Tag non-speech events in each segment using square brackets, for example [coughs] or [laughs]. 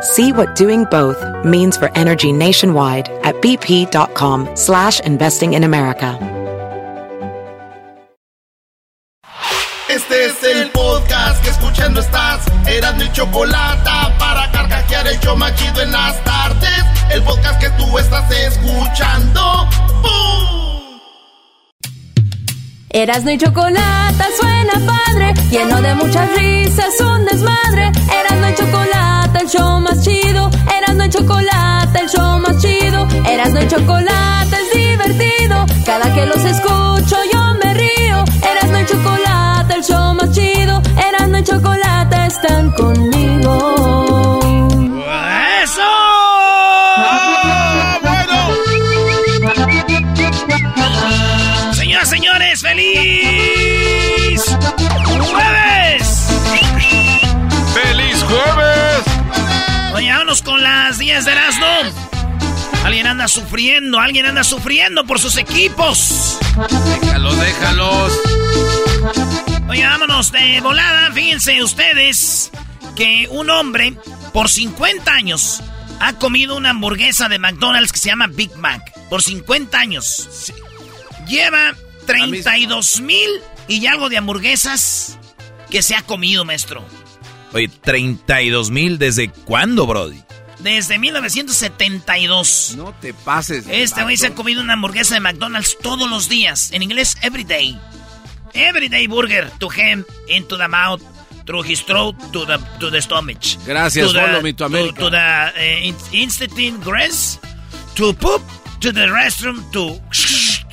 See what doing both means for energy nationwide at bp.com slash investing in America. Este es el podcast que escuchando estás. Eran mi chocolate para carcajear el yo machido en las tardes. El podcast que tú estás escuchando. ¡Bum! Erasmo y chocolate suena padre, lleno de muchas risas, un desmadre. Erasmo y chocolate, el show más chido. Erasmo y chocolate, el show más chido. Erasmo y chocolate es divertido. Cada que los escucho yo me río. Erasmo y chocolate, el show más chido. Oye, vámonos con las 10 de Erasmo. Alguien anda sufriendo, alguien anda sufriendo por sus equipos. Déjalos, déjalos. Oye, vámonos de volada. Fíjense ustedes que un hombre por 50 años ha comido una hamburguesa de McDonald's que se llama Big Mac. Por 50 años. Lleva 32 mil y algo de hamburguesas que se ha comido, maestro. Oye, 32 mil, ¿desde cuándo, Brody? Desde 1972. No te pases. Este güey se ha comido una hamburguesa de McDonald's todos los días. En inglés, every day. Everyday burger to him, into the mouth, through his throat, to the, to the stomach. Gracias, To the- Follow Me to the eh, in- instant grass, to poop, to the restroom, to,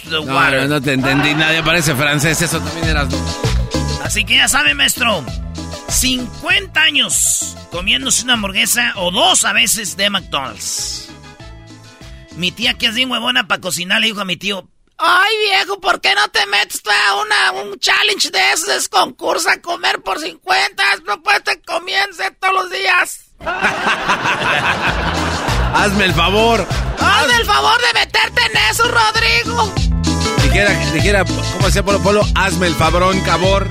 to the No, water. no, no te entendí. Nadie parece francés. Eso también eras. Así que ya sabe, maestro. 50 años comiéndose una hamburguesa o dos a veces de McDonald's. Mi tía, que es bien huevona para cocinar, le dijo a mi tío: Ay, viejo, ¿por qué no te metes a una, un challenge de esos concurso a comer por 50? No puedes estar comiéndose todos los días. [laughs] Hazme el favor. Hazme el favor de meterte en eso, Rodrigo. Dijera, dijera, ¿cómo decía Polo Polo? Hazme el fabrón, cabor.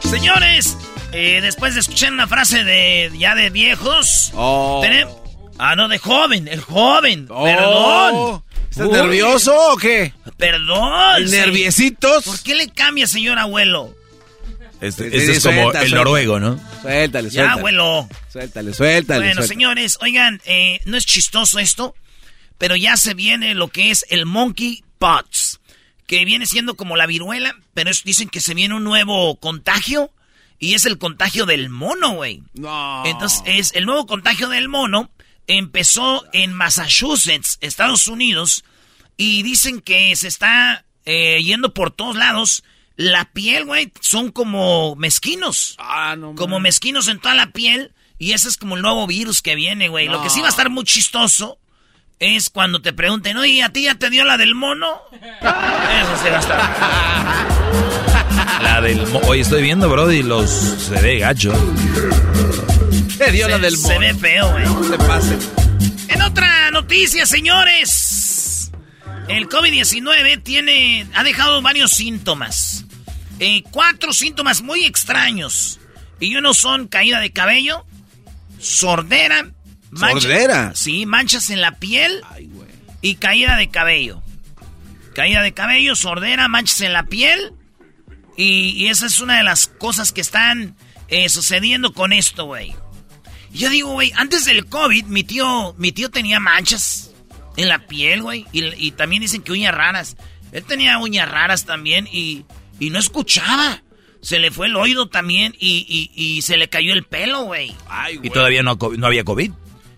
Señores, eh, después de escuchar una frase de ya de viejos, Oh. tenemos... Ah, no, de joven, el joven. Oh. Perdón. ¿Estás Uy, nervioso o qué? Perdón. ¿Nerviecitos? ¿Por qué le cambia, señor abuelo? Este, este sí, es como suelta, el suelta. noruego, ¿no? Suéltale, Ya, suéltale. abuelo. Suéltale, suéltale. bueno, suéltale. señores, oigan, eh, no es chistoso esto, pero ya se viene lo que es el monkey pox, que viene siendo como la viruela, pero es- dicen que se viene un nuevo contagio y es el contagio del mono, güey. No. Entonces, es el nuevo contagio del mono empezó en Massachusetts, Estados Unidos, y dicen que se está eh, yendo por todos lados. La piel, güey, son como mezquinos. Ah, no. Como mezquinos en toda la piel. Y ese es como el nuevo virus que viene, güey. Lo que sí va a estar muy chistoso es cuando te pregunten, oye, ¿a ti ya te dio la del mono? [laughs] Eso sí va a estar. La del... mo- Oye, estoy viendo, Brody, los... Se ve gacho. Te dio la Se- del Se mono. ve feo, güey. No te pases. En otra noticia, señores, el COVID-19 tiene, ha dejado varios síntomas. Eh, cuatro síntomas muy extraños. Y uno son caída de cabello, sordera, ¿Sordera? Sí, manchas en la piel Ay, güey. y caída de cabello. Caída de cabello, sordera, manchas en la piel. Y, y esa es una de las cosas que están eh, sucediendo con esto, güey. Y Yo digo, güey, antes del COVID, mi tío, mi tío tenía manchas en la piel, güey. Y, y también dicen que uñas raras. Él tenía uñas raras también y, y no escuchaba. Se le fue el oído también y, y, se le cayó el pelo, güey. Y todavía no, no había COVID.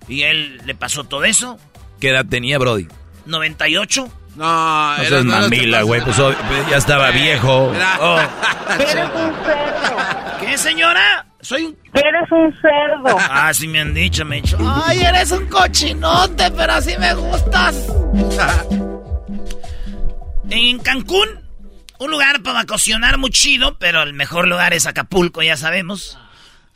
Y él le pasó todo eso. ¿Qué edad tenía, Brody? 98. No, eso es mamila, güey. Pues, oh, pues, ya estaba viejo. Oh. [laughs] Eres un cerdo. ¿Qué, señora? Soy un... Eres un cerdo. [laughs] Ah, sí me han dicho, me han dicho. Ay, eres un cochinote, pero así me gustas. [laughs] en Cancún, un lugar para vacacionar muy chido, pero el mejor lugar es Acapulco, ya sabemos.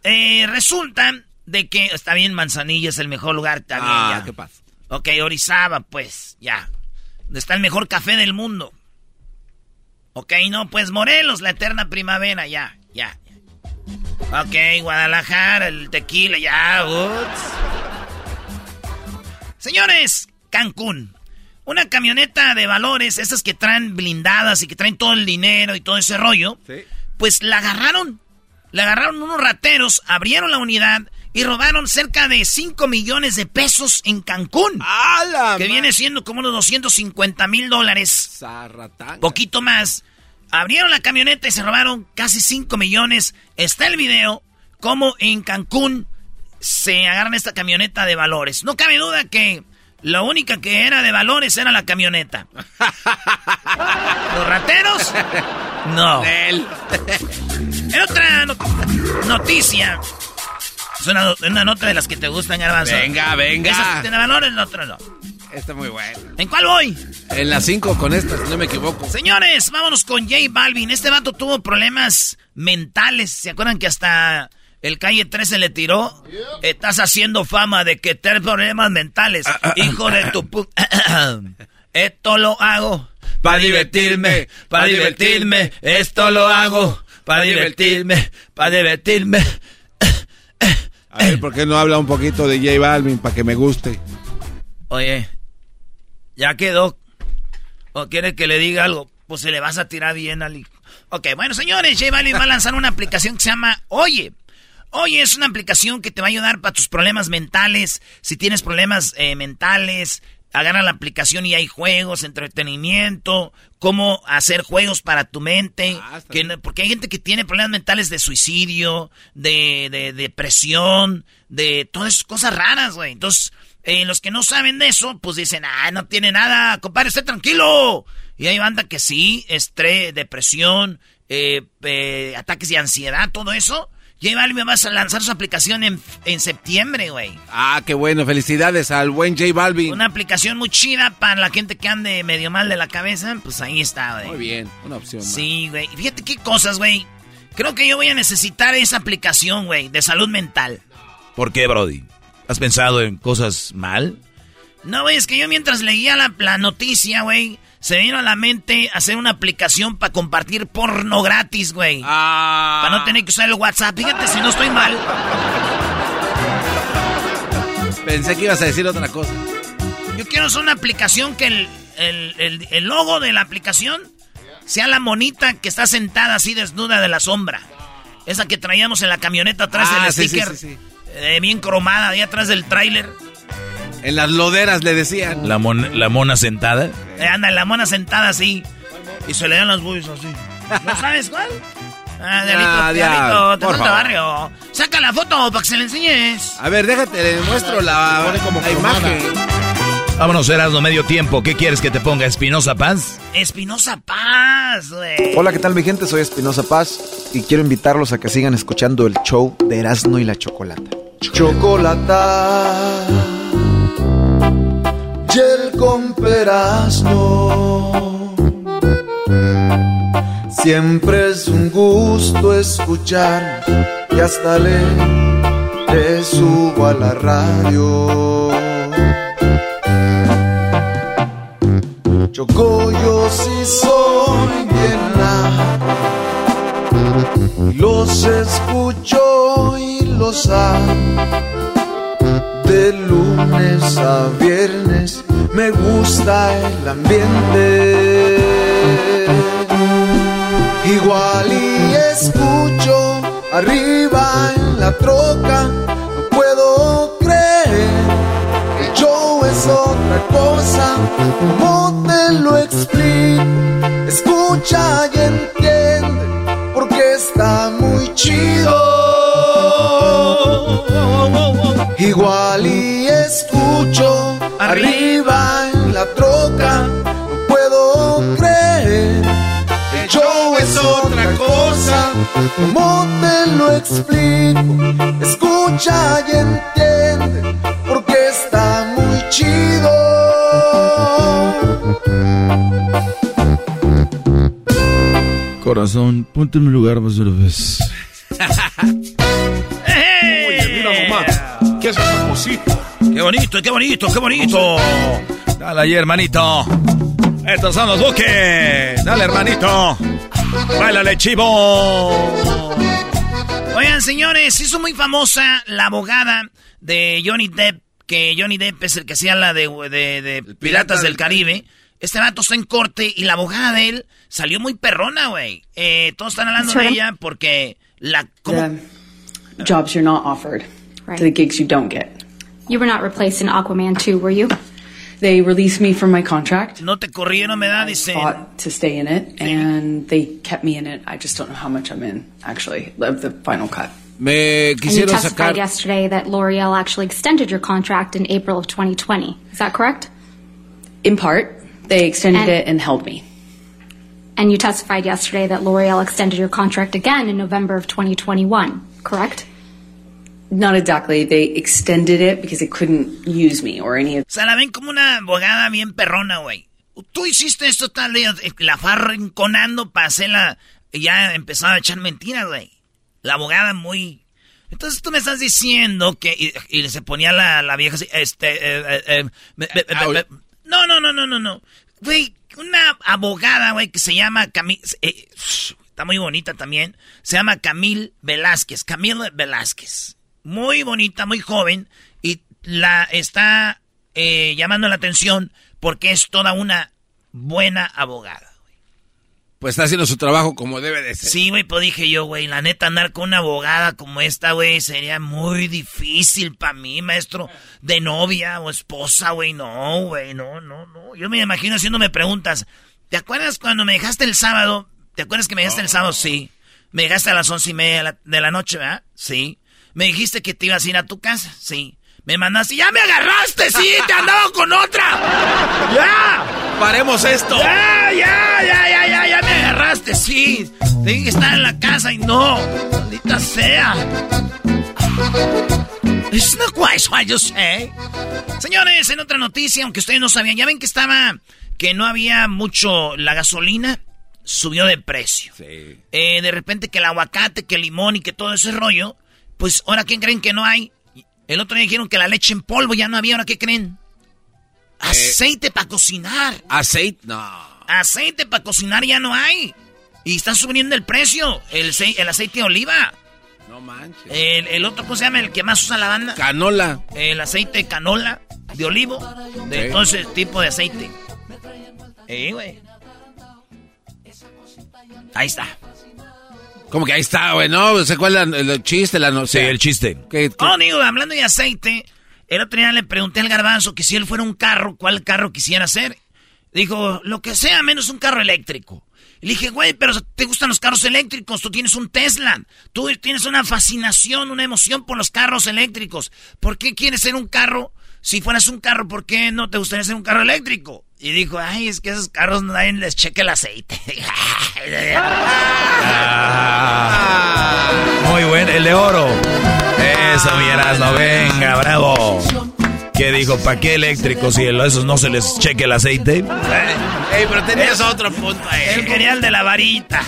Eh, resulta de que está bien, Manzanilla es el mejor lugar también. Ah, ¿qué pasa? Ok, Orizaba, pues, ya. Está el mejor café del mundo. Ok, no, pues Morelos, la eterna primavera, ya, ya. Ok, Guadalajara, el tequila, ya. Señores, Cancún. Una camioneta de valores, esas que traen blindadas y que traen todo el dinero y todo ese rollo. Pues la agarraron. La agarraron unos rateros, abrieron la unidad y robaron cerca de 5 millones de pesos en Cancún. que viene siendo como unos 250 mil dólares. Poquito más. Abrieron la camioneta y se robaron casi 5 millones. Está el video como en Cancún se agarran esta camioneta de valores. No cabe duda que la única que era de valores era la camioneta. [laughs] ¿Los rateros? No. En otra noticia, es una, nota de las que te gustan, Garbanzo. Venga, venga. Esas tienen valores, la otra no. Está muy bueno. ¿En cuál voy? En la 5 con esta, si no me equivoco. Señores, vámonos con J Balvin. Este vato tuvo problemas mentales. ¿Se acuerdan que hasta el calle 13 le tiró? Estás haciendo fama de que tienes problemas mentales. Ah, ah, hijo de ah, tu [coughs] Esto lo hago para divertirme, para divertirme. Esto lo hago para divertirme, para divertirme. [coughs] A ver, ¿por qué no habla un poquito de J Balvin para que me guste? Oye, ya quedó. ¿O quiere que le diga algo? Pues se le vas a tirar bien al Ok, bueno, señores, J Balvin va a lanzar una aplicación que se llama Oye. Oye, es una aplicación que te va a ayudar para tus problemas mentales. Si tienes problemas eh, mentales, agarra la aplicación y hay juegos, entretenimiento, cómo hacer juegos para tu mente. Ah, porque hay gente que tiene problemas mentales de suicidio, de, de depresión, de todas esas cosas raras, güey. Entonces, eh, los que no saben de eso, pues dicen, ah, no tiene nada, compadre, esté tranquilo. Y hay banda que sí, estrés, depresión, eh, eh, ataques de ansiedad, todo eso. J Balvin va a lanzar su aplicación en, en septiembre, güey. Ah, qué bueno. Felicidades al buen J Balvin. Una aplicación muy chida para la gente que ande medio mal de la cabeza. Pues ahí está, güey. Muy bien, una opción. Sí, güey. Fíjate qué cosas, güey. Creo que yo voy a necesitar esa aplicación, güey, de salud mental. ¿Por qué, Brody? ¿Has pensado en cosas mal? No, güey, es que yo mientras leía la, la noticia, güey se vino a la mente hacer una aplicación para compartir porno gratis, güey. Ah. Para no tener que usar el WhatsApp. Fíjate si no estoy mal. Pensé que ibas a decir otra cosa. Yo quiero hacer una aplicación que el, logo de la aplicación sea la monita que está sentada así desnuda de la sombra. Esa que traíamos en la camioneta atrás del ah, sticker. Eh, bien cromada, ahí atrás del tráiler. En las loderas le decían. La, la mona sentada. Eh, anda, la mona sentada así. Y se le dan las boobies así. ¿No [laughs] sabes cuál? Ah, Dialito, te barrio. Saca la foto para que se le enseñes. A ver, déjate, le muestro la, como la imagen. Vámonos, Erasmo, medio tiempo. ¿Qué quieres que te ponga? ¿Espinosa Paz? Espinosa Paz, güey. Hola, ¿qué tal, mi gente? Soy Espinosa Paz y quiero invitarlos a que sigan escuchando el show de Erasmo y la Chocolata. Chocolata y el con Siempre es un gusto escuchar y hasta le, le subo a la radio. Choco, yo sí soy bien los escucho y los amo de lunes a viernes me gusta el ambiente. Igual y escucho arriba en la troca, no puedo creer que show es otra cosa, ¿cómo te lo explico? escucha y entiende, porque está muy chido. Igual y escucho arriba en la troca, no puedo creer. El show es otra cosa, ¿cómo te lo explico? Escucha y entiende, porque está muy chido. Corazón, ponte en mi lugar más una vez. ¡Qué bonito, qué bonito, qué bonito! Dale ahí, hermanito. Estos son los buques. Dale, hermanito. Báilale, chivo. Oigan, señores, hizo muy famosa la abogada de Johnny Depp, que Johnny Depp es el que hacía la de, de- de Piratas del Caribe. Este vato está en corte y la abogada de él salió muy perrona, güey. Eh, todos están hablando de ella porque la... jobs you're not offered, Right. to the gigs you don't get. You were not replaced in Aquaman 2, were you? They released me from my contract. No te corrieron, ¿verdad? Dice... Fought to stay in it, and they kept me in it. I just don't know how much I'm in, actually, of the final cut. Me And you testified sacar. yesterday that L'Oreal actually extended your contract in April of 2020. Is that correct? In part, they extended And- it and held me. And you testified yesterday that L'Oreal extended your contract again in November of 2021, correct? Not exactly. They extended it because they couldn't use me or any of. O sea, la ven como una abogada bien perrona, güey. Tú hiciste esto tal día, eh, la fue arrinconando para hacerla... y Ya empezaba a echar mentiras, güey. La abogada muy... Entonces tú me estás diciendo que... Y, y se ponía la, la vieja así, este... eh, eh, eh, me- me- me- me- no, no, no, no, no, no. Güey, una abogada, güey, que se llama Camil... eh, está muy bonita también. Se llama Camil Velázquez. Camila Velázquez. Muy bonita, muy joven. Y la está eh, llamando la atención porque es toda una buena abogada. Pues está haciendo su trabajo como debe de ser. Sí, güey, pues dije yo, güey, la neta andar con una abogada como esta, güey, sería muy difícil para mí, maestro, de novia o esposa, güey, no, güey, no, no, no. Yo me imagino haciéndome preguntas. ¿Te acuerdas cuando me dejaste el sábado? ¿Te acuerdas que me dejaste el sábado? Sí. Me dejaste a las once y media de la, de la noche, ¿verdad? Sí. Me dijiste que te ibas a ir a tu casa, sí. Me mandaste, ya me agarraste, sí, te andaba con otra. [laughs] ¡Ya! Paremos esto. ¡Ya, ya, ya, ya, ya, ya me agarraste! Sí, te dije que estar en la casa y no. Maldita sea. It's not quite what you say. Señores, en otra noticia, aunque ustedes no sabían, ya ven que estaba, que no había mucho, la gasolina subió de precio. Sí. Eh, de repente que el aguacate, que el limón y que todo ese rollo, pues ahora ¿quién creen que no hay? El otro día dijeron que la leche en polvo ya no había, ¿ahora qué creen? Aceite para cocinar. Aceite, no. Aceite para cocinar ya no hay. Y está subiendo el precio. El, el aceite de oliva. No manches. El, el otro, ¿cómo se llama? El que más usa la banda. Canola. El aceite de canola, de olivo, de Sí. todo ese tipo de aceite. Eh, güey. Ahí está. Como que ahí está, güey, ¿no? ¿Se acuerdan el chiste? La no, Sí, el chiste. ¿Qué- qué- Oh, digo, hablando de aceite, el otro día le pregunté al garbanzo que si él fuera un carro, ¿cuál carro quisiera ser? Dijo, lo que sea, menos un carro eléctrico. Y le dije, güey, pero te gustan los carros eléctricos, tú tienes un Tesla, tú tienes una fascinación, una emoción por los carros eléctricos. ¿Por qué quieres ser un carro? Si fueras un carro, ¿por qué no te gustaría ser un carro eléctrico? Y dijo, ay, es que esos carros nadie les cheque el aceite. [laughs] Ah, muy buen, el de oro. Eso, mi Erasmo, venga, bravo. ¿Qué dijo? ¿Para qué eléctricos si a esos no se les cheque el aceite? Ey, pero tenías otro punto ahí. El de la varita.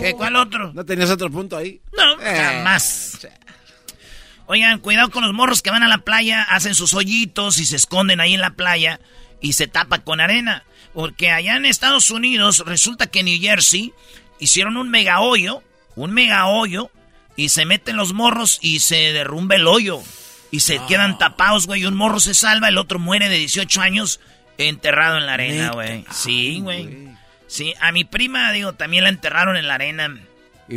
¿Qué, ¿Cuál otro? ¿No tenías otro punto ahí? No, Eh. jamás. Oigan, cuidado con los morros que van a la playa, hacen sus hoyitos y se esconden ahí en la playa y se tapa con arena. Porque allá en Estados Unidos resulta que en New Jersey hicieron un mega hoyo, un mega hoyo, y se meten los morros y se derrumba el hoyo. Y se quedan tapados, güey. Un morro se salva, el otro muere de 18 años enterrado en la arena, güey. Sí, güey. Sí, a mi prima, digo, también la enterraron en la arena.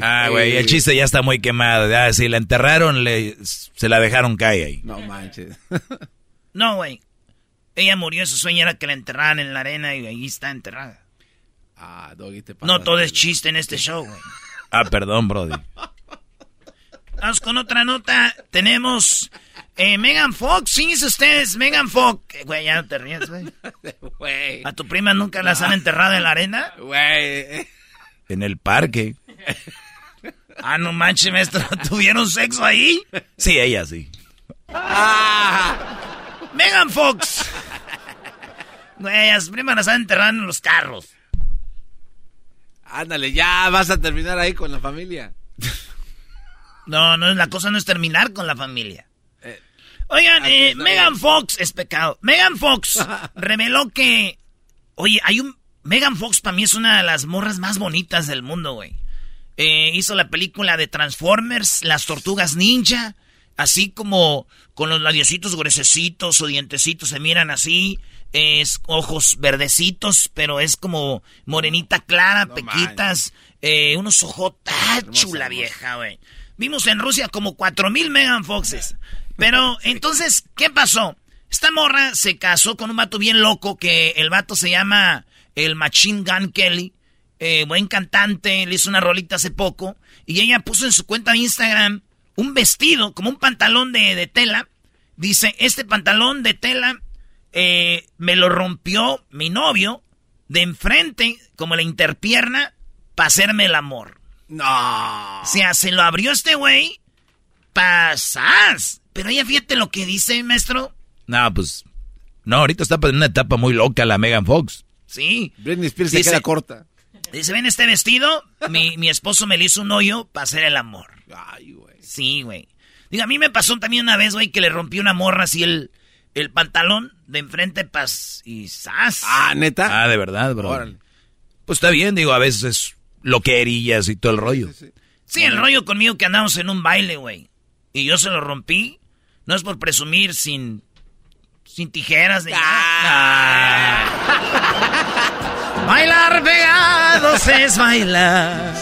Ah, güey, el chiste ya está muy quemado. Ya, si la enterraron, le, se la dejaron caer ahí. No manches. [laughs] No, güey. Ella murió, su sueño era que la enterraran en la arena y ahí está enterrada. Ah, Doggy, te No todo es chiste en este show, güey. [laughs] Ah, perdón, Brody. Vamos con otra nota. Tenemos eh, Megan Fox. Fíjense ustedes, Megan Fox. Eh, Güey, ya no te ríes, güey. [laughs] Güey. ¿A tu prima nunca las han enterrado en la arena? Güey. En el parque. Ah, no manches, maestro. [laughs] ¿Tuvieron sexo ahí? Sí, ella sí. Megan Fox. Güey, a su prima las han enterrado en los carros. Ándale, ya vas a terminar ahí con la familia. No, no, la cosa no es terminar con la familia. Eh, Oigan, eh, Megan. Fox es pecado. Megan Fox [laughs] reveló que, oye, hay un Megan Fox para mí es una de las morras más bonitas del mundo, güey. Eh, hizo la película de Transformers, las Tortugas Ninja, así como con los labiositos gruesecitos o dientecitos se miran así, es ojos verdecitos, pero es como morenita clara, pequitas, eh, unos ojos chula vieja, güey. Vimos en Rusia como 4000 Megan Foxes. [laughs] Pero entonces, ¿qué pasó? Esta morra se casó con un vato bien loco que el vato se llama el Machine Gun Kelly. Eh, buen cantante, le hizo una rolita hace poco. Y ella puso en su cuenta de Instagram un vestido, como un pantalón de, de tela. Dice, este pantalón de tela eh, me lo rompió mi novio de enfrente, como la interpierna, para hacerme el amor. No. O sea, se lo abrió este güey, pasas. Pero ella fíjate lo que dice, maestro. No, pues. No, ahorita está en una etapa muy loca la Megan Fox. Sí. Britney Spears se queda corta. Dice, ven este vestido, mi, mi esposo me le hizo un hoyo para hacer el amor. Ay, güey. Sí, güey. Digo, a mí me pasó también una vez, güey, que le rompí una morra así el, el pantalón de enfrente, pas, y ¡zas! Ah, neta. Ah, de verdad, bro. Órale. Pues está bien, digo, a veces es loquerillas y todo el rollo. Sí, el rollo conmigo que andamos en un baile, güey. Y yo se lo rompí. No es por presumir sin. sin tijeras de [laughs] Bailar pegados es bailar.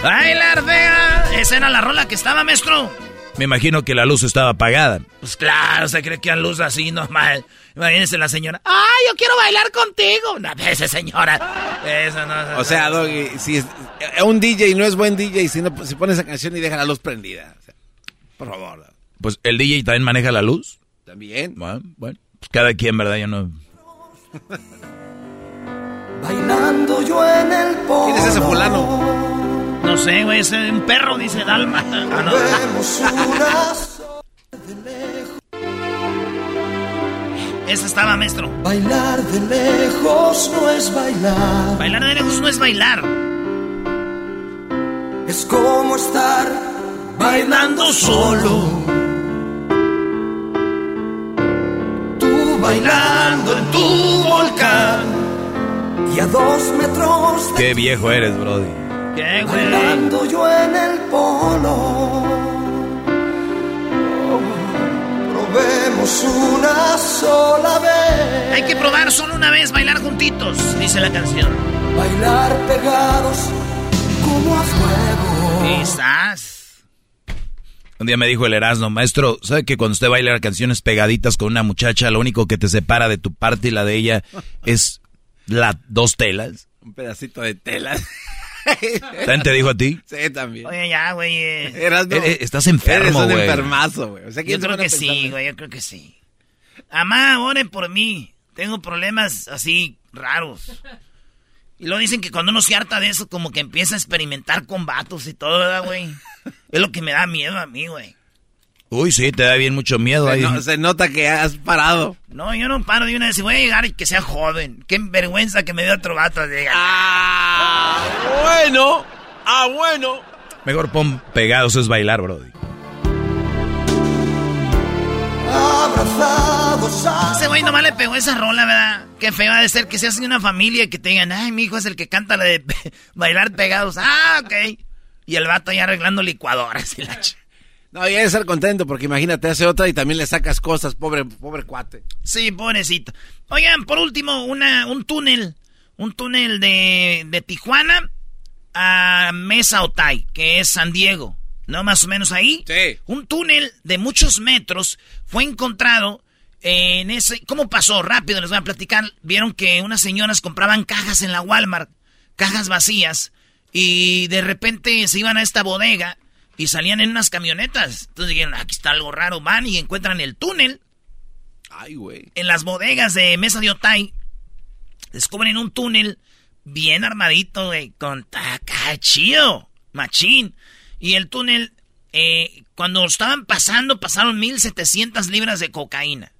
Bailar pegados. Esa era la rola que estaba, maestro. Me imagino que la luz estaba apagada. Pues claro, se cree que a luz así normal. Imagínense la señora. ¡Ay, yo quiero bailar contigo! No, [laughs] esa señora. Eso no. eso O sea, no. Doggy, si es, eh, un DJ no es buen DJ si, no, si pone esa canción y deja la luz prendida. O sea, por favor. Pues el DJ también maneja la luz. También. Bueno, bueno, pues cada quien, ¿verdad? Yo no. [laughs] Bailando yo en el polo. ¿Quién es ese fulano? No sé, güey, es un perro, dice Dalma. [laughs] Ah, no. Esa estaba, maestro. Bailar de lejos no es bailar. Bailar de lejos no es bailar. Es como estar bailando solo. Tú bailando en tu volcán. Y a dos metros de Qué viejo eres, Brody. ¿Qué, güey? bailando yo en el polo. Probemos una sola vez. Hay que probar solo una vez bailar juntitos, dice la canción. Bailar pegados como a fuego. Quizás. Un día me dijo el Erasmo, maestro, ¿sabe que cuando usted baila canciones pegaditas con una muchacha, lo único que te separa de tu parte y la de ella es las dos telas? Un pedacito de tela. [laughs] ¿También te dijo a ti? Sí, también. Oye, ya, güey. eh, no. Eh, estás enfermo, Eres un güey. enfermazo, güey. O sea, Yo ¿quién se creo que sí, güey, yo creo que sí. Amá, oren por mí. Tengo problemas así raros. Y luego dicen que cuando uno se harta de eso, como que empieza a experimentar con vatos y todo, ¿verdad, güey? Es lo que me da miedo a mí, güey. Uy, sí, te da bien mucho miedo Se, ahí. no- se nota que has parado. No, yo no paro de una vez. Voy a llegar y que sea joven. Qué vergüenza que me dé otro vato de llegar. Ah, bueno. Ah, bueno. Mejor pon pegados es bailar, Brody. Abrazados Ese güey nomás le pegó esa rola, ¿verdad? Qué feo ha de ser que seas de una familia y que te digan, ay, mi hijo es el que canta la de pe- [laughs] bailar pegados. Ah, ok. Y el vato ya arreglando licuadoras y la ch- No, y hay que estar contento porque imagínate, hace otra y también le sacas cosas, pobre, pobre cuate. Sí, pobrecito. Oigan, por último, una, un túnel. Un túnel de, de Tijuana a Mesa Otay, que es San Diego. ¿No? Más o menos ahí. Sí. Un túnel de muchos metros fue encontrado En ese, ¿Cómo pasó? Rápido, les voy a platicar. Vieron que unas señoras compraban cajas en la Walmart, cajas vacías, y de repente se iban a esta bodega y salían en unas camionetas. Entonces dijeron, aquí está algo raro, van y encuentran el túnel. Ay, güey. En las bodegas de Mesa de Otay, descubren un túnel bien armadito, güey, con taca, chido, machín. Y el túnel, eh, cuando estaban pasando, pasaron 1700 libras de cocaína.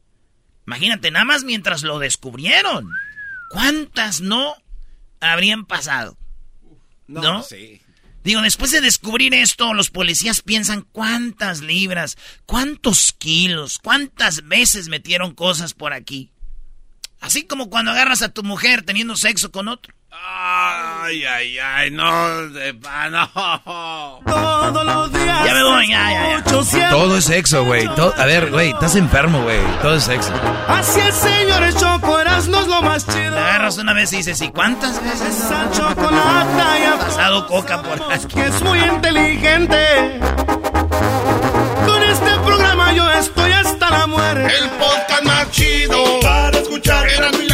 Imagínate, nada más mientras lo descubrieron. ¿Cuántas no habrían pasado? ¿No? Sí. Digo, después de descubrir esto, los policías piensan cuántas libras, cuántos kilos, cuántas veces metieron cosas por aquí. Así como cuando agarras a tu mujer teniendo sexo con otro. Ay, ay, ay, no, no. Todos los días. Ya me voy, ya, ya, ya. Todo es sexo, güey. A ver, güey, estás enfermo, güey. Todo es sexo. Así el señor el choco, eras no es lo más chido. Te agarras una vez y dices, ¿y cuántas veces? Esa chocolata ya pasado coca por aquí. Que es muy inteligente. Con este programa yo estoy hasta la muerte. El podcast más chido para escuchar. Era mi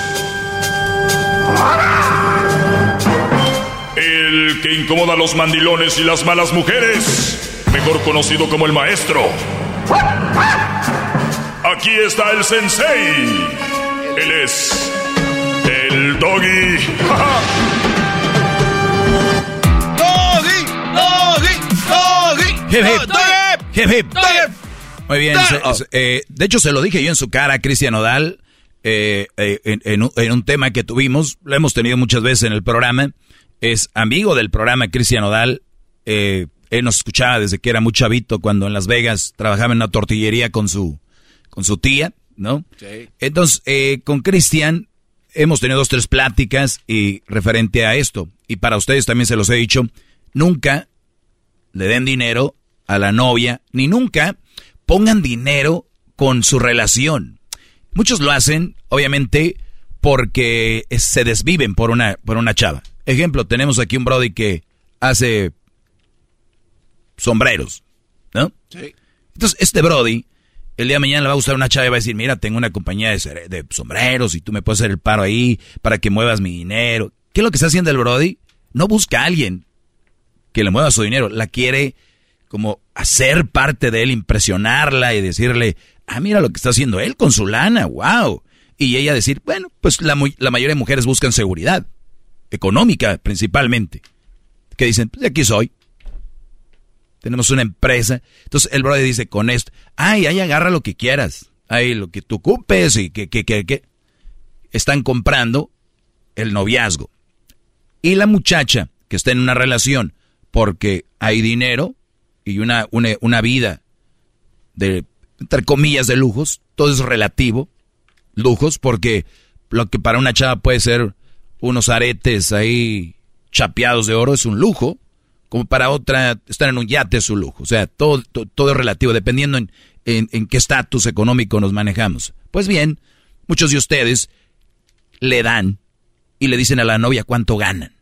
El que incomoda a los mandilones y las malas mujeres, mejor conocido como el maestro. Aquí está el sensei. Él es el doggy. Doggy, doggy, doggy. Hip, hip. Doggy. Hip, hip. Doggy. Muy bien. eh, de hecho, se lo dije yo en su cara a Cristian Odal. Eh, eh, en, en un, en un tema que tuvimos, lo hemos tenido muchas veces en el programa. Es amigo del programa Cristian Odal. eh, él nos escuchaba desde que era muy chavito cuando en Las Vegas trabajaba en una tortillería con su, con su tía, ¿no? Sí. Entonces, eh, con Cristian hemos tenido dos, tres pláticas y referente a esto. Y para ustedes también se los he dicho, nunca le den dinero a la novia, ni nunca pongan dinero con su relación. Muchos lo hacen, obviamente, porque se desviven por una, por una chava. Ejemplo, tenemos aquí un Brody que hace sombreros, ¿no? Sí. Entonces, este Brody, el día de mañana le va a gustar una chava y va a decir, mira, tengo una compañía de sombreros y tú me puedes hacer el paro ahí para que muevas mi dinero. ¿Qué es lo que está haciendo el Brody? No busca a alguien que le mueva su dinero, la quiere como hacer parte de él, impresionarla y decirle, ah, mira lo que está haciendo él con su lana, wow. Y ella decir, bueno, pues la, la mayoría de mujeres buscan seguridad, económica principalmente. Que dicen, pues aquí soy. Tenemos una empresa. Entonces el brother dice con esto, ay, ahí agarra lo que quieras. Ay, lo que tú ocupes y que, que, que, que. Están comprando el noviazgo. Y la muchacha que está en una relación porque hay dinero y una, una, una vida de, entre comillas, de lujos, todo es relativo, lujos, porque lo que para una chava puede ser unos aretes ahí chapeados de oro es un lujo, como para otra estar en un yate es un lujo. O sea, todo, todo, es relativo, dependiendo en, en qué estatus económico nos manejamos. Pues bien, muchos de ustedes le dan y le dicen a la novia cuánto ganan.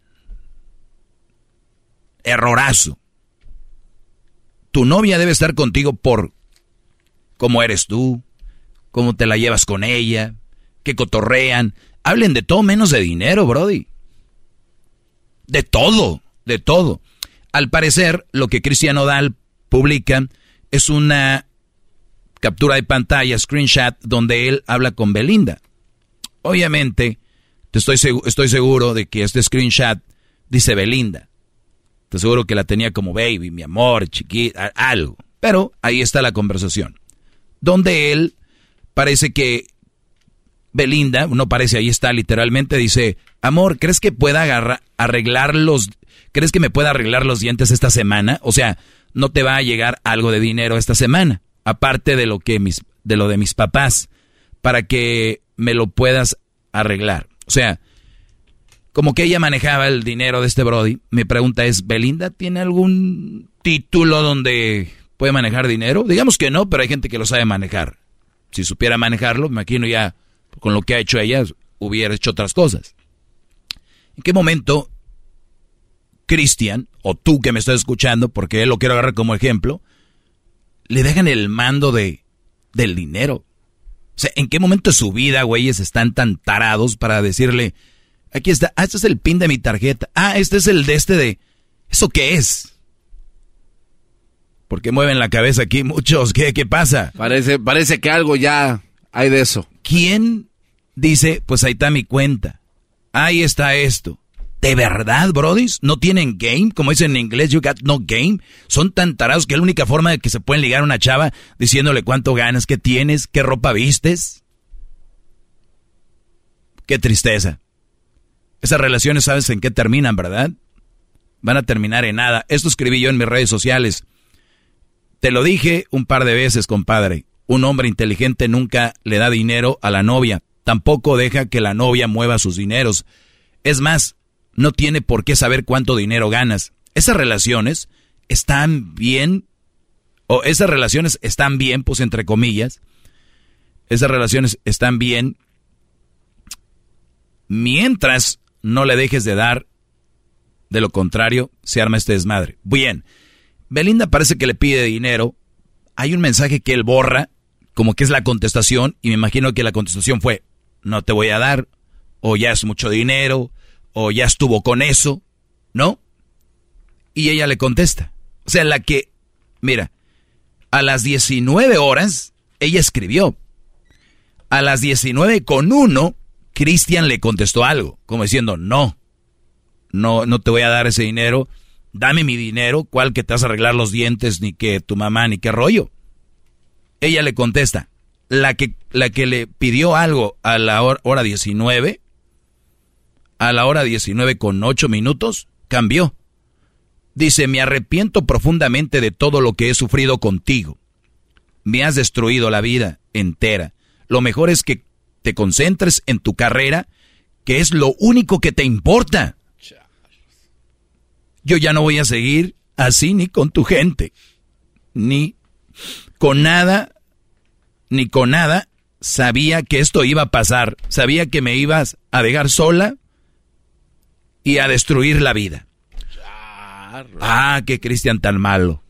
Errorazo. Tu novia debe estar contigo por cómo eres tú, cómo te la llevas con ella, qué cotorrean. Hablen de todo menos de dinero, Brody. De todo, de todo. Al parecer, lo que Cristiano Dal publica es una captura de pantalla, screenshot, donde él habla con Belinda. Obviamente, te estoy, estoy seguro de que este screenshot dice Belinda. Te seguro que la tenía como baby, mi amor, chiquita, algo. Pero ahí está la conversación. Donde él parece que Belinda, no parece, ahí está literalmente, dice, amor, ¿crees que pueda arreglar los, crees que me pueda arreglar los dientes esta semana? O sea, no te va a llegar algo de dinero esta semana, aparte de lo que mis, de lo de mis papás, para que me lo puedas arreglar. O sea, como que ella manejaba el dinero de este Brody. Mi pregunta es, ¿Belinda tiene algún título donde puede manejar dinero? Digamos que no, pero hay gente que lo sabe manejar. Si supiera manejarlo, me imagino ya con lo que ha hecho ella, hubiera hecho otras cosas. ¿En qué momento Cristian, o tú que me estás escuchando, porque él lo quiero agarrar como ejemplo, le dejan el mando de, del dinero? O sea, ¿en qué momento de su vida, güeyes, están tan tarados para decirle, aquí está, ah, este es el pin de mi tarjeta, ah, este es el de este de... ¿Eso qué es? Porque mueven la cabeza aquí muchos, ¿qué, qué pasa? Parece, parece que algo ya hay de eso. ¿Quién dice, pues ahí está mi cuenta? Ahí está esto. ¿De verdad, brodis? ¿No tienen game? Como dicen en inglés, you got no game. Son tan tarados que es la única forma de que se pueden ligar a una chava diciéndole cuánto ganas, qué tienes, qué ropa vistes. Qué tristeza. Esas relaciones, ¿sabes en qué terminan, verdad? Van a terminar en nada. Esto escribí yo en mis redes sociales. Te lo dije un par de veces, compadre. Un hombre inteligente nunca le da dinero a la novia. Tampoco deja que la novia mueva sus dineros. Es más, no tiene por qué saber cuánto dinero ganas. Esas relaciones están bien, o esas relaciones están bien, pues entre comillas, esas relaciones están bien mientras no le dejes de dar, de lo contrario, se arma este desmadre. Bien, Belinda parece que le pide dinero, hay un mensaje que él borra, como que es la contestación, y me imagino que la contestación fue, no te voy a dar, o ya es mucho dinero, o ya estuvo con eso, ¿no? Y ella le contesta. O sea, la que, mira, a las 19 horas, ella escribió. A las 19 con uno, Cristian le contestó algo, como diciendo, no, no, no te voy a dar ese dinero, dame mi dinero, cuál que te vas a arreglar los dientes, ni que tu mamá, ni qué rollo. Ella le contesta, la que, la que le pidió algo a la hora, hora 19, a la hora 19 con 8 minutos, cambió. Dice, me arrepiento profundamente de todo lo que he sufrido contigo. Me has destruido la vida entera. Lo mejor es que te concentres en tu carrera, que es lo único que te importa. Yo ya no voy a seguir así ni con tu gente, ni con nada, ni con nada. Sabía que esto iba a pasar, sabía que me ibas a dejar sola y a destruir la vida. Ah, qué Cristian tan malo.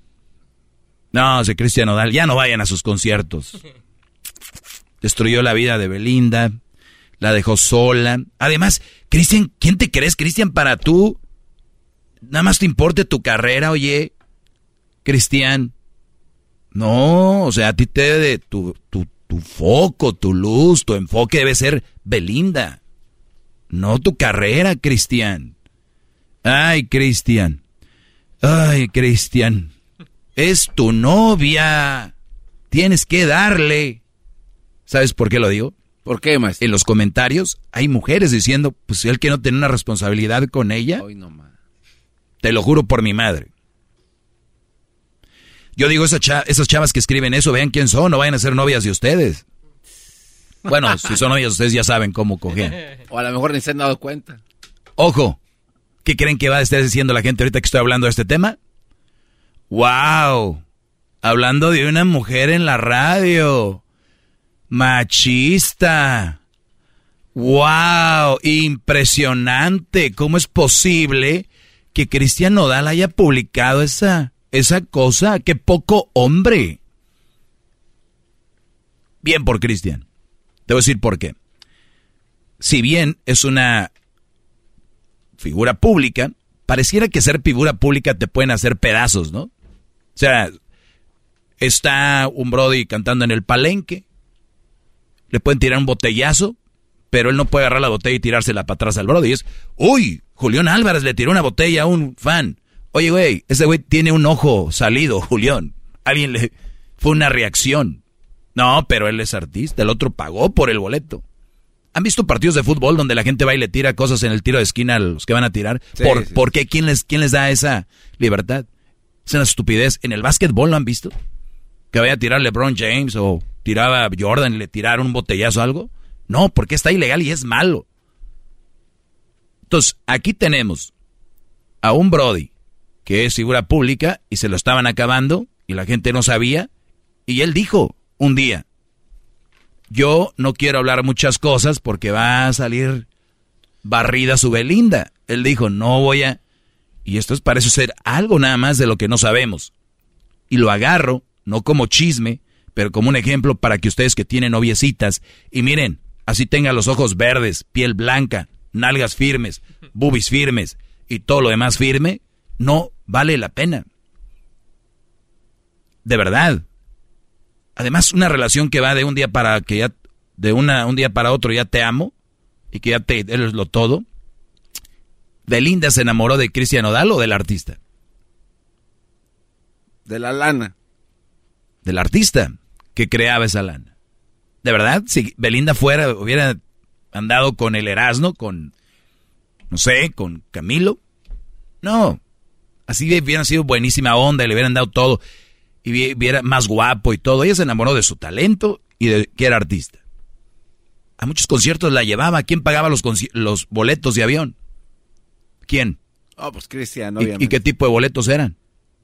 No, ese Cristian Odal, ya no vayan a sus conciertos. Destruyó la vida de Belinda, la dejó sola. Además, Cristian, ¿quién te crees, Cristian, para tú? Nada más te importe tu carrera, oye. Cristian. No, o sea, a ti te debe tu, tu, tu foco, tu luz, tu enfoque debe ser Belinda. No tu carrera, Cristian. Ay, Cristian. Ay, Cristian. Es tu novia. Tienes que darle. ¿Sabes por qué lo digo? ¿Por qué, más? En los comentarios hay mujeres diciendo, pues él que no tiene una responsabilidad con ella. no, Te lo juro por mi madre. Yo digo, esas, esas chavas que escriben eso, vean quién son, no vayan a ser novias de ustedes. Bueno, si son novias, ustedes ya saben cómo coger. O a lo mejor ni se han dado cuenta. Ojo, ¿qué creen que va a estar diciendo la gente ahorita que estoy hablando de este tema? ¡Wow! Hablando de una mujer en la radio. Machista. ¡Wow! Impresionante. ¿Cómo es posible que Cristian Nodal haya publicado esa, esa cosa? ¡Qué poco hombre! Bien por Cristian. Te voy a decir por qué. Si bien es una figura pública, pareciera que ser figura pública te pueden hacer pedazos, ¿no? O sea, está un Brody cantando en el palenque, le pueden tirar un botellazo, pero él no puede agarrar la botella y tirársela para atrás al Brody. Es, uy, Julián Álvarez le tiró una botella a un fan. Oye, güey, ese güey tiene un ojo salido, [laughs] Julián. Alguien le... Fue una reacción. No, pero él es artista, el otro pagó por el boleto. ¿Han visto partidos de fútbol donde la gente va y le tira cosas en el tiro de esquina a los que van a tirar? ¿Por, qué? ¿Quién les, ¿Quién les da esa libertad? Es una estupidez. ¿En el básquetbol lo han visto? Que vaya a tirar LeBron James o tiraba Jordan y le tiraron un botellazo o algo. No, porque está ilegal y es malo. Entonces, aquí tenemos a un Brody que es figura pública y se lo estaban acabando y la gente no sabía. Y él dijo un día, yo no quiero hablar muchas cosas porque va a salir barrida su Belinda. Él dijo, no voy a... Y esto es, parece ser algo nada más de lo que no sabemos. Y lo agarro, no como chisme, pero como un ejemplo para que ustedes que tienen noviecitas, y miren, así tengan los ojos verdes, piel blanca, nalgas firmes, bubis firmes y todo lo demás firme, no vale la pena. De verdad. Además, una relación que va de un día para que ya, de una, un día para otro ya te amo y que ya te eres lo todo. ¿Belinda se enamoró de Cristian Odal o del artista? De la lana. Del artista que creaba esa lana. ¿De verdad? Si Belinda fuera, hubiera andado con el Erasmo, con, no sé, con Camilo. No. Así hubiera sido buenísima onda y le hubieran dado todo y viera más guapo y todo. Ella se enamoró de su talento y de que era artista. A muchos conciertos la llevaba. ¿Quién pagaba los, los boletos de avión? ¿Quién? Oh, pues Cristian, ¿Y, qué tipo de boletos eran?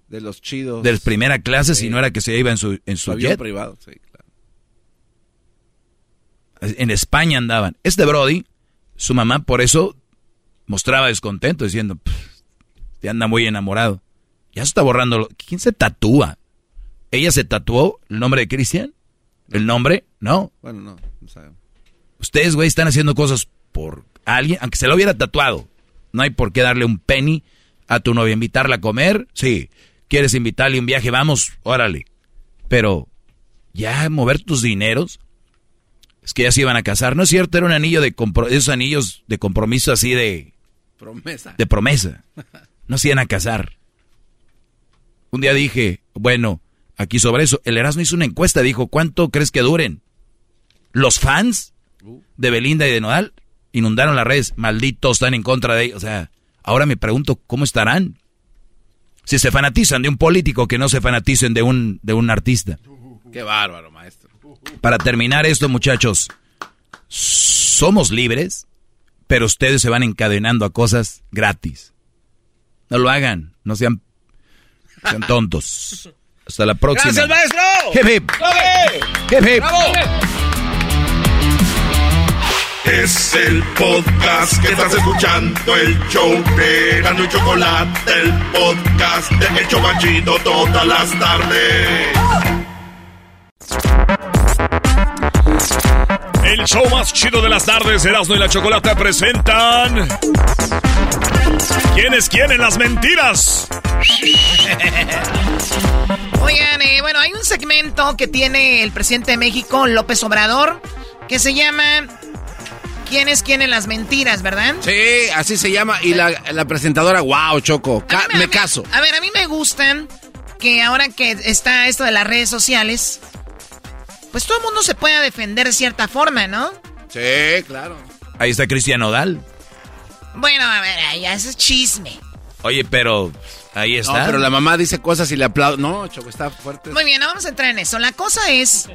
De los chidos. De primera clase, si no era que se iba en su, en su, avión privado, sí. En España andaban. Este Brody, su mamá por eso mostraba descontento, diciendo, te anda muy enamorado. Ya se está borrando. ¿Quién se tatúa? ¿Ella se tatuó el nombre de Cristian? ¿El nombre? No. Bueno, no, no sabemos. Ustedes, güey, están haciendo cosas por alguien, aunque se lo hubiera tatuado. No hay por qué darle un penny a tu novia, invitarla a comer. Sí. ¿Quieres invitarle un viaje? Vamos, órale. Pero, ya mover tus dineros. Es que ya se iban a casar. No es cierto, era un anillo de compromiso, esos anillos de compromiso así de... Promesa. De promesa. No se iban a casar. Un día dije, bueno, aquí sobre eso. El Erasmo hizo una encuesta, dijo, ¿cuánto crees que duren? Los fans de Belinda y de Nodal inundaron las redes, malditos, están en contra de ellos. O sea, ahora me pregunto, ¿cómo estarán? Si se fanatizan de un político, que no se fanaticen de un, de un artista. Qué bárbaro, maestro. Para terminar esto, muchachos, somos libres, pero ustedes se van encadenando a cosas gratis. No lo hagan, no sean, sean tontos. Hasta la próxima. ¡Gracias, maestro! Hip hip. Hip hip. ¡Bravo! Es el podcast que estás escuchando, el show de Gano y Chocolate, el podcast de El Chobachito todas las tardes. El show más chido de las tardes, Erasmo y la Chocolate presentan... ¿Quién es quién en las mentiras? Oigan, eh, bueno, hay un segmento que tiene el presidente de México, López Obrador, que se llama ¿Quién es quién en las mentiras, verdad? Sí, así se llama. Y la, presentadora, wow, Choco, me, caso. A ver, a mí me gustan que ahora que está esto de las redes sociales, pues todo el mundo se pueda defender de cierta forma, ¿no? Sí, claro. Ahí está Cristian Odal. Bueno, a ver, ya es chisme. Oye, pero ahí está. No, pero la mamá dice cosas y le aplaude. No, Choco, está fuerte. Muy bien, no vamos a entrar en eso. La cosa es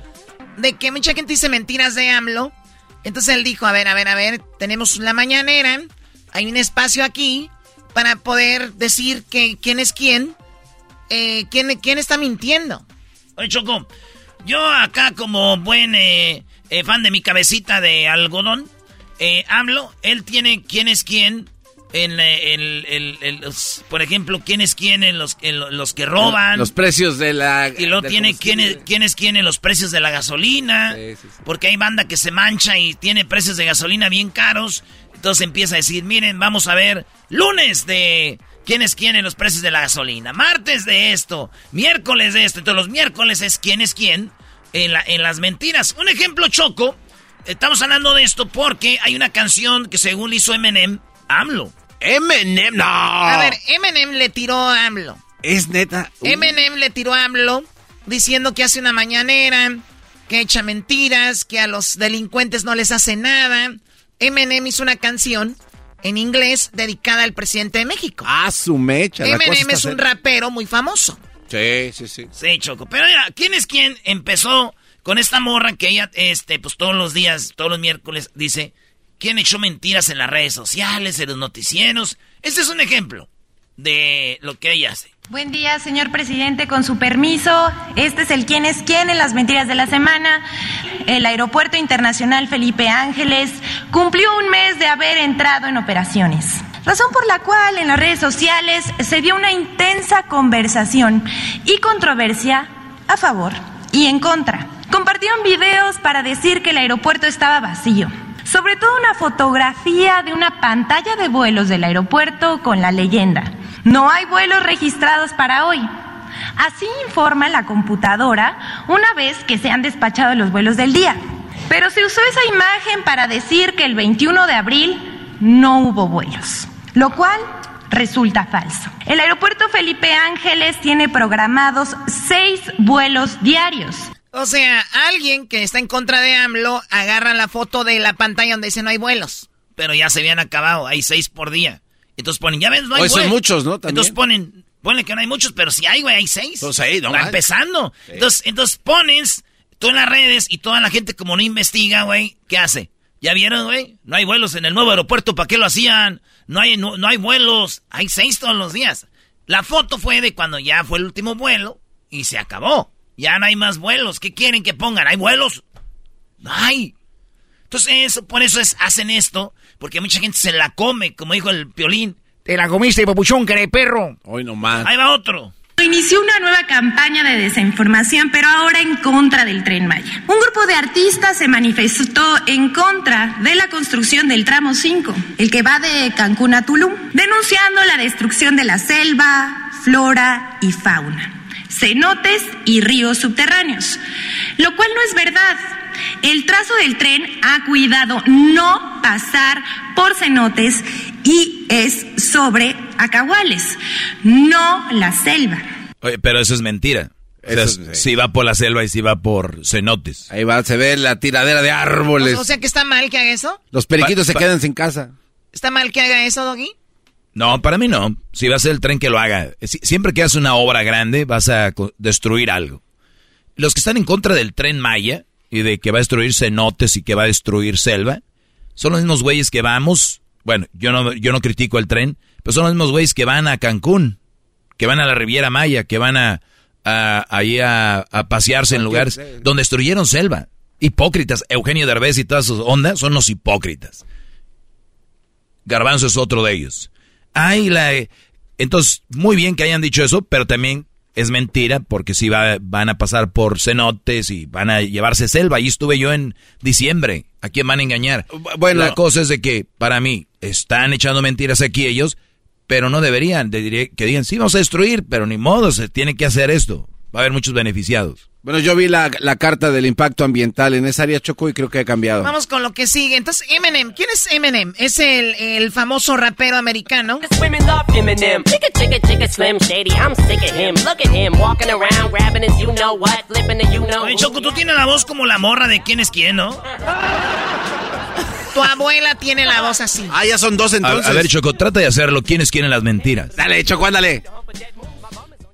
de que mucha gente dice mentiras de AMLO. Entonces él dijo, a ver, a ver, a ver, tenemos la mañanera hay un espacio aquí para poder decir que quién es quién, eh, quién, quién está mintiendo. Oye, Choco, yo acá como buen eh, eh, fan de mi cabecita de algodón, eh, hablo, él tiene quién es quién en el, por ejemplo, quién es quién en los, los que roban. Los precios de la... Y luego tiene quién es, quién es quién en los precios de la gasolina. Porque hay banda que se mancha y tiene precios de gasolina bien caros. Entonces empieza a decir, miren, vamos a ver, lunes de quién es quién en los precios de la gasolina, martes de esto, miércoles de esto. Entonces los miércoles es quién es quién en, la, en las mentiras. Un ejemplo choco, estamos hablando de esto porque hay una canción que según hizo Eminem, AMLO. Eminem, no. A ver, Eminem le tiró a AMLO. Es neta. Eminem le tiró a AMLO diciendo que hace una mañanera, que echa mentiras, que a los delincuentes no les hace nada. Eminem hizo una canción en inglés dedicada al presidente de México. Ah, su mecha. Eminem es un rapero muy famoso. Sí, sí, sí. Sí, Choco. Pero mira, ¿quién es quién empezó con esta morra que ella, este, pues todos los días, todos los miércoles, dice, ¿quién echó mentiras en las redes sociales, en los noticieros? Este es un ejemplo de lo que ella hace. Buen día, señor presidente, con su permiso. Este es el quién es quién en las mentiras de la semana. El Aeropuerto Internacional Felipe Ángeles cumplió un mes de haber entrado en operaciones. Razón por la cual en las redes sociales se dio una intensa conversación y controversia a favor y en contra. Compartieron videos para decir que el aeropuerto estaba vacío. Sobre todo una fotografía de una pantalla de vuelos del aeropuerto con la leyenda. No hay vuelos registrados para hoy. Así informa la computadora una vez que se han despachado los vuelos del día. Pero se usó esa imagen para decir que el 21 de abril no hubo vuelos, lo cual resulta falso. El aeropuerto Felipe Ángeles tiene programados seis vuelos diarios. O sea, alguien que está en contra de AMLO agarra la foto de la pantalla donde dice no hay vuelos. Pero ya se habían acabado, hay seis por día. Entonces ponen, ya ves, no hay Hoy son muchos, ¿no? También. Entonces ponen, ponle que no hay muchos, pero si hay, güey, hay seis. Pues ahí, no empezando. Entonces, entonces pones tú en las redes y toda la gente como no investiga, güey, ¿qué hace? ¿Ya vieron, güey? No hay vuelos en el nuevo aeropuerto, ¿para qué lo hacían? No hay, no, no hay vuelos, hay seis todos los días. La foto fue de cuando ya fue el último vuelo y se acabó. Ya no hay más vuelos. ¿Qué quieren que pongan? ¿Hay vuelos? No hay. Entonces, eso, por eso es, hacen esto, porque mucha gente se la come, como dijo el piolín. Te la comiste, papuchón, que perro. Hoy nomás. Ahí va otro. Inició una nueva campaña de desinformación, pero ahora en contra del tren Maya. Un grupo de artistas se manifestó en contra de la construcción del tramo 5, el que va de Cancún a Tulum, denunciando la destrucción de la selva, flora y fauna cenotes y ríos subterráneos, lo cual no es verdad. El trazo del tren ha cuidado no pasar por cenotes y es sobre acahuales, no la selva. Oye, pero eso es mentira. O sea, Eso sí. si va por la selva y si va por cenotes. Ahí va, se ve la tiradera de árboles. O sea que está mal que haga eso. Los periquitos Pa- se pa- quedan sin casa. ¿Está mal que haga eso, Doggy? No, para mí no. Si va a ser el tren que lo haga. Si- siempre que haces una obra grande, vas a destruir algo. Los que están en contra del tren Maya y de que va a destruir cenotes y que va a destruir selva, son los mismos güeyes que vamos. Bueno, yo no, yo no critico el tren, pero son los mismos güeyes que van a Cancún, que van a la Riviera Maya, que van a, a- ahí a, a pasearse en lugares donde destruyeron selva. Hipócritas. Eugenio Derbez y todas sus ondas son los hipócritas. Garbanzo es otro de ellos. Ay, la... Entonces, muy bien que hayan dicho eso, pero también es mentira porque si va, van a pasar por cenotes y van a llevarse selva. Ahí estuve yo en diciembre. ¿A quién van a engañar? bueno. la cosa es de que, para mí, están echando mentiras aquí ellos, pero no deberían. De, que digan, sí, vamos a destruir, pero ni modo, se tiene que hacer esto. Va a haber muchos beneficiados. Bueno, yo vi la, la carta del impacto ambiental en esa área Choco y creo que ha cambiado. Vamos con lo que sigue. Entonces, Eminem. ¿Quién es Eminem? Es el, el famoso rapero americano. Oye, Choco, tú tienes la voz como la morra de quién es quién, ¿no? Tu abuela tiene la voz así. Ah, ya son dos A, entonces. a ver, Choco, trata de hacerlo. ¿Quiénes quieren las mentiras? Dale, Choco, ándale.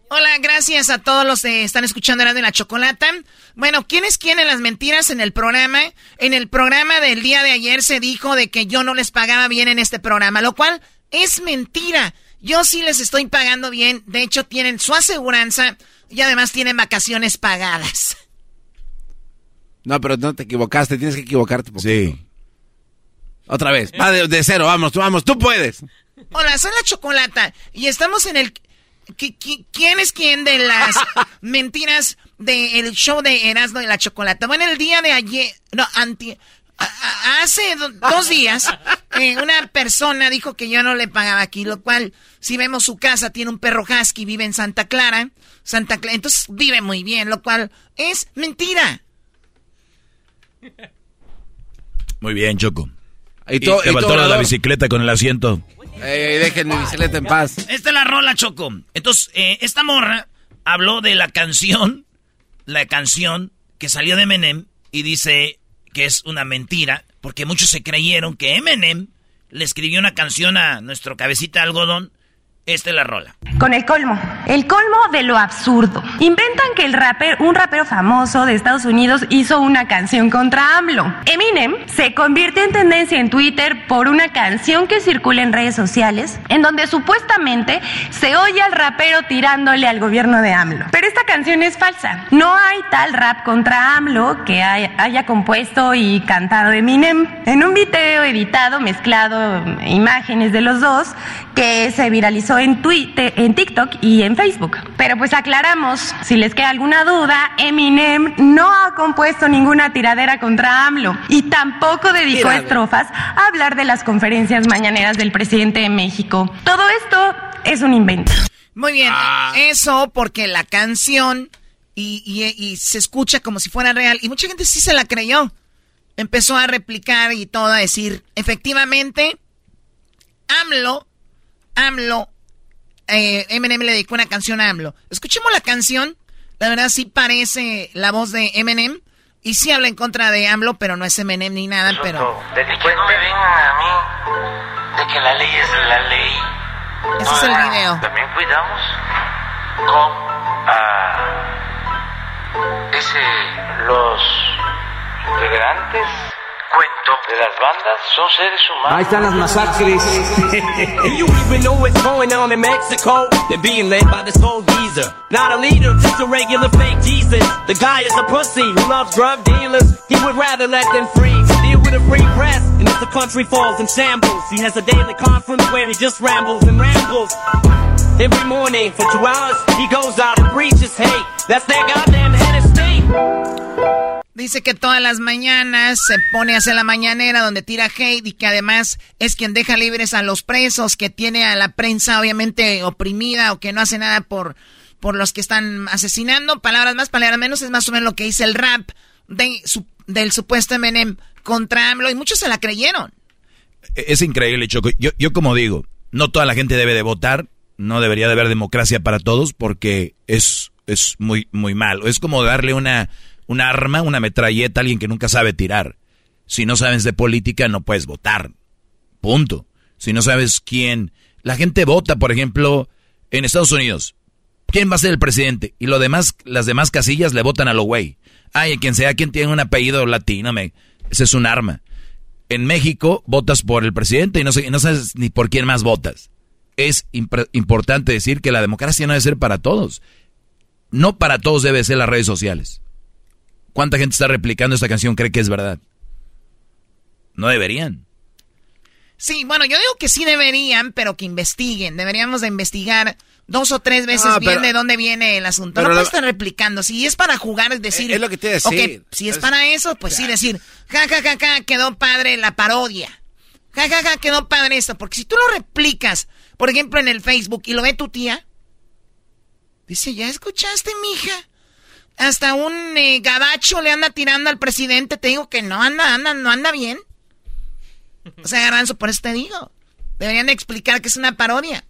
Hola, gracias a todos los que están escuchando Erasmo y la Chocolata. Bueno, ¿quiénes quieren las mentiras en el programa? En el programa del día de ayer se dijo de que yo no les pagaba bien en este programa, lo cual es mentira. Yo sí les estoy pagando bien. De hecho, tienen su aseguranza y además tienen vacaciones pagadas. No, pero no te equivocaste, tienes que equivocarte. Sí. Otra vez, va de, cero, vamos, tú, vamos, tú puedes. Hola, soy la Chocolata y estamos en el... ¿Quién es quién de las [laughs] mentiras del show de Erasmo y la Chocolata? Bueno, el día de ayer... No, anti... Hace dos días, [laughs] eh, una persona dijo que yo no le pagaba aquí, lo cual, si vemos su casa, tiene un perro husky, vive en Santa Clara, Santa Clara, entonces vive muy bien, lo cual es mentira. Muy bien, Choco. Y, te faltó la bicicleta con el asiento. Dejen mi bicicleta en paz. Esta es la rola, Choco. Entonces, eh, esta morra habló de la canción, la canción que salió de Eminem y dice que es una mentira, porque muchos se creyeron que Eminem le escribió una canción a nuestro cabecita algodón esta es la rola. Con el colmo. El colmo de lo absurdo. Inventan que el rapper, un rapero famoso de Estados Unidos hizo una canción contra AMLO. Eminem se convierte en tendencia en Twitter por una canción que circula en redes sociales en donde supuestamente se oye al rapero tirándole al gobierno de AMLO. Pero esta canción es falsa. No hay tal rap contra AMLO que haya compuesto y cantado Eminem. En un video editado, mezclado imágenes de los dos, que se viralizó en Twitter, en TikTok y en Facebook. Pero pues aclaramos, si les queda alguna duda, Eminem no ha compuesto ninguna tiradera contra AMLO y tampoco dedicó estrofas a hablar de las conferencias mañaneras del presidente de México. Todo esto es un invento. Muy bien, ah. eso porque la canción y, y se escucha como si fuera real y mucha gente sí se la creyó. Empezó a replicar y todo a decir, efectivamente, AMLO AMLO, eh, Eminem le dedicó una canción a AMLO. Escuchemos la canción. La verdad sí parece la voz de Eminem. Y sí habla en contra de AMLO, pero no es Eminem ni nada, pero... De que no me vengan a mí, de que la ley es la ley. Ese es el video. También cuidamos con ah, ese, los integrantes cuento de las bandas son seres humanos. Ahí están las masacres. you even know what's going on in Mexico? They're being led by this old geezer. Not a leader, just a regular fake Jesus. The guy is a pussy who loves drug dealers. He would rather let them free. Deal with a free press, and if the country falls in shambles, he has a daily conference where he just rambles and rambles. Every morning for two hours, he goes out and preaches hate. That's their goddamn head of state. Dice que todas las mañanas se pone a hacer la mañanera donde tira hate y que además es quien deja libres a los presos, que tiene a la prensa obviamente oprimida o que no hace nada por, por los que están asesinando. Palabras más, palabras menos, es más o menos lo que dice el rap de del supuesto MNM contra AMLO y muchos se la creyeron. Es increíble, Choco. Yo, yo como digo, no toda la gente debe de votar, no debería de haber democracia para todos porque es, es muy, muy malo. Es como darle una un arma, una metralleta alguien que nunca sabe tirar. Si no sabes de política, no puedes votar. Punto. Si no sabes quién. La gente vota, por ejemplo, en Estados Unidos. ¿Quién va a ser el presidente? Y lo demás, las demás casillas le votan a lo güey. Ay, quien sea, quien tiene un apellido latino, me, ese es un arma. En México votas por el presidente y no, sé, no sabes ni por quién más votas. Es importante decir que la democracia no debe ser para todos. No para todos debe ser las redes sociales. ¿Cuánta gente está replicando esta canción cree que es verdad? No deberían. Sí, bueno, yo digo que sí deberían, pero que investiguen. Deberíamos de investigar dos o tres veces bien de dónde viene el asunto. No puede estar replicando. Si es para jugar, es decir... Es lo que te decir. si es, para eso, pues sí decir, ja, ja, ja, ja, quedó padre la parodia. Ja, ja, ja, quedó padre esto. Porque si tú lo replicas, por ejemplo, en el Facebook y lo ve tu tía, dice, ¿ya escuchaste, mija? Hasta un eh, gabacho le anda tirando al presidente. Te digo que no anda, anda, no anda bien. O sea, Garbanzo, por eso te digo. Deberían explicar que es una parodia.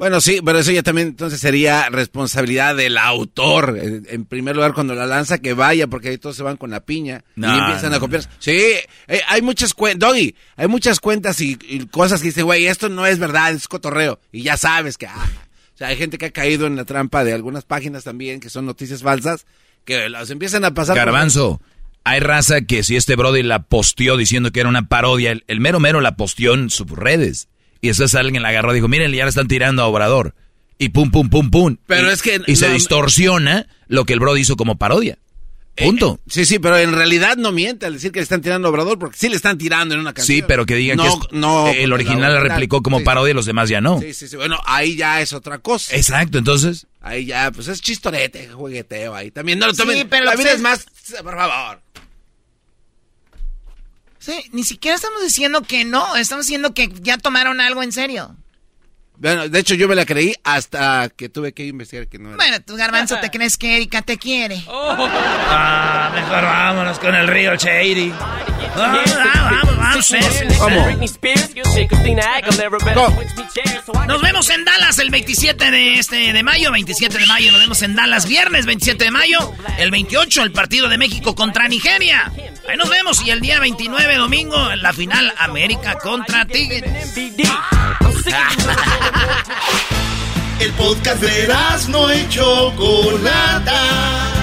Bueno, sí, pero eso ya también entonces sería responsabilidad del autor. En primer lugar, cuando la lanza, que vaya, porque ahí todos se van con la piña y empiezan a copiar. Sí, eh, hay muchas cuentas, Doggy, hay muchas cuentas y, cosas que dicen, güey, esto no es verdad, es cotorreo. Y ya sabes que, ah, sea, hay gente que ha caído en la trampa de algunas páginas también, que son noticias falsas, que las empiezan a pasar. Garbanzo, hay raza que si este Brody la posteó diciendo que era una parodia, el, mero mero la posteó en sus redes. Y después alguien la agarró y dijo, miren, ya le están tirando a Obrador. Y pum, pum, pum, pum. Pero es que... Y se distorsiona lo que el Brody hizo como parodia. Punto. Eh, sí, sí, pero en realidad no miente al decir que le están tirando a Obrador, porque sí le están tirando en una canción. Sí, pero que digan que no, el original la replicó como parodia y los demás ya no. Sí, sí, sí. Bueno, ahí ya es otra cosa. Exacto, entonces. Ahí ya, pues es chistorete, jugueteo ahí. También no lo tomen. Sí, pero la vida es más, por favor. Sí, ni siquiera estamos diciendo que no, estamos diciendo que ya tomaron algo en serio. Bueno, de hecho yo me la creí hasta que tuve que investigar que no era. Bueno, tu garbanzo te crees que Erika te quiere. Oh. Ah, mejor vámonos con el río Shady. Vamos, vamos, vamos. Nos vemos en Dallas el 27 de este de mayo, 27 de mayo nos vemos en Dallas viernes 27 de mayo, el 28 el partido de México contra Nigeria. Ahí nos vemos y el día 29 domingo la final América contra Tigres. [laughs] El podcast de no y Chocolata.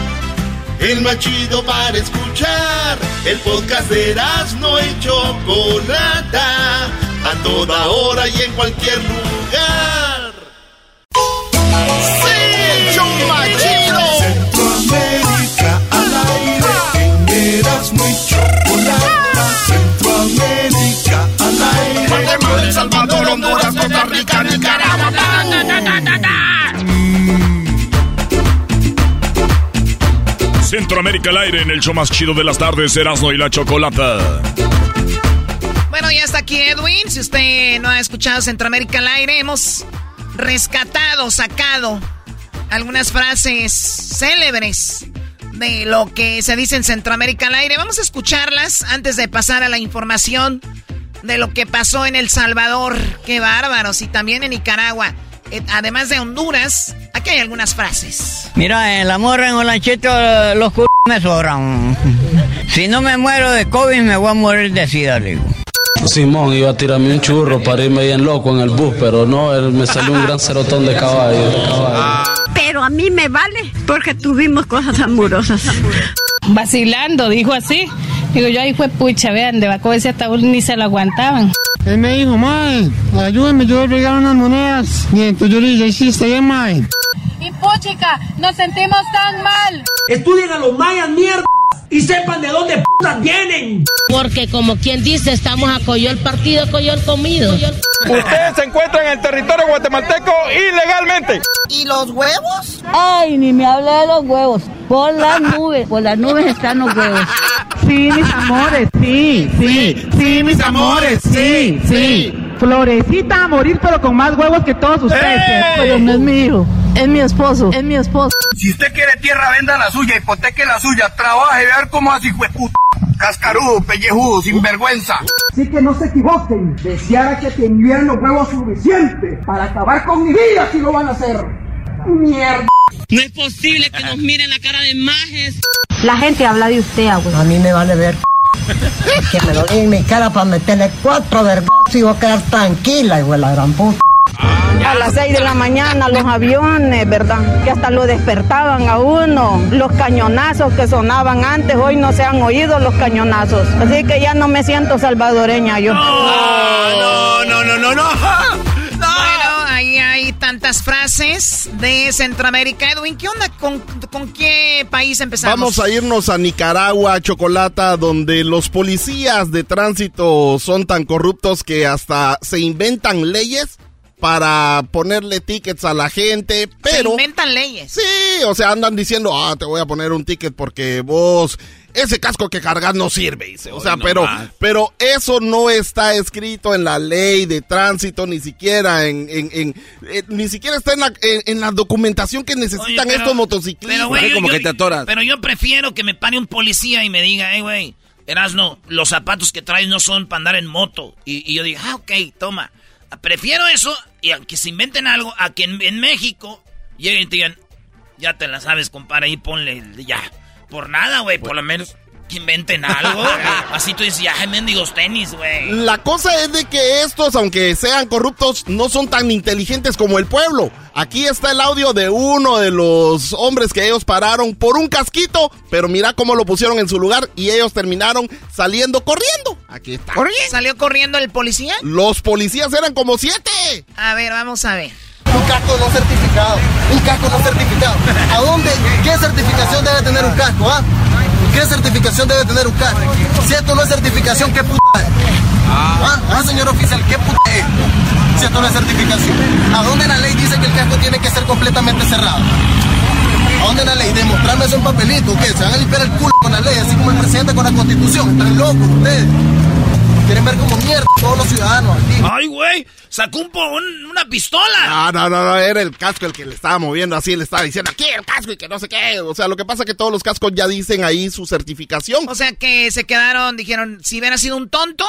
El más chido para escuchar. El podcast de no y Chocolata. A toda hora y en cualquier lugar. ¡Sí! Centroamérica al aire en el show más chido de las tardes, Erasmo y la Chocolata. Bueno, ya está aquí Edwin. Si usted no ha escuchado Centroamérica al aire, hemos rescatado, sacado algunas frases célebres de lo que se dice en Centroamérica al aire. Vamos a escucharlas antes de pasar a la información de lo que pasó en El Salvador. Qué bárbaros. Y también en Nicaragua. Eh, además de Honduras, aquí hay algunas frases. Mira, el amor en Olanchito, los c me sobran. Si no me muero de COVID, me voy a morir de sida, digo. Simón iba a tirarme un churro para irme bien loco en el bus, pero no, él me salió un gran cerotón de caballo. Pero a mí me vale porque tuvimos cosas amorosas. Vacilando, dijo así. Digo, yo ahí fue pucha, vean, de Baco ese ataúd ni se lo aguantaban. Él me dijo, mae, ayúdame, yo voy a regalar unas monedas. Bien, pues yo le dije, hiciste bien, mae. Puchica, nos sentimos tan mal. Estudien a los mayas, mierda y sepan de dónde putas vienen. Porque como quien dice, estamos a Coyol partido, Coyol comido. Ustedes se encuentran en el territorio guatemalteco ilegalmente. ¿Y los huevos? Ay, ni me hable de los huevos. Por las nubes, por las nubes están los huevos. Sí, mis amores, sí, sí, sí, mis amores, sí, sí. Florecita a morir, pero con más huevos que todos ustedes. Pero no es mi hijo, es mi esposo, es mi esposo. Si usted quiere tierra, venda la suya, hipoteque la suya, trabaje, ver cómo así, puta. Cascarudo, pellejudo, sinvergüenza. Así que no se equivoquen. Deseara que tuvieran los huevos suficientes para acabar con mi vida si lo van a hacer. Mierda. No es posible que nos miren la cara de majes. La gente habla de usted, güey. A mí me vale ver. [laughs] que me lo diga en mi cara para meterle cuatro vergas y voy a quedar tranquila, güey, la gran puta. A las 6 de la mañana los aviones, ¿verdad? Que hasta lo despertaban a uno. Los cañonazos que sonaban antes, hoy no se han oído los cañonazos. Así que ya no me siento salvadoreña yo. No, no, no, no, no. Bueno, ahí hay tantas frases de Centroamérica. Edwin, ¿qué onda? ¿Con, ¿Con, qué país empezamos? Vamos a irnos a Nicaragua, Chocolata, donde los policías de tránsito son tan corruptos que hasta se inventan leyes para ponerle tickets a la gente, pero... Se inventan leyes. Sí, o sea, andan diciendo, ah, te voy a poner un ticket porque vos... Ese casco que cargas no sirve, dice. O sea, pero, pero eso no está escrito en la ley de tránsito, ni siquiera en, en, eh, ni siquiera está en la, en, la documentación que necesitan estos motociclistas. Pero, como que te atoras. Pero yo prefiero que me pare un policía y me diga, hey, güey, Erasno, los zapatos que traes no son para andar en moto. Y, y yo digo, ah, ok, toma. Prefiero eso y aunque se inventen algo, a que en, México lleguen y te digan, ya te la sabes, compadre, ahí ponle ya. Por nada, güey, por lo menos. Que inventen algo. [laughs] Así tú dices, ay, mendigos tenis, güey. La cosa es de que estos, aunque sean corruptos, no son tan inteligentes como el pueblo. Aquí está el audio de uno de los hombres que ellos pararon por un casquito, pero mira cómo lo pusieron en su lugar y ellos terminaron saliendo corriendo. Aquí está. ¿Salió corriendo el policía? Los policías eran como siete. A ver, vamos a ver. Un casco no certificado. Un casco no certificado. ¿A dónde? ¿Qué certificación debe tener un casco, ah? ¿Qué certificación debe tener un casco? Si esto no es certificación, ¿qué puta es? Ah, ah señor oficial, ¿qué puta es? Si esto no es certificación. ¿A dónde la ley dice que el casco tiene que ser completamente cerrado? ¿A dónde la ley? Demostrarme eso en papelito. ¿Qué? ¿Se van a limpiar el culo con la ley? Así como el presidente con la constitución. Están locos ustedes. Quieren ver como mierda todos los ciudadanos aquí. Ay, güey, sacó un, una pistola. No, no, no, no, era el casco el que le estaba moviendo así, le estaba diciendo aquí el casco y que no sé qué. O sea, lo que pasa es que todos los cascos ya dicen ahí su certificación. O sea, que se quedaron, dijeron, si hubiera sido un tonto,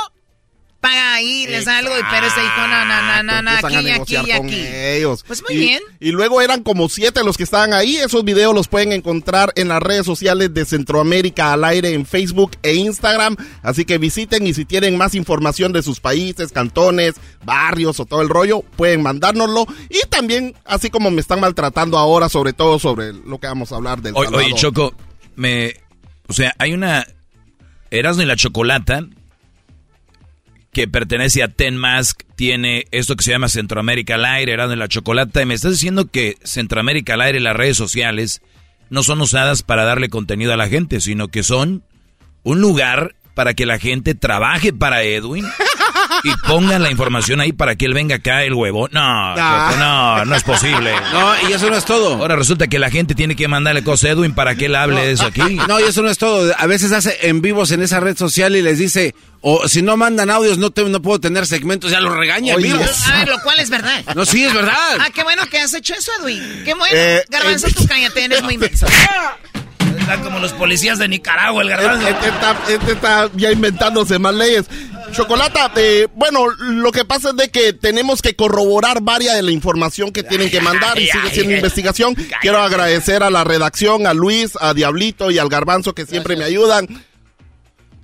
paga ahí, les da algo, pero ese dijo, no, no, no, no, aquí, aquí, aquí. Ellos. Pues muy bien. Y luego eran como siete los que estaban ahí. Esos videos los pueden encontrar en las redes sociales de Centroamérica al aire en Facebook e Instagram. Así que visiten y si tienen más información de sus países, cantones, barrios o todo el rollo, pueden mandárnoslo. Y también, así como me están maltratando ahora, sobre todo sobre lo que vamos a hablar del Oye, oye Choco, me... O sea, hay una... Erasmo y la Chocolata que pertenece a Ten Mask tiene esto que se llama Centroamérica al aire, era de la chocolata, y me estás diciendo que Centroamérica al aire, las redes sociales, no son usadas para darle contenido a la gente, sino que son un lugar para que la gente trabaje para Edwin [laughs] y pongan la información ahí para que él venga acá el huevo. No, no, no es posible. No, y eso no es todo. Ahora resulta que la gente tiene que mandarle cosas a Edwin para que él hable de eso aquí. No, y eso no es todo. A veces hace en vivos en esa red social y les dice, o si no mandan audios, no, no puedo tener segmentos, ya lo regaña. Ah, lo cual es verdad. No, sí, es verdad. Ah, qué bueno que has hecho eso, Edwin. Qué bueno. Eh, Garbanzo, eh, tú cállate, eres muy inmenso. Está como los policías de Nicaragua, el garbanzo. Este, está, este está ya inventándose más leyes. Chocolata, eh, bueno, lo que pasa es de que tenemos que corroborar varias de la información que tienen que mandar y sigue siendo investigación. Quiero agradecer a la redacción, a Luis, a Diablito y al Garbanzo que siempre me ayudan.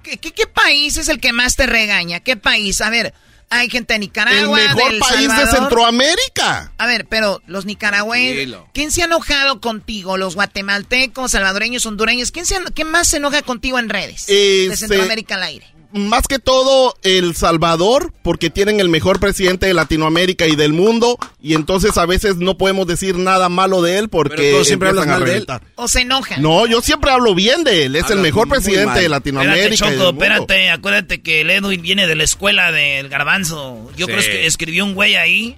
¿Qué, qué, país es el que más te regaña? ¿Qué país? A ver, hay gente de Nicaragua. El mejor país de Centroamérica. A ver, pero los nicaragüenses. ¿Quién se ha enojado contigo? ¿Los guatemaltecos, salvadoreños, hondureños? ¿Quién, se, ¿quién más se enoja contigo en redes? de este, Centroamérica al aire más que todo El Salvador, porque tienen el mejor presidente de Latinoamérica y del mundo, y entonces a veces no podemos decir nada malo de él porque siempre mal de él. O se enojan. No, yo siempre hablo bien de él, es el mejor presidente de Latinoamérica. Espérate, Choco, espérate, acuérdate que el Edwin viene de la escuela del garbanzo. Yo creo que escribió un güey ahí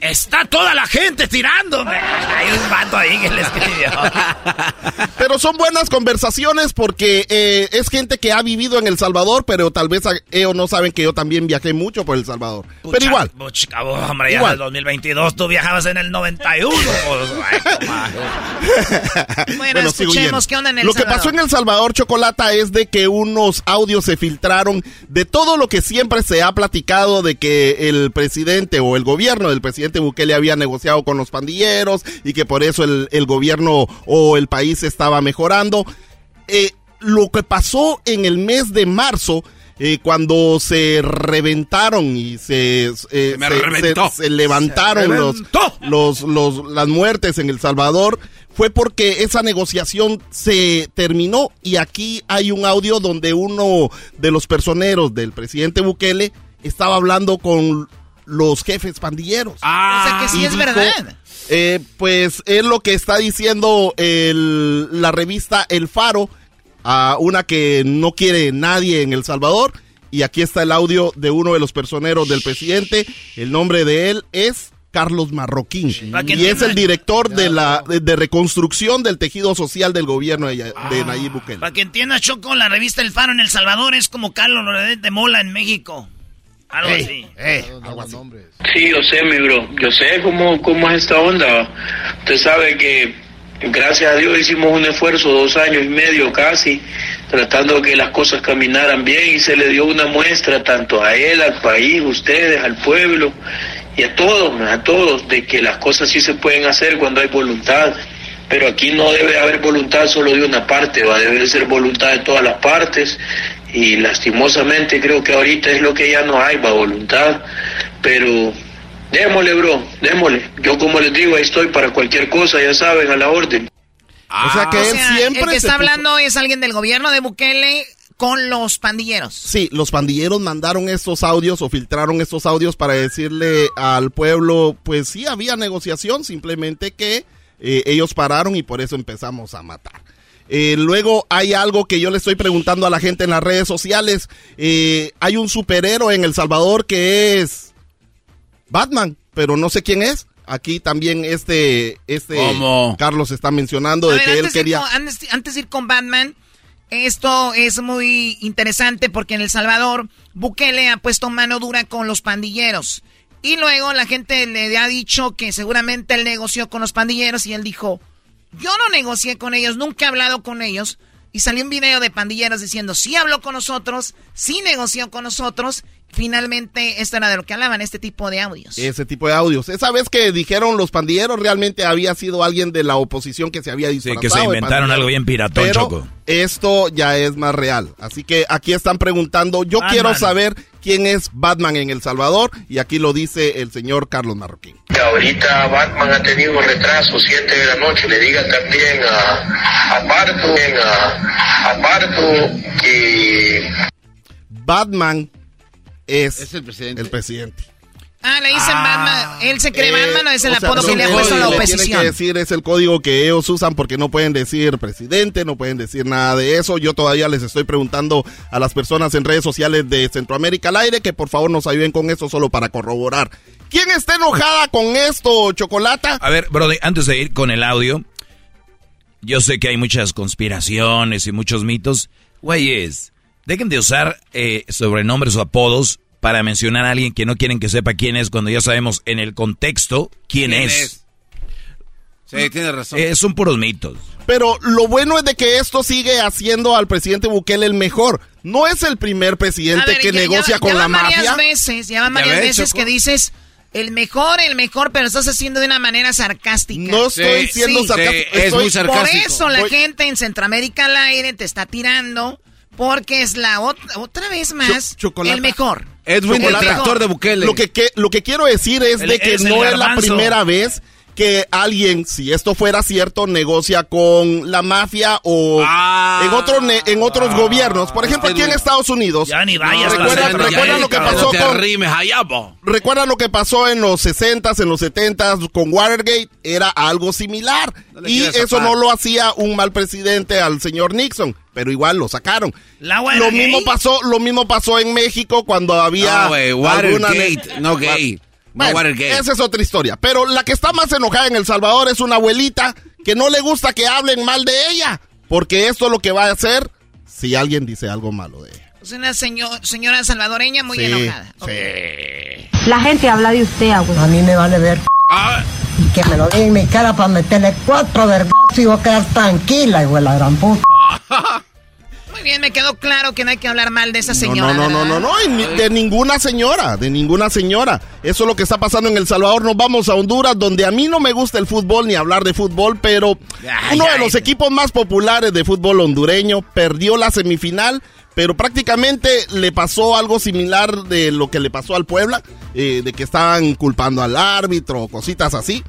Está toda la gente tirándome. Hay un vato ahí que le escribió. [laughs] Pero son buenas conversaciones porque eh, es gente que ha vivido en El Salvador, pero tal vez ellos no saben que yo también viajé mucho por El Salvador. pero igual. hombre, igual. en el 2022 tú viajabas en el 91. [laughs] bueno, escuchemos qué onda en El Lo que pasó en El Salvador, Chocolata, es de que unos audios se filtraron de todo lo que siempre se ha platicado de que el presidente o el gobierno del presidente presidente Bukele había negociado con los pandilleros y que por eso el, gobierno o el país estaba mejorando. Eh, lo que pasó en el mes de marzo, eh, cuando se reventaron y se, eh, se, levantaron los, los, los, las muertes en El Salvador, fue porque esa negociación se terminó y aquí hay un audio donde uno de los personeros del presidente Bukele estaba hablando con los jefes pandilleros. Ah, o sea que sí es verdad. Eh, pues es lo que está diciendo el, la revista El Faro, a una que no quiere nadie en El Salvador. Y aquí está el audio de uno de los personeros del presidente. El nombre de él es Carlos Marroquín. Y es el director de la de, reconstrucción del tejido social del gobierno de, Nayib Bukele. Para que entiendas, Choco, la revista El Faro en El Salvador es como Carlos Loredet de Mola en México. Algo así. Sí, yo sé, mi bro. Yo sé cómo, cómo es esta onda. Usted sabe que, gracias a Dios, hicimos un esfuerzo, dos años y medio casi, tratando de que las cosas caminaran bien y se le dio una muestra tanto a él, al país, ustedes, al pueblo y a todos, a todos, de que las cosas sí se pueden hacer cuando hay voluntad. pero aquí no debe haber voluntad solo de una parte, va, debe ser voluntad de todas las partes y lastimosamente creo que ahorita es lo que ya no hay, va, voluntad, pero démosle, bro, démosle. Yo como les digo, ahí estoy para cualquier cosa, ya saben, a la orden. o sea que él siempre... El que está hablando es alguien del gobierno de Bukele con los pandilleros. Sí, los pandilleros mandaron estos audios o filtraron estos audios para decirle al pueblo, pues sí había negociación, simplemente que eh, ellos pararon y por eso empezamos a matar. Eh, luego hay algo que yo le estoy preguntando a la gente en las redes sociales. Eh, hay un superhéroe en El Salvador que es Batman, pero no sé quién es. Aquí también este, este Carlos está mencionando de que él quería... antes de ir con Batman, esto es muy interesante porque en El Salvador Bukele ha puesto mano dura con los pandilleros. Y luego la gente le ha dicho que seguramente él negoció con los pandilleros y él dijo, yo no negocié con ellos, nunca he hablado con ellos. Y salió un video de pandilleros diciendo, sí habló con nosotros, sí negoció con nosotros Finalmente, esto era de lo que hablaban, este tipo de audios. Ese tipo de audios. Esa vez que dijeron los pandilleros, realmente había sido alguien de la oposición que se había disfrazado. Sí, que se inventaron algo bien piratón, Pero Choco. esto ya es más real. Así que aquí están preguntando, yo quiero saber quién es Batman en El Salvador, y aquí lo dice el señor Carlos Marroquín. Ahorita Batman ha tenido un retraso, 7 de la noche, le diga también a, a a, a que... Batman es, el presidente. El presidente. Ah, le dicen Batman. Él se cree Batman o es el apodo que le ha puesto la oposición. Que decir, es el código que ellos usan porque no pueden decir presidente, no pueden decir nada de eso. Yo todavía les estoy preguntando a las personas en redes sociales de Centroamérica al aire que por favor nos ayuden con eso solo para corroborar. ¿Quién está enojada con esto, Chocolata? A ver, Brody, antes de ir con el audio, yo sé que hay muchas conspiraciones y muchos mitos. Güeyes, Dejen de usar eh, sobrenombres o apodos para mencionar a alguien que no quieren que sepa quién es cuando ya sabemos en el contexto quién, es? Sí, tiene razón. Eh, son puros mitos. Pero lo bueno es de que esto sigue haciendo al presidente Bukele el mejor. No es el primer presidente que negocia con la varias mafia. Veces, ya van varias veces que dices el mejor, el mejor, pero estás haciendo de una manera sarcástica. No estoy siendo sarcástico. es muy sarcástico. Por eso la gente en Centroamérica al aire te está tirando porque es la otra, otra vez más el mejor. Edwin, el tractor de Bukele. Lo que, lo que quiero decir es de que no es la primera vez que alguien, si esto fuera cierto, negocia con la mafia o ah. en, otro en otros gobiernos. Por ejemplo, aquí en Estados Unidos. Ya ni vayas. ¿Recuerdan, lo que pasó con... ¿Recuerdan lo que pasó en los 60s, en los 70s con Watergate? Era algo similar. y eso no lo hacía un mal presidente al señor Nixon pero igual lo sacaron. lo mismo pasó, lo mismo pasó en México cuando había no, Watergate, no gay. esa es otra historia. Pero la que está más enojada en El Salvador es una abuelita que no le gusta que hablen mal de ella. Porque esto es lo que va a hacer si alguien dice algo malo de ella. Es una señora salvadoreña muy enojada. Sí. La gente habla de usted, abuelo. A mí me vale ver. Ah. Y que me lo diga en mi cara para meterle cuatro vergas y voy a quedar tranquila, igual la gran puta. Muy bien, me quedó claro que no hay que hablar mal de esa señora. No, no, no, no, no, de ninguna señora, de ninguna señora. Eso es lo que está pasando en El Salvador. Nos vamos a Honduras, donde a mí no me gusta el fútbol ni hablar de fútbol, pero uno de los equipos más populares de fútbol hondureño perdió la semifinal pero prácticamente le pasó algo similar de lo que le pasó al Puebla, eh, de que estaban culpando al árbitro, cositas así.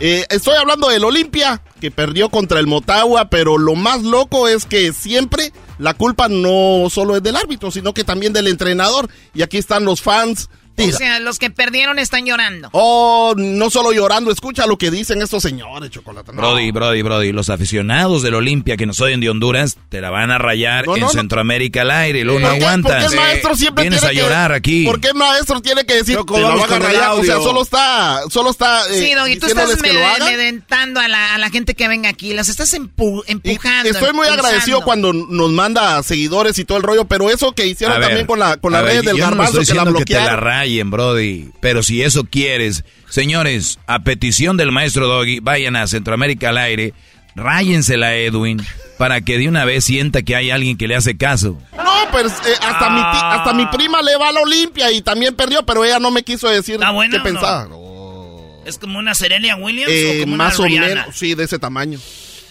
Eh, estoy hablando del Olimpia, que perdió contra el Motagua, pero lo más loco es que siempre la culpa no solo es del árbitro, sino que también del entrenador. Y aquí están los fans o sea, los que perdieron están llorando. Oh, no solo llorando, escucha lo que dicen estos señores, Chocolate. Brody, Brody, Brody, los aficionados del Olimpia que nos oyen de Honduras te la van a rayar en Centroamérica al aire y luego no aguantas. ¿Por qué el maestro siempre Vienes tiene a llorar aquí. ¿Por qué el maestro tiene que decir que lo van a rayar? O sea, solo está, solo está eh, Sí, Doggy, tú estás medentando a la, a la gente que venga aquí, las estás empujando. estoy muy agradecido cuando nos manda seguidores y todo el rollo, pero eso que hicieron también con la, con la red del garbanzo que la bloquearon. Rayen, Brody. Pero si eso quieres, señores, a petición del maestro Doggy, vayan a Centroamérica al aire, ráyensela a Edwin para que de una vez sienta que hay alguien que le hace caso. No, pero eh, hasta, mi hasta mi prima le va a la Olimpia y también perdió, pero ella no me quiso decir qué pensaba. ¿Es como una Serenia Williams o eh, como más una o menos, sí, de ese tamaño.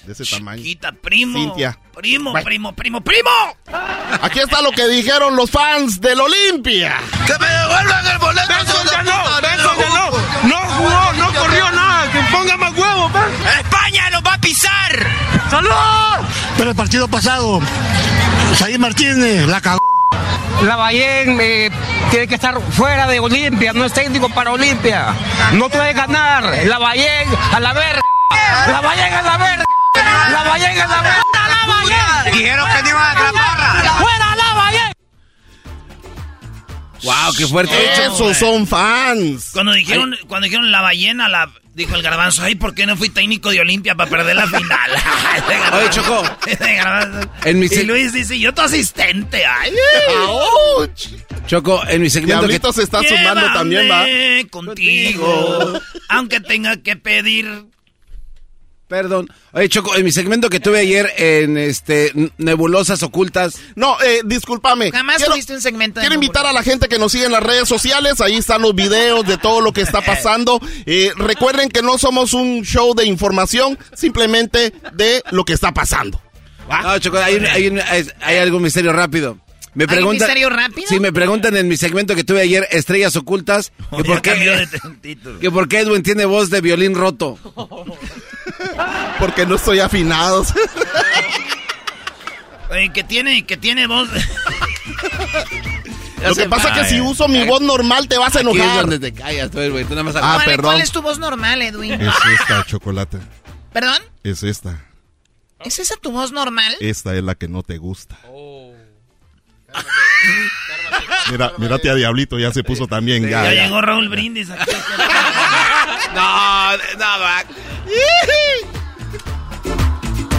De ese tamaño. Chiquita, primo. Cintia. Primo, primo, primo, primo. Aquí está lo que dijeron los fans del Olimpia. ¡Que me devuelvan el boleto! Benson ganó, Benson ganó. No jugó, no corrió nada. Que ponga más huevos, España lo va a pisar. ¡Salud! Pero el partido pasado, Jair Martínez la cagó. Lavallén eh, tiene que estar fuera de Olimpia, no es técnico para Olimpia. No puede ganar. Lavallén a la verga. Lavallén a la verga. Lavallén a la. Lavallén. Dijeron que no iban a atraparla. ¡Fuera Lavallén! Wow, qué fuerte. Esos son fans. Cuando dijeron, cuando dijeron la ballena, la, dijo el garbanzo, ay, ¿por qué no fui técnico de Olimpia para perder la final? [laughs] Oye, Choco. En mi y Luis dice, yo tu asistente, ay. Choco, en mi segmento que... Diablito se está sumando también, va. Contigo, aunque tenga que pedir. Perdón. Oye, Choco, en mi segmento que tuve ayer en este Nebulosas Ocultas. No, eh, discúlpame. Jamás Quiero- tuviste un segmento de Quiero invitar a la gente que nos sigue en las redes sociales. Ahí están los videos de todo lo que está pasando. Eh, recuerden que no somos un show de información, simplemente de lo que está pasando. No, Choco, hay, un- hay, un- hay, hay algo misterio rápido. Me ¿Hay preguntan, misterio rápido? Sí, me preguntan en mi segmento que tuve ayer, Estrellas Ocultas, [laughs] que por, qué, [laughs] que por qué Edwin tiene voz de violín roto. [laughs] [laughs] Porque no estoy afinado. Oye, que tiene, que tiene voz. Lo que pasa es que si uso mi voz normal te vas a Aquí es enojar. donde te callas, tú, güey. Tú nada más Ah, ¿Cuál, perdón. ¿Cuál es tu voz normal, Edwin? Es esta, chocolate. ¿Perdón? Es esta. ¿Es esa tu voz normal? Esta es la que no te gusta. Mira, mírate a Diablito, ya se puso también. Ya, Ya, ya. llegó Raúl Brindis aquí. [laughs] No, no.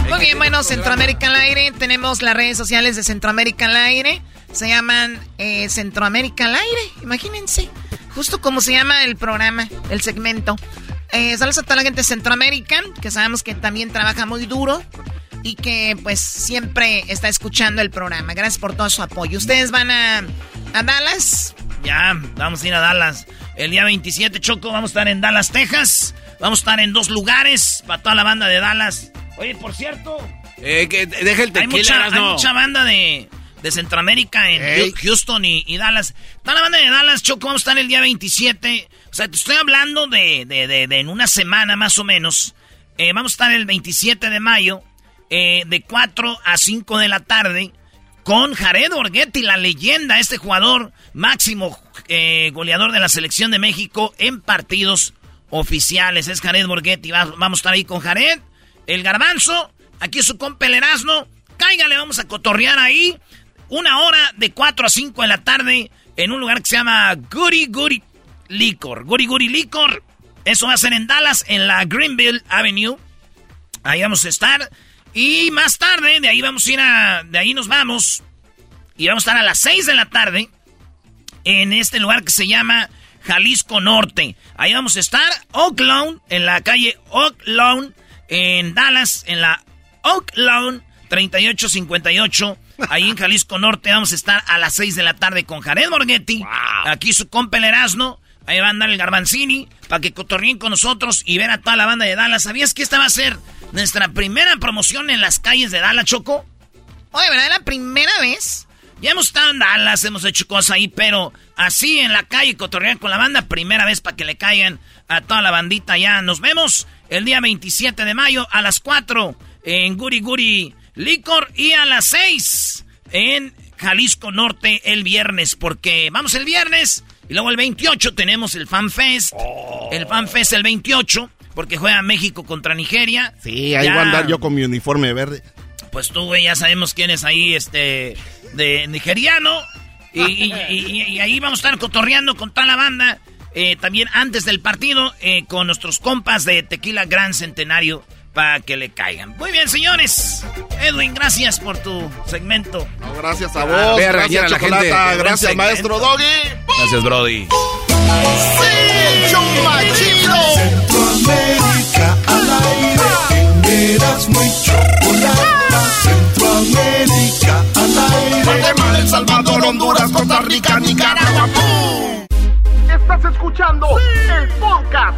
Muy bien, bueno, Centroamérica al aire. Tenemos las redes sociales de Centroamérica al aire. Se llaman eh, Centroamérica al aire, imagínense. Justo como se llama el programa, el segmento. Eh, saludos a toda la gente de Centroamérica, que sabemos que también trabaja muy duro y que pues siempre está escuchando el programa. Gracias por todo su apoyo. ¿Ustedes van a, a Dallas? Ya, vamos a ir a Dallas. El día 27, Choco, vamos a estar en Dallas, Texas. Vamos a estar en dos lugares para toda la banda de Dallas. Oye, por cierto, Eh, que deja el hay tequila, mucha, hay Erasmo. mucha banda de, de Centroamérica en Houston y, y Dallas. Toda la banda de Dallas, Choco, vamos a estar el día 27. O sea, te estoy hablando de, de, de- de en una semana más o menos. Eh, vamos a estar el 27 de mayo, eh, de 4 a 5 de la tarde, con Jared Borghetti, la leyenda, este jugador máximo eh, goleador de la selección de México en partidos oficiales. Es Jared Borghetti. Va- vamos a estar ahí con Jared, el garbanzo, aquí su compa el Erasmo. Cáigale, vamos a cotorrear ahí. Una hora de 4 a 5 de la tarde en un lugar que se llama Goody Goody Licor. Goody Goody Licor. Eso va a ser en Dallas, en la Greenville Avenue. Ahí vamos a estar. Y más tarde, de ahí vamos a ir a. De ahí nos vamos. Y vamos a estar a las 6 de la tarde. En este lugar que se llama Jalisco Norte. Ahí vamos a estar. Oak Lawn. En la calle Oak Lawn. En Dallas. En la Oak Lawn 3858. Ahí en [laughs] Jalisco Norte vamos a estar a las 6 de la tarde con Jared Borghetti. Aquí su compa el. Ahí va a andar el Garbanzini para que cotorreen con nosotros y ver a toda la banda de Dallas. ¿Sabías que esta va a ser nuestra primera promoción en las calles de Dallas, Choco? Oye, ¿verdad? ¿La primera vez? Ya hemos estado en Dallas, hemos hecho cosas ahí, pero así en la calle cotorrear con la banda, primera vez para que le caigan a toda la bandita ya. Nos vemos el día 27 de mayo a las 4 en Guri Guri Licor y a las 6 en Jalisco Norte el viernes, porque vamos el viernes y luego el 28 tenemos el Fan Fest. El Fan Fest el 28, porque juega México contra Nigeria. Sí, ahí Ya- voy a andar yo con mi uniforme verde. pues tú, güey, ya sabemos quién es ahí, este, de nigeriano. Y, y- y- y ahí vamos a estar cotorreando con toda la banda. eh, también antes del partido, eh, con nuestros compas de Tequila Gran Centenario, para que le caigan. Muy bien, señores. Edwin, gracias por tu segmento. gracias a Ah, vos, ve a gracias a la Chocolata, gente. gracias maestro. Doggy. Gracias, Brody. ¡Sí, chido! Centroamérica al aire, en Erasmo y Chocolata. Centroamérica al aire. Guatemala, El Salvador, Honduras, Costa Rica, Nicaragua. ¡pum! Estás escuchando el podcast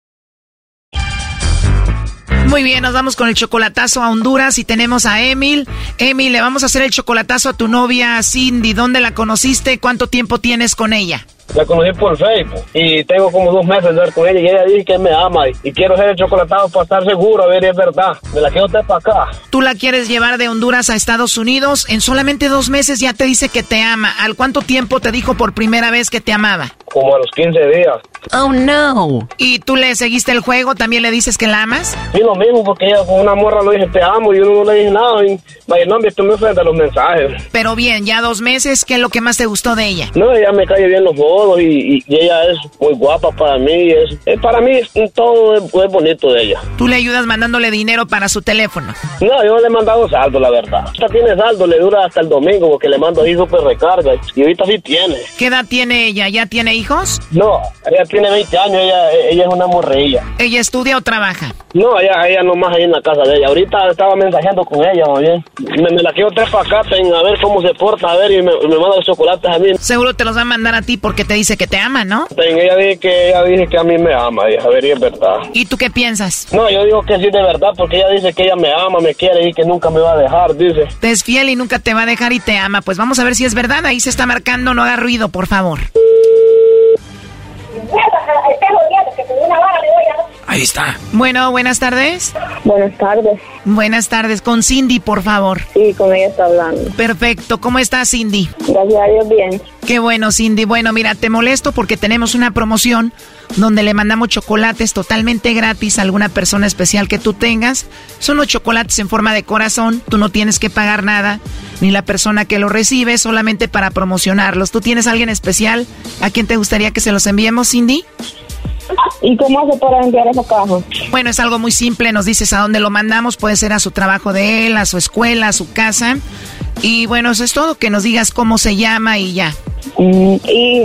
Muy bien, nos vamos con el chocolatazo a Honduras y tenemos a Emil. Emil, le vamos a hacer el chocolatazo a tu novia Cindy. ¿Dónde la conociste? ¿Cuánto tiempo tienes con ella? La conocí por Facebook y tengo como dos meses de ver con ella y ella dice que me ama y, quiero hacer el chocolatado para estar seguro, a ver si es verdad. Me la quiero traer para acá. Tú la quieres llevar de Honduras a Estados Unidos. En solamente dos meses ya te dice que te ama. ¿Al cuánto tiempo te dijo por primera vez que te amaba? Como a los 15 días. Oh no. ¿Y tú le seguiste el juego? ¿También le dices que la amas? Sí, lo mismo, porque ella con una morra le dije te amo y uno no le dije nada. Y vaya, no, tú me frente a los mensajes. Pero bien, ya dos meses, ¿qué es lo que más te gustó de ella? No, ella me cae bien los modos y, ella es muy guapa para mí. Es, para mí todo es, bonito de ella. ¿Tú le ayudas mandándole dinero para su teléfono? No, yo le he mandado saldo, la verdad. Esta tiene saldo, le dura hasta el domingo porque le mando ahí súper recarga. Y ahorita sí tiene. ¿Qué edad tiene ella? ¿Ya tiene hijos? No, ella tiene 20 años, ella, ella es una morreilla. ¿Ella estudia o trabaja? No, ella, ella nomás ahí en la casa de ella. Ahorita estaba mensajeando con ella, bien. Me, la quiero traer para acá, a ver cómo se porta, a ver, y me, manda los chocolates a mí. Seguro te los va a mandar a ti porque te dice que te ama, ¿no? ella dice que ella dice que a mí me ama, y a ver, y es verdad. ¿Y tú qué piensas? No, yo digo que sí de verdad, porque ella dice que ella me ama, me quiere y que nunca me va a dejar, dice. Te es fiel y nunca te va a dejar y te ama. Pues vamos a ver si es verdad. Ahí se está marcando, no haga ruido, por favor. Ahí está. Bueno, buenas tardes. Buenas tardes. Buenas tardes. Con Cindy, por favor. Sí, con ella está hablando. Perfecto. ¿Cómo estás, Cindy? Gracias a Dios, bien. Qué bueno, Cindy. Bueno, mira, te molesto porque tenemos una promoción donde le mandamos chocolates totalmente gratis a alguna persona especial que tú tengas. Son los chocolates en forma de corazón. Tú no tienes que pagar nada, ni la persona que lo recibe, solamente para promocionarlos. ¿Tú tienes alguien especial a quien te gustaría que se los enviemos, Cindy? ¿Y cómo hace para enviar esa caja? Bueno, es algo muy simple. Nos dices a dónde lo mandamos. Puede ser a su trabajo de él, a su escuela, a su casa. Y bueno, eso es todo. Que nos digas cómo se llama y ya. Mm, y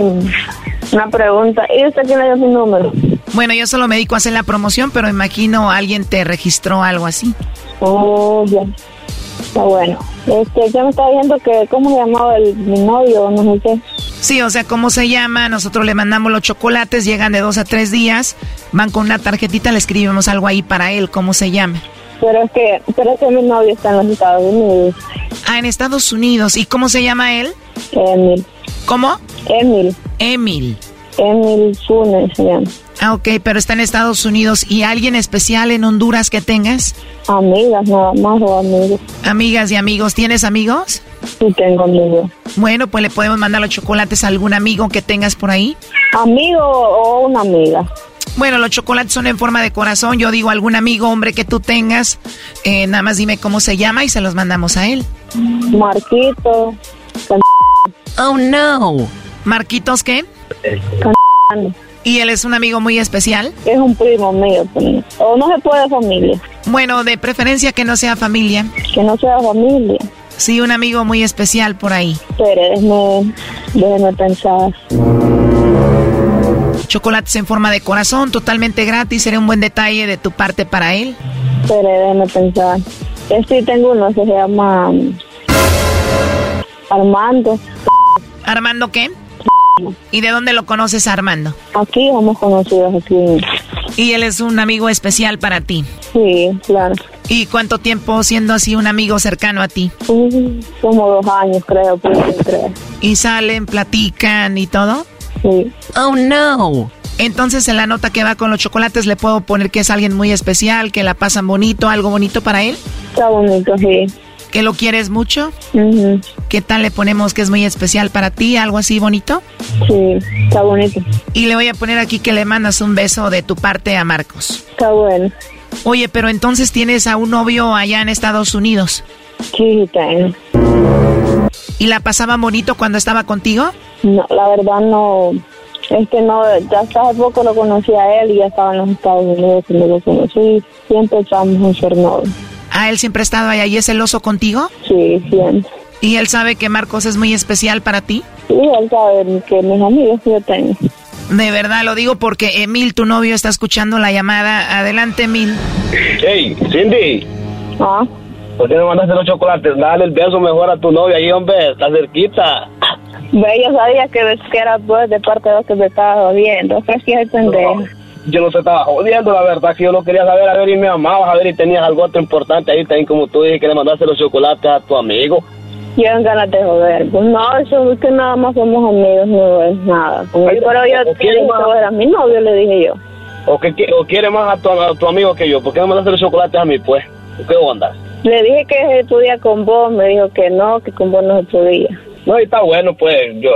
una pregunta. ¿Y usted tiene dio su número? Bueno, yo solo me dedico a hacer la promoción, pero imagino alguien te registró algo así. Oh, ya. Está bueno. Este, ya me estaba viendo que cómo se llamaba el, mi novio, no sé qué. Sí, o sea, cómo se llama, nosotros le mandamos los chocolates, llegan de dos a tres días, van con una tarjetita, le escribimos algo ahí para él, cómo se llama. Pero es que, pero es que mi novio está en los Estados Unidos. Ah, en Estados Unidos. ¿Y cómo se llama él? Emil. ¿Cómo? Emil. Emil. Emil Funes se llama. Ah, ok, pero está en Estados Unidos. ¿Y alguien especial en Honduras que tengas? Amigas, nada más o amigos. Amigas y amigos. ¿Tienes amigos? Sí, tengo amigos. Bueno, pues le podemos mandar los chocolates a algún amigo que tengas por ahí. ¿Amigo o una amiga? Bueno, los chocolates son en forma de corazón. Yo digo algún amigo, hombre que tú tengas. Eh, nada más dime cómo se llama y se los mandamos a él. Marquito. Oh, no. ¿Marquitos qué? ¿Y él es un amigo muy especial? Es un primo mío. O no se puede familia. Bueno, de preferencia que no sea familia. Que no sea familia. Sí, un amigo muy especial por ahí. Pero déjeme, déjeme pensar. Chocolates en forma de corazón, totalmente gratis. Sería un buen detalle de tu parte para él. Pero déjeme pensar. Sí, tengo uno, se llama Armando. ¿Armando qué? ¿Y de dónde lo conoces Armando? Aquí hemos conocido aquí. ¿Y él es un amigo especial para ti? Sí, claro. ¿Y cuánto tiempo siendo así un amigo cercano a ti? como dos años, creo, creo. ¿Y salen, platican y todo? Sí. Oh, no. Entonces en la nota que va con los chocolates le puedo poner que es alguien muy especial, que la pasan bonito, algo bonito para él. Está bonito, sí. ¿Que lo quieres mucho? ¿Qué tal le ponemos que es muy especial para ti? ¿Algo así bonito? Sí, está bonito. Y le voy a poner aquí que le mandas un beso de tu parte a Marcos. Está bueno. Oye, pero entonces tienes a un novio allá en Estados Unidos. Sí, tengo. ¿Y la pasaba bonito cuando estaba contigo? No, la verdad no. Es que no, ya hace poco lo conocí a él y ya estaba en los Estados Unidos cuando lo conocí. Siempre estábamos a ser novios. ¿Ah, él siempre ha estado allá y es celoso contigo? Sí, siempre. ¿Y él sabe que Marcos es muy especial para ti? Sí, él sabe que mis amigos yo tengo. De verdad lo digo porque Emil, tu novio, está escuchando la llamada. Adelante, Emil. Hey, Cindy. ¿Ah? ¿Por qué no mandaste los chocolates? Dale el beso mejor a tu novia ahí, hombre. Está cerquita. Ve, yo sabía que, que era pues, de parte de los que me estaba jodiendo. ¿Qué es el pendejo? Yo no se estaba jodiendo, la verdad que yo no quería saber, a ver, y me amabas, a ver, y tenías algo otro importante ahí, también como tú dijiste, que le mandaste los chocolates a tu amigo. Yo en ganas de joder. Pues no, eso es que nada más somos amigos, no es nada. pero yo quiero saber a mi novio, le dije yo. ¿O, que, o quiere más a tu, a tu amigo que yo? ¿Por qué no mandaste los chocolates a mí, pues? ¿Qué onda? Le dije que se estudia con vos, me dijo que no, que con vos no se podía. No, y está bueno, pues yo,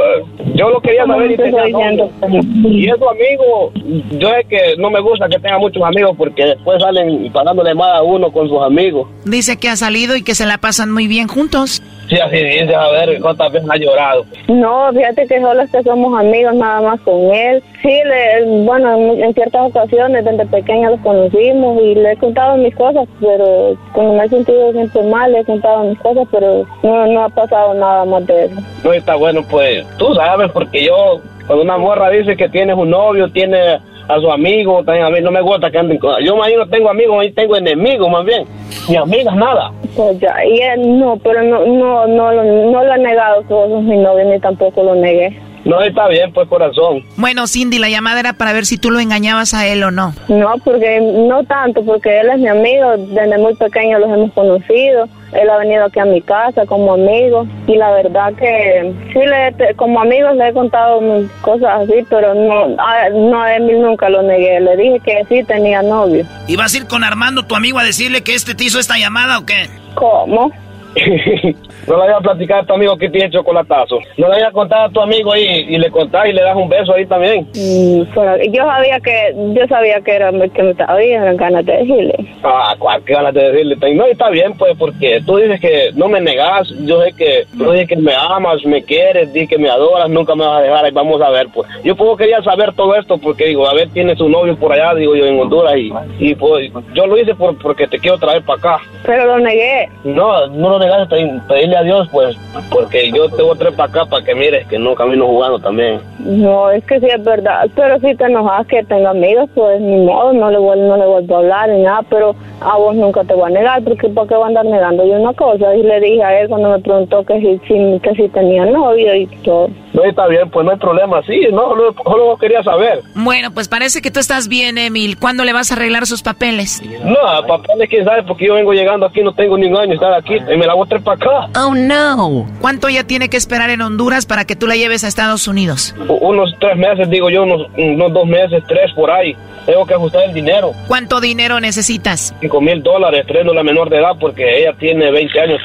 yo lo quería saber y tenía Y es amigo, yo es que no me gusta que tenga muchos amigos porque después salen pasándole mal a uno con sus amigos. Dice que ha salido y que se la pasan muy bien juntos. Sí, así dice, a ver cuántas veces ha llorado. No, fíjate que solo es que somos amigos nada más con él. Sí, le, bueno, en, ciertas ocasiones desde pequeña los conocimos y le he contado mis cosas, pero cuando me he sentido siempre mal, le he contado mis cosas, pero no, no ha pasado nada más de eso. No, está bueno, pues tú sabes, porque yo, cuando una morra dice que tienes un novio, tiene a su amigo, también a mí no me gusta que anden con... Yo más no tengo amigos, ahí tengo enemigos más bien, ni amigas, nada. Pues ya, y él no, pero no, no, no, no, no lo he negado que vos mi novio, ni tampoco lo negué. No, está bien, pues corazón. Bueno, Cindy, la llamada era para ver si tú lo engañabas a él o no. No, porque no tanto, porque él es mi amigo, desde muy pequeño los hemos conocido. Él ha venido aquí a mi casa como amigo y la verdad que sí, le, como amigos le he contado cosas así, pero no, a, no a él nunca lo negué. Le dije que sí tenía novio. ¿Y vas a ir con Armando, tu amigo, a decirle que este te hizo esta llamada o qué? ¿Cómo? [laughs] no le vayas a platicar a tu amigo que tiene chocolatazo. No le vayas a contar a tu amigo ahí y le contás y le das un beso ahí también. Mm, yo sabía que yo sabía que era que me estaba bien, ganas de decirle. Ah, ¿cuál ganas de decirle? No, está bien, pues, porque tú dices que no me negas. Yo sé que tú dices que me amas, me quieres, dices que me adoras, nunca me vas a dejar. Ahí vamos a ver, pues. Yo puedo quería saber todo esto porque digo, a ver, tiene su novio por allá, digo yo, en Honduras y, y pues yo lo hice por, porque te quiero traer para acá. Pero lo negué. No, no lo negaste, pedirle a Dios, pues, porque yo te voy a traer para acá para que mires que no camino jugando también. No, es que sí es verdad, pero si te enojas que tenga amigos, pues ni modo, no le, vuelvo, no le vuelvo a hablar ni nada, pero a vos nunca te voy a negar, porque ¿por qué voy a andar negando yo una cosa? Y le dije a él cuando me preguntó que si, que si tenía novio y todo. No, está bien, pues no hay problema, sí, no, solo, solo quería saber. Bueno, pues parece que tú estás bien, Emil. ¿Cuándo le vas a arreglar sus papeles? No, papeles, quién sabe, porque yo vengo llegando aquí, no tengo ningún año estar aquí, y me la voy a traer para acá. Oh, no. ¿Cuánto ya tiene que esperar en Honduras para que tú la lleves a Estados Unidos? unos tres meses, digo yo, unos, unos dos meses, tres por ahí. Tengo que ajustar el dinero. ¿Cuánto dinero necesitas? 5 mil dólares, trayendo la menor de edad porque ella tiene 20 años.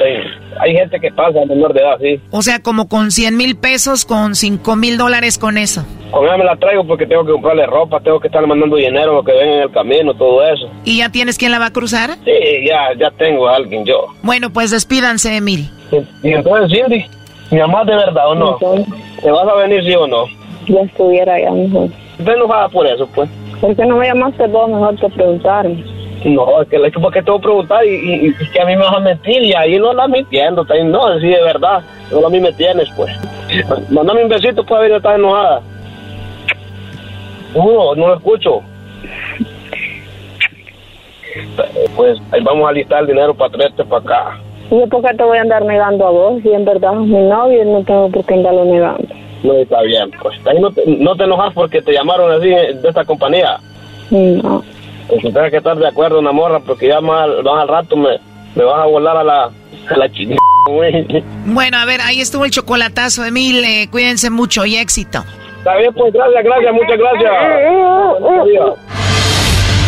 Hay, gente que pasa a menor de edad, sí. O sea, como con 100 mil pesos, con 5 mil dólares con eso. Con ella me la traigo porque tengo que comprarle ropa, tengo que estar mandando dinero, lo que ven en el camino, todo eso. ¿Y ya tienes quién la va a cruzar? Sí, ya, ya tengo a alguien yo. Bueno, pues despídanse, Emil. ¿Y entonces, Cindy? ¿Mi mamá de verdad o no? ¿Te vas a venir sí o no? Ya estuviera ya mejor. ¿Estás enojada por eso, pues? ¿Por qué no me llamaste vos mejor que preguntarme? No, es que le porque te voy a preguntar y, y, que a mí me vas a mentir y ahí no la mintiendo, no, sí, de verdad, solo a mí me tienes, pues. Mándame un besito, pues, a ver, estás enojada. Uno, no lo escucho. Pues ahí vamos a listar el dinero para traerte para acá. ¿Y por qué te voy a andar negando a vos? Si en verdad mi novio, no tengo por qué andarlo negando. No, está bien, pues. Ahí no te, no te enojas porque te llamaron así de esta compañía. No. Pues tienes que estar de acuerdo, una morra, porque ya más, más al rato me, me vas a volar a la, a la [laughs] Bueno, a ver, ahí estuvo el chocolatazo, Emil. Eh, cuídense mucho y éxito. Está bien, pues gracias, gracias, muchas gracias.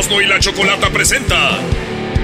Erasmo y la Chocolata presenta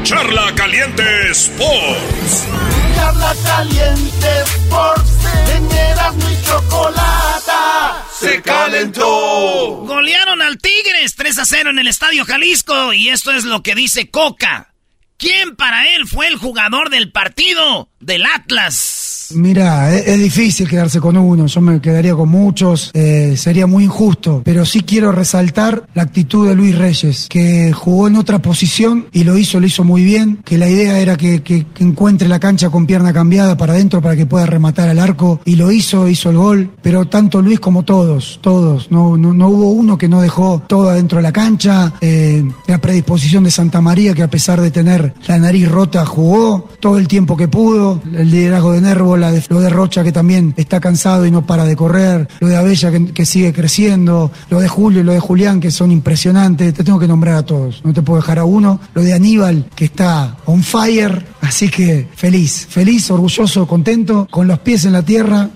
Charla Caliente Sports. Charla Caliente Sports. En Erasmo y Chocolata se calentó. Golearon al Tigres 3 a 0 en el Estadio Jalisco y esto es lo que dice Coca. ¿Quién para él fue el jugador del partido del Atlas? Mira, es, difícil quedarse con uno, yo me quedaría con muchos, eh, sería muy injusto, pero sí quiero resaltar la actitud de Luis Reyes, que jugó en otra posición y lo hizo, lo hizo muy bien, que la idea era que, que, encuentre la cancha con pierna cambiada para adentro para que pueda rematar al arco y lo hizo, hizo el gol, pero tanto Luis como todos, todos, no, no, hubo uno que no dejó todo adentro de la cancha, eh, la predisposición de Santa María que a pesar de tener la nariz rota jugó todo el tiempo que pudo, el liderazgo de Nervo de, lo de Rocha que también está cansado y no para de correr, lo de Abella que, sigue creciendo, lo de Julio y lo de Julián que son impresionantes, te tengo que nombrar a todos, no te puedo dejar a uno, lo de Aníbal que está on fire, así que feliz, feliz, orgulloso, contento, con los pies en la tierra.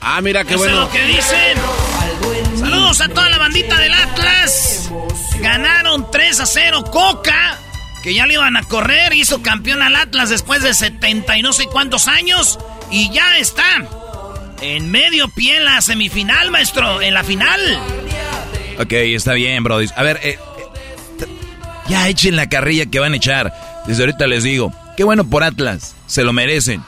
Ah, mira qué bueno. Es lo que dicen. Saludos a toda la bandita del Atlas. Ganaron 3 a 0 Coca que ya le iban a correr, hizo campeón al Atlas después de 70 y no sé cuántos años y ya está en medio pie en la semifinal, maestro, en la final. Ok, está bien, Brody. A ver, eh, eh, ya echen la carrilla que van a echar. Desde ahorita les digo, qué bueno por Atlas, se lo merecen.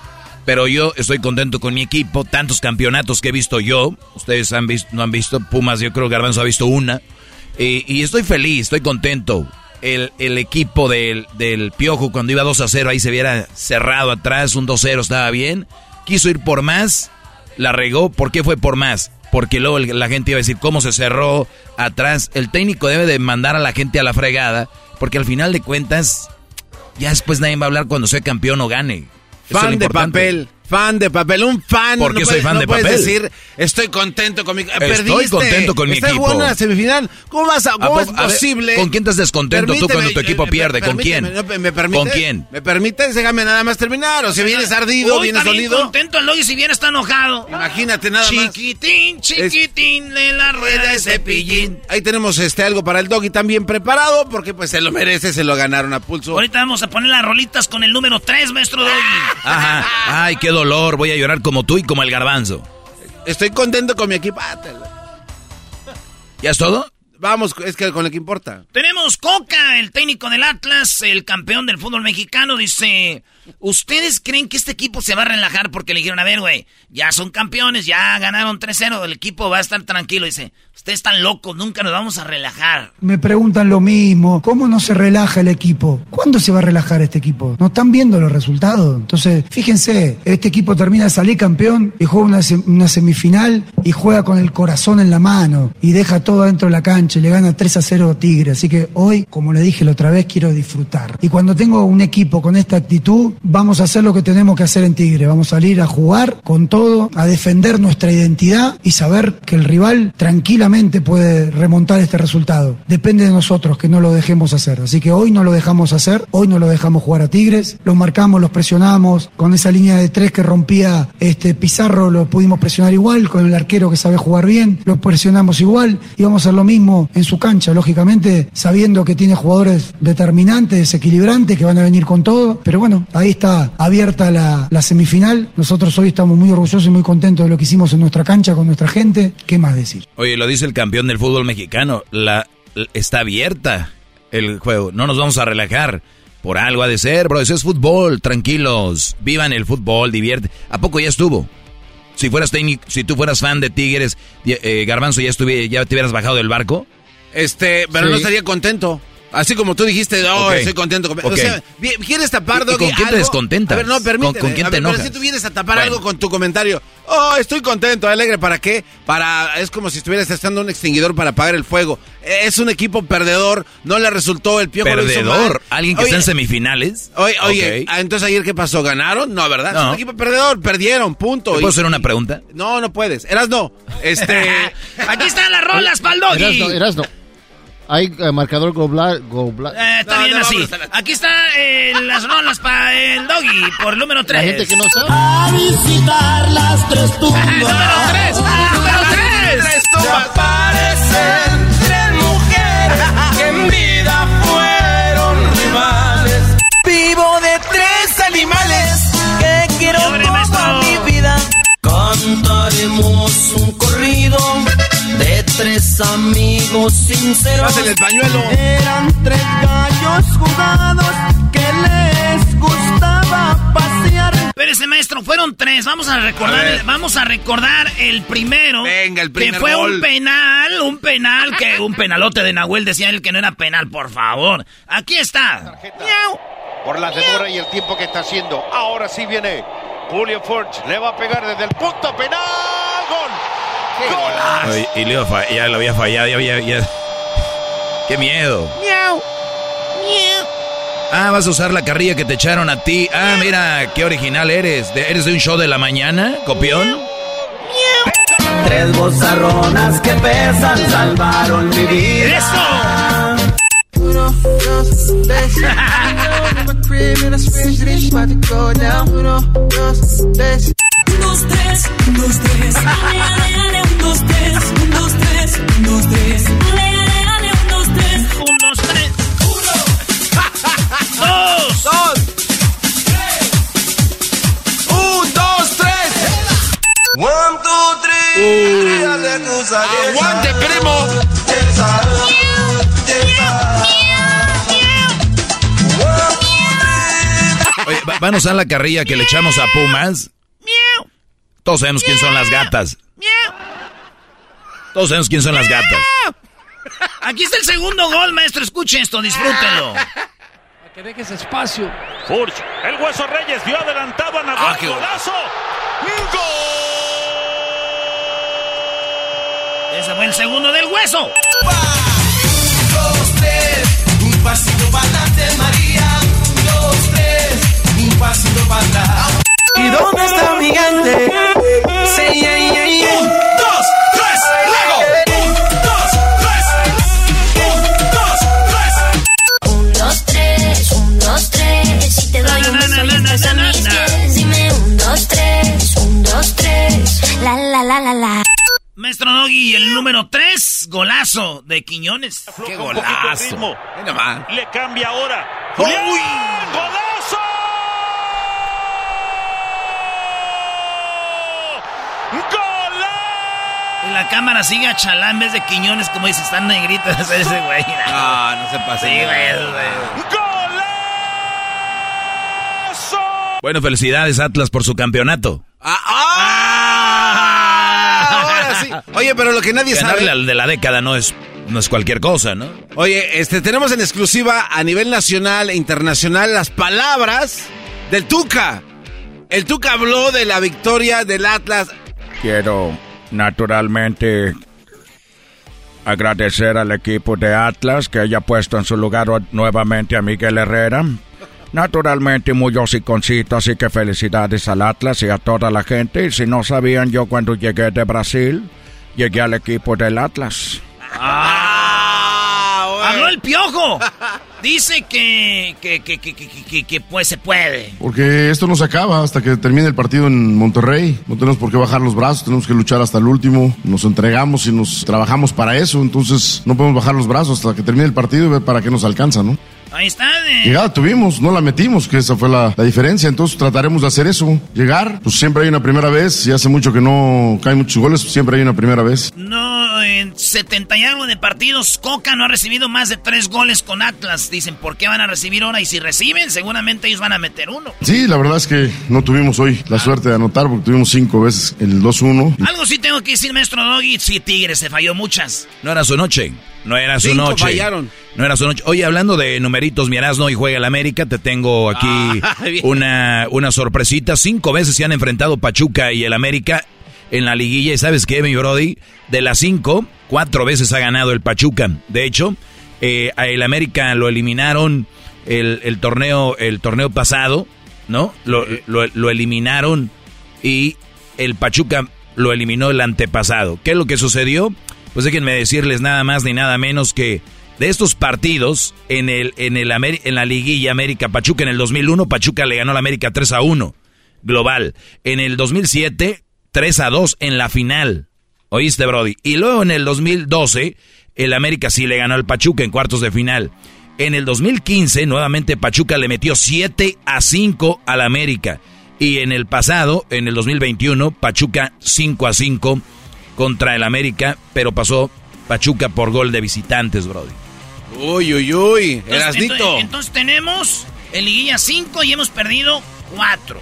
Pero yo estoy contento con mi equipo, tantos campeonatos que he visto yo. Ustedes han visto, no han visto, Pumas, yo creo que Garbanzo ha visto una. y estoy feliz, estoy contento el, equipo del, del, Piojo cuando iba 2 a 0, ahí se viera cerrado atrás, un 2-0 estaba bien. Quiso ir por más, la regó. ¿Por qué fue por más? Porque luego la gente iba a decir cómo se cerró atrás. El técnico debe de mandar a la gente a la fregada, porque al final de cuentas, ya después nadie va a hablar cuando sea campeón o gane. Fan de papel Fan de papel, un fan. ¿Por qué no soy puedes, fan no de puedes papel? decir, estoy contento con mi... Estoy Perdiste. contento con mi Estás equipo. jugando en la semifinal. ¿Cómo, vas a, ¿A cómo es ver, posible? ¿Con quién estás descontento tú cuando tu equipo pierde? ¿Con quién? no, ¿Me permite? ¿Con quién? ¿Me permites? Déjame nada más terminar. O si vienes ardido, Uy, vienes dolido. contento el Doggy si bien está enojado. Imagínate nada más. Chiquitín, chiquitín, de la rueda de cepillín. Ahí tenemos este algo para el doggy también preparado, porque pues se lo merece, se lo ganaron a pulso. Ahorita vamos a poner las rolitas con el número 3, maestro Doggy. Ajá. Ay, qué dolor. Voy a llorar como tú y como el garbanzo. Estoy contento con mi equipo. Ah, ¿Ya es todo? Vamos, es que con lo que importa. Tenemos Coca, el técnico del Atlas, el campeón del fútbol mexicano, dice, ¿ustedes creen que este equipo se va a relajar porque le dijeron, a ver, güey, ya son campeones, ya ganaron 3-0, el equipo va a estar tranquilo? Dice, ustedes están locos, nunca nos vamos a relajar. Me preguntan lo mismo, ¿cómo no se relaja el equipo? ¿Cuándo se va a relajar este equipo? ¿No están viendo los resultados? Entonces, fíjense, este equipo termina de salir campeón y juega una, sem- una semifinal y juega con el corazón en la mano y deja todo dentro de la cancha y le gana 3 a 0 a Tigre. Así que hoy, como le dije la otra vez, quiero disfrutar. Y cuando tengo un equipo con esta actitud, vamos a hacer lo que tenemos que hacer en Tigre. Vamos a salir a jugar con todo, a defender nuestra identidad y saber que el rival tranquilamente puede remontar este resultado. Depende de nosotros que no lo dejemos hacer. Así que hoy no lo dejamos hacer, hoy no lo dejamos jugar a Tigres, los marcamos, los presionamos, con esa línea de tres que rompía este Pizarro lo pudimos presionar igual, con el arquero que sabe jugar bien, lo presionamos igual y vamos a hacer lo mismo en su cancha, lógicamente sabiendo que tiene jugadores determinantes, desequilibrantes, que van a venir con todo, pero bueno, ahí está abierta la, la semifinal, nosotros hoy estamos muy orgullosos y muy contentos de lo que hicimos en nuestra cancha con nuestra gente, ¿qué más decir? Oye, lo dice el campeón del fútbol mexicano. La, la- está abierta el juego. No nos vamos a relajar. Por algo ha de ser, bro. Eso es fútbol. Tranquilos. Vivan el fútbol. Divierte. ¿A poco ya estuvo? Si fueras técnico, si tú fueras fan de Tigres, eh, Garbanzo, ya estuvi- ya te hubieras bajado del barco. Este, pero Sí. no estaría contento. Así como tú dijiste, oh, estoy contento. Con... Ok. O sea, ¿quieres tapar, ¿Y- y Doggy, con quién te descontentas? A ver, no, permíteme. ¿Con- con quién te ver, pero enojas? si tú vienes a tapar Bueno. algo con tu comentario, oh, estoy contento, alegre, ¿para qué? Para, es como si estuvieras testando un extinguidor para apagar el fuego. Es un equipo perdedor, no le resultó, el piojo lo hizo Perdedor. mal. Alguien que Oye, está en semifinales. Oye, oye, ah, entonces ayer qué pasó, ¿ganaron? No, ¿verdad? Es No. un equipo perdedor, perdieron, punto. ¿Te Y- puedo hacer una pregunta? No, no puedes. Eras no. Este. [laughs] Aquí están las rolas Doggy. Erasno, Erasno. Hay eh, marcador Gobla, Gobla- Eh, está No, bien no, así. la- Aquí están las rolas para el Doggy por el número 3. La gente que no sabe. A visitar las tres [laughs] tumbas. número 3. número 3. Se aparecen tres mujeres que en vida fueron rivales. Vivo de tres animales que quiero toda mi vida. Cantaremos un tres amigos sinceros. El pañuelo. Eran tres gallos jugados que les gustaba pasear. Espérese, maestro, fueron tres. Vamos a recordar, A ver. el, vamos a recordar el primero. Venga, el primer Que fue gol. un penal, un penal que un penalote de Nahuel decía él que no era penal, por favor. Aquí está. por la demora y el tiempo que está haciendo. Ahora sí viene Julio Forge, le va a pegar desde el punto penal. ¡Gol! Ay, y le iba ya lo había fallado, ya había... ya- ¡Qué miedo! Miau. Miau. Ah, vas a usar la carrilla que te echaron a ti. Ah, mira, qué original eres. ¿De- ¿Eres de un show de la mañana, copión? Tres bozarronas que pesan salvaron mi vida. ¡Eso! Uno, dos, tres. Uno, dos, tres. dos, tres, un, [laughs] dos, tres. Dos, tres, un, dos, tres, un, dos, tres. Ale, ale, ale, un, dos, tres. Un, dos, tres. Dos. Dos. Un, dos, tres. One, two, three. Aguante, primo. Oye, ¿va- ¿van a usar la carrilla que le echamos a Pumas? Todos sabemos quién son las gatas. Todos sabemos quién son las gatas. [laughs] Aquí está el segundo gol, maestro. Escuche esto, disfrútenlo. [laughs] Que dejes espacio. Forge, el Hueso Reyes vio adelantado a Nahuel. Ah, ¡Golazo! Ese fue el segundo del hueso. Un, de Quiñones. ¡Qué golazo! Le cambia ahora. Julián, ¡Golazo! Y la cámara sigue a Chalá en vez de Quiñones, como dice, están negritas [laughs] ese güey. Ah, no se pase. Sí, güey, güey. Bueno, felicidades Atlas por su campeonato. Ah, Ahora sí. Oye, pero lo que nadie Ganarle sabe. al de la década no es, no es cualquier cosa, ¿no? Oye, este, tenemos en exclusiva a nivel nacional e internacional las palabras del Tuca. El Tuca habló de la victoria del Atlas. Quiero naturalmente agradecer al equipo de Atlas que haya puesto en su lugar nuevamente a Miguel Herrera. Naturalmente muy hociconcito, así que felicidades al Atlas y a toda la gente. Y si no sabían, yo cuando llegué de Brasil, llegué al equipo del Atlas. Habló el piojo. Dice que, que, que, que, que, que- que, pues se puede. Porque esto no se acaba hasta que termine el partido en Monterrey. No tenemos por qué bajar los brazos, tenemos que luchar hasta el último. Nos entregamos y nos trabajamos para eso, entonces no podemos bajar los brazos hasta que termine el partido y ver para qué nos alcanza, ¿no? Ahí está. eh. Llegada tuvimos, no la metimos, que esa fue la, la diferencia. Entonces trataremos de hacer eso. Llegar, pues siempre hay una primera vez. Y hace mucho que no caen muchos goles, pues siempre hay una primera vez. No, en 70 y algo de partidos, Coca no ha recibido más de tres goles con Atlas. Dicen, ¿por qué van a recibir ahora? Y si reciben, seguramente ellos van a meter uno. Sí, la verdad es que no tuvimos hoy la suerte de anotar porque tuvimos cinco veces el 2-1. Algo sí tengo que decir, maestro Doggy. Sí, Tigres se falló muchas. No era su noche. No era su Cinco noche. fallaron. No era su noche. Oye, hablando de numeritos, mi Erasmo y juega el América, te tengo aquí [laughs] Ah, una, una sorpresita. Cinco veces se han enfrentado Pachuca y el América en la liguilla. ¿Y sabes qué, mi Brody? De las cinco, cuatro veces ha ganado el Pachuca. De hecho, eh, a el América lo eliminaron el, el torneo, el torneo pasado, ¿no? Lo, lo- lo eliminaron y el Pachuca lo eliminó el antepasado. ¿Qué es lo que sucedió? Pues déjenme decirles nada más ni nada menos que de estos partidos en el en el en la liguilla América Pachuca en el 2001 Pachuca le ganó al América 3 a 1 global. En el 2007 3 a 2 en la final. ¿Oíste, Brody? Y luego en el 2012 el América sí le ganó al Pachuca en cuartos de final. En el 2015 nuevamente Pachuca le metió 7 a 5 al América. Y en el pasado, en el 2021, Pachuca 5 a 5 contra el América, pero pasó Pachuca por gol de visitantes, Brody. Uy, uy, uy. Entonces, Erasnito. ento- entonces tenemos en liguilla 5 y hemos perdido 4.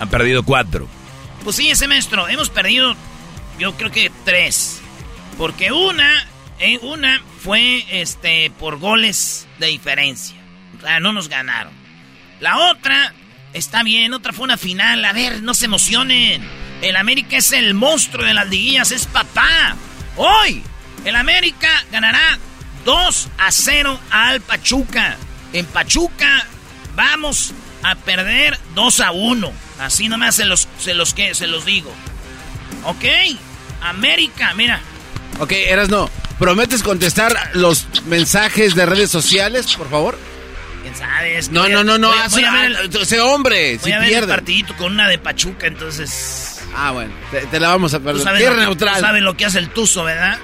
Han perdido 4. Pues sí, ese maestro, hemos perdido yo creo que 3. Porque una, eh, una fue este por goles de diferencia. O sea, no nos ganaron. La otra está bien, otra fue una final. A ver, no se emocionen. El América es el monstruo de las liguillas, es papá. Hoy, el América ganará 2 a 0 al Pachuca. En Pachuca vamos a perder 2 a 1. Así nomás se los, se los, que, se los digo. ¿Ok? América, mira. Ok, Erasno, ¿prometes contestar los mensajes de redes sociales, por favor? ¿Quién sabe? Es que No, no, no, no, voy a- haz voy a una- ver el- ese hombre, Voy si a ver el partidito con una de Pachuca, entonces... Ah, bueno, te, te la vamos a Tú perder. sabes, Tierra lo, tú neutral. sabes lo que hace el Tuzo, ¿verdad?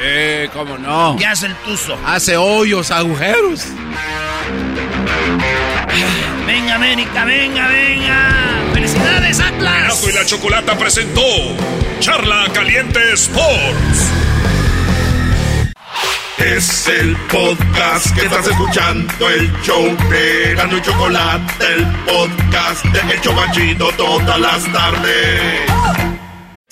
Eh, cómo no. ¿Qué hace el Tuzo? Hace hoyos, agujeros. Venga, América, venga, venga. ¡Felicidades, Atlas! Erasmo y la Chocolata presentó Charla Caliente Sports. Es el podcast que estás escuchando, el show de Erasmo y Chocolate, el podcast de El Chobachito todas las tardes.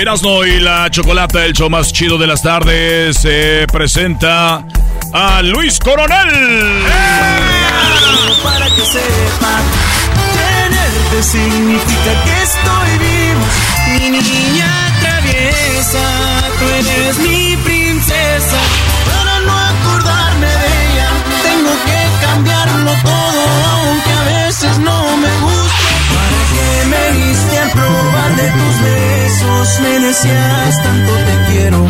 Erasmo y la Chocolata, el show más chido de las tardes, se presenta a Luis Coronel. Para que sepa, tenerte significa que estoy vivo. Mi niña traviesa. tú eres mi princesa. Para no acordarme de ella, tengo que cambiarlo todo, aunque a veces no me gusta. ¿Para qué me diste a probar de tus besos? Me decías tanto te quiero.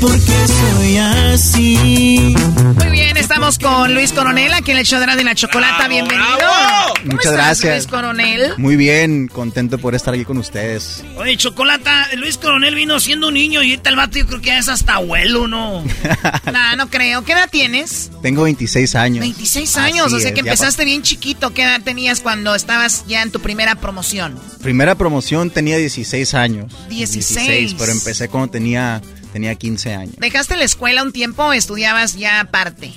¿Por qué soy así? Muy bien, estamos con Luis Coronel, aquí en el show de la Chocolata. Bienvenido. ¿Cómo Muchas estás, gracias. Luis Coronel. Muy bien, contento por estar aquí con ustedes. Oye, Chocolata, Luis Coronel vino siendo un niño y ahorita el vato yo creo que ya es hasta abuelo, ¿no? [laughs] No, no creo. ¿Qué edad tienes? Tengo 26 años. 26 años, Así o sea es, que empezaste bien chiquito. ¿Qué edad tenías cuando estabas ya en tu primera promoción? Primera promoción tenía 16 años. 16. pero empecé cuando tenía, tenía 15 años. ¿Dejaste la escuela un tiempo o estudiabas ya aparte?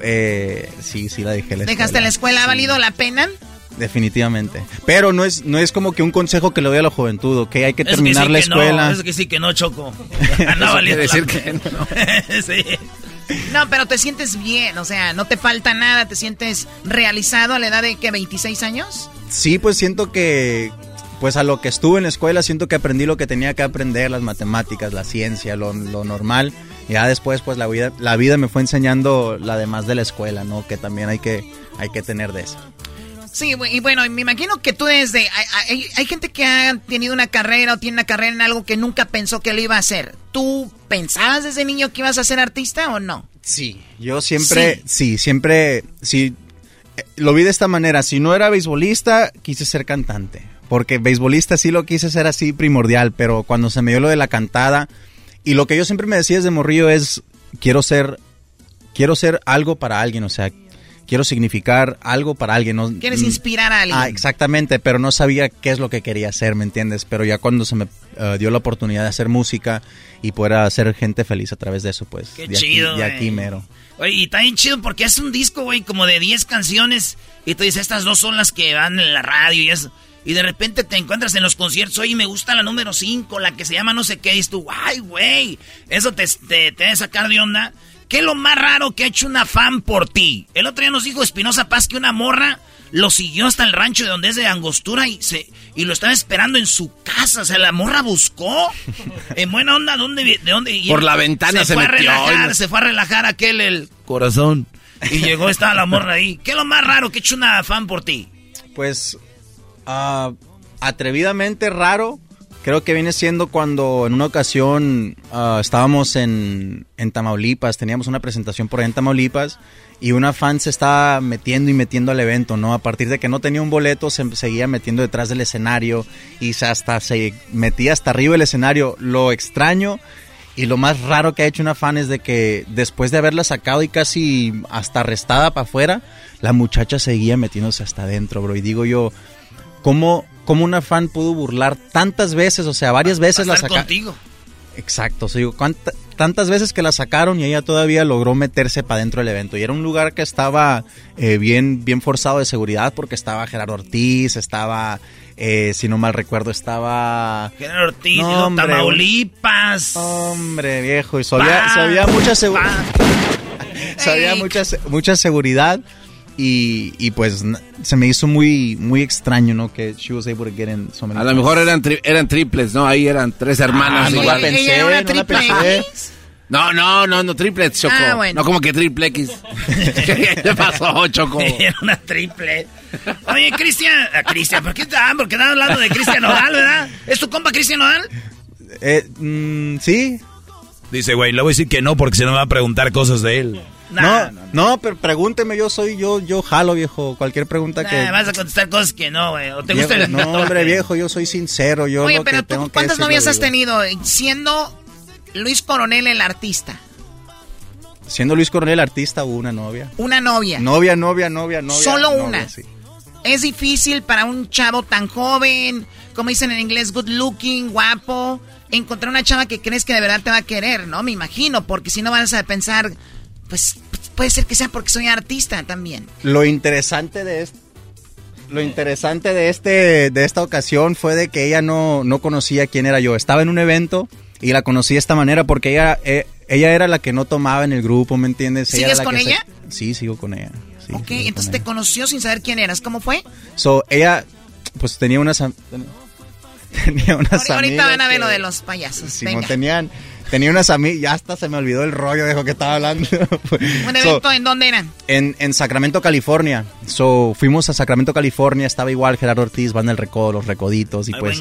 Eh, sí, sí la dejé la ¿Dejaste la escuela? ¿Ha valido la pena? Definitivamente. Pero no es, no es como que un consejo que le doy a la juventud, ¿ok? Hay que terminar sí la que escuela. No, eso que sí que no, Choco. [laughs] No Eso valiendo quiere la pena. [laughs] sí. No, pero te sientes bien, o sea, no te falta nada, te sientes realizado a la edad de que 26 años. Sí, pues siento que, pues a lo que estuve en la escuela, siento que aprendí lo que tenía que aprender, las matemáticas, la ciencia, lo, lo normal. Ya después, pues la vida, la vida me fue enseñando la demás de la escuela, ¿no? Que también hay que, hay que tener de eso. Sí, y bueno, me imagino que tú desde... Hay, hay, hay, gente que ha tenido una carrera o tiene una carrera en algo que nunca pensó que lo iba a hacer. ¿Tú pensabas desde niño que ibas a ser artista o no? Sí, yo siempre, sí, sí siempre, sí, eh, lo vi de esta manera. Si no era beisbolista, quise ser cantante. Porque beisbolista sí lo quise ser así primordial, pero cuando se me dio lo de la cantada, y lo que yo siempre me decía desde morrillo es, quiero ser, quiero ser algo para alguien, o sea, quiero significar algo para alguien. ¿no? Quieres inspirar a alguien. Ah, exactamente, pero no sabía qué es lo que quería hacer, ¿me entiendes? Pero ya cuando se me uh, dio la oportunidad de hacer música y poder hacer gente feliz a través de eso, pues. Qué de chido. Aquí, de aquí mero. Oye, y está bien chido porque es un disco, güey, como de 10 canciones. Y tú dices, estas dos son las que van en la radio y eso. Y de repente te encuentras en los conciertos, oye, me gusta la número 5, la que se llama no sé qué, y tú, ay, güey, eso te, te, te debe sacar de onda. ¿Qué es lo más raro que ha hecho una fan por ti? El otro día nos dijo Espinosa Paz que una morra lo siguió hasta el rancho de donde es de Angostura y se y lo estaba esperando en su casa. O sea, la morra buscó. En buena onda, ¿dónde, ¿de dónde? Y Por la ventana se, se fue metió. a relajar, se fue a relajar aquel el corazón. Y llegó, estaba la morra ahí. ¿Qué es lo más raro que ha hecho una fan por ti? Pues, uh, atrevidamente raro. Creo que viene siendo cuando en una ocasión uh, estábamos en, en, Tamaulipas, teníamos una presentación por ahí en Tamaulipas y una fan se estaba metiendo y metiendo al evento, ¿no? A partir de que no tenía un boleto, se seguía metiendo detrás del escenario y se hasta se metía hasta arriba del escenario. Lo extraño y lo más raro que ha hecho una fan es de que después de haberla sacado y casi hasta arrestada para afuera, la muchacha seguía metiéndose hasta adentro, bro. Y digo yo, ¿cómo, cómo una fan pudo burlar tantas veces? O sea, varias veces la sacaron. contigo. Exacto, o sea, digo, tantas veces que la sacaron y ella todavía logró meterse para dentro del evento. Y era un lugar que estaba eh, bien, bien forzado de seguridad porque estaba Gerardo Ortiz, estaba, eh, si no mal recuerdo, estaba... Gerardo Ortiz, no, hombre, Tamaulipas. Hombre, viejo, y sabía, sabía [laughs] mucha seguridad. sabía mucha, mucha seguridad. Y, y, pues se me hizo muy muy extraño, ¿no? Que she was able to get in so many A lo mejor eran tri eran triples, ¿no? Ahí eran tres hermanas. Ah, no la pensé, ¿Ella era no la triple pensé. No, no, no, no, triplets, Choco. Ah, bueno. No como que triple X. [laughs] ¿Qué pasó, Choco? [laughs] Era una triple. Oye, Cristian, ah, Cristian, ¿por qué están? Porque están hablando de Cristian Nodal, ¿verdad? ¿Es tu compa Cristian Nodal? Eh, mm, sí. Dice, güey, le voy a decir que no porque si no me va a preguntar cosas de él. Nah, no, no, pero pregúnteme, yo soy yo, yo jalo, viejo. Cualquier pregunta nah, que. vas a contestar cosas que no, güey. ¿O te viejo, gusta el No, [laughs] hombre, viejo, yo soy sincero. Yo Oye, lo pero que tú, tengo que ¿cuántas decir, novias has tenido siendo Luis Coronel el artista? Siendo Luis Coronel artista, hubo una novia. Una novia. Novia, novia, novia, novia. Solo novia, una. sí. Es difícil para un chavo tan joven, como dicen en inglés, good looking, guapo, encontrar una chava que crees que de verdad te va a querer, ¿no? Me imagino, porque si no vas a pensar, pues puede ser que sea porque soy artista también. Lo interesante de esto. Lo interesante de este de esta ocasión fue de que ella no, no conocía quién era yo. Estaba en un evento y la conocí de esta manera porque ella eh, ella era la que no tomaba en el grupo, ¿me entiendes? Ella ¿Sigues con que se- ella? Sí, sigo con ella. sí, ok, entonces te ella. conoció sin saber quién eras. ¿Cómo fue? So, ella, pues tenía unas... [laughs] tenía unas Ahorita amigas van a ver que- lo de los payasos. Venga. tenían, tenía unas amigas, ya hasta se me olvidó el rollo de lo que estaba hablando. [laughs] ¿Un So, evento en dónde eran? en, en Sacramento, California. So, fuimos a Sacramento, California. Estaba igual Gerardo Ortiz, Van del Recodo, Los Recoditos. Y Ay, pues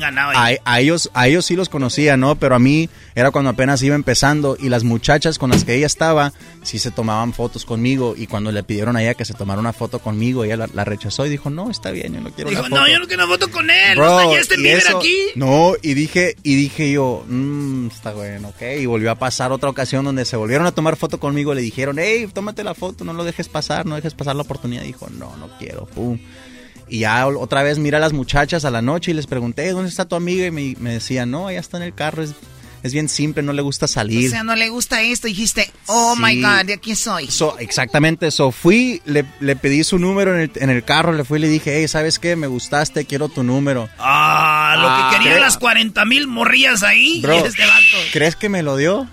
a, ellos, a ellos sí los conocía, ¿no? Pero a mí era cuando apenas iba empezando. Y las muchachas con las que ella estaba, sí se tomaban fotos conmigo. Y cuando le pidieron a ella que se tomara una foto conmigo, ella la, la rechazó y dijo, no, está bien, yo no quiero Dijo, una foto. no, yo no quiero una foto con él. Bro, no está Justin y eso- aquí. No, y dije, y dije yo, mmm, está bueno, ok. Y volvió a pasar otra ocasión donde se volvieron a tomar foto conmigo. Le dijeron, hey, tómate la foto, no lo dejes pasar, no dejes pasar la oportunidad. Dijo, no, no quiero, pum. Y ya otra vez mira a las muchachas a la noche y les pregunté, ¿dónde está tu amiga? Y me, me decían, no, ella está en el carro, es, es bien simple, no le gusta salir. O sea, no le gusta esto. Dijiste, oh my. God, de aquí soy. So, exactamente, eso. Fui, le, le pedí su número en el, en el carro, le fui y le dije, hey, ¿sabes qué? Me gustaste, quiero tu número. Ah, lo Ah, que querían ¿qué? las 40 mil morrillas ahí. Bro, y [laughs] este vato. ¿crees que me lo dio?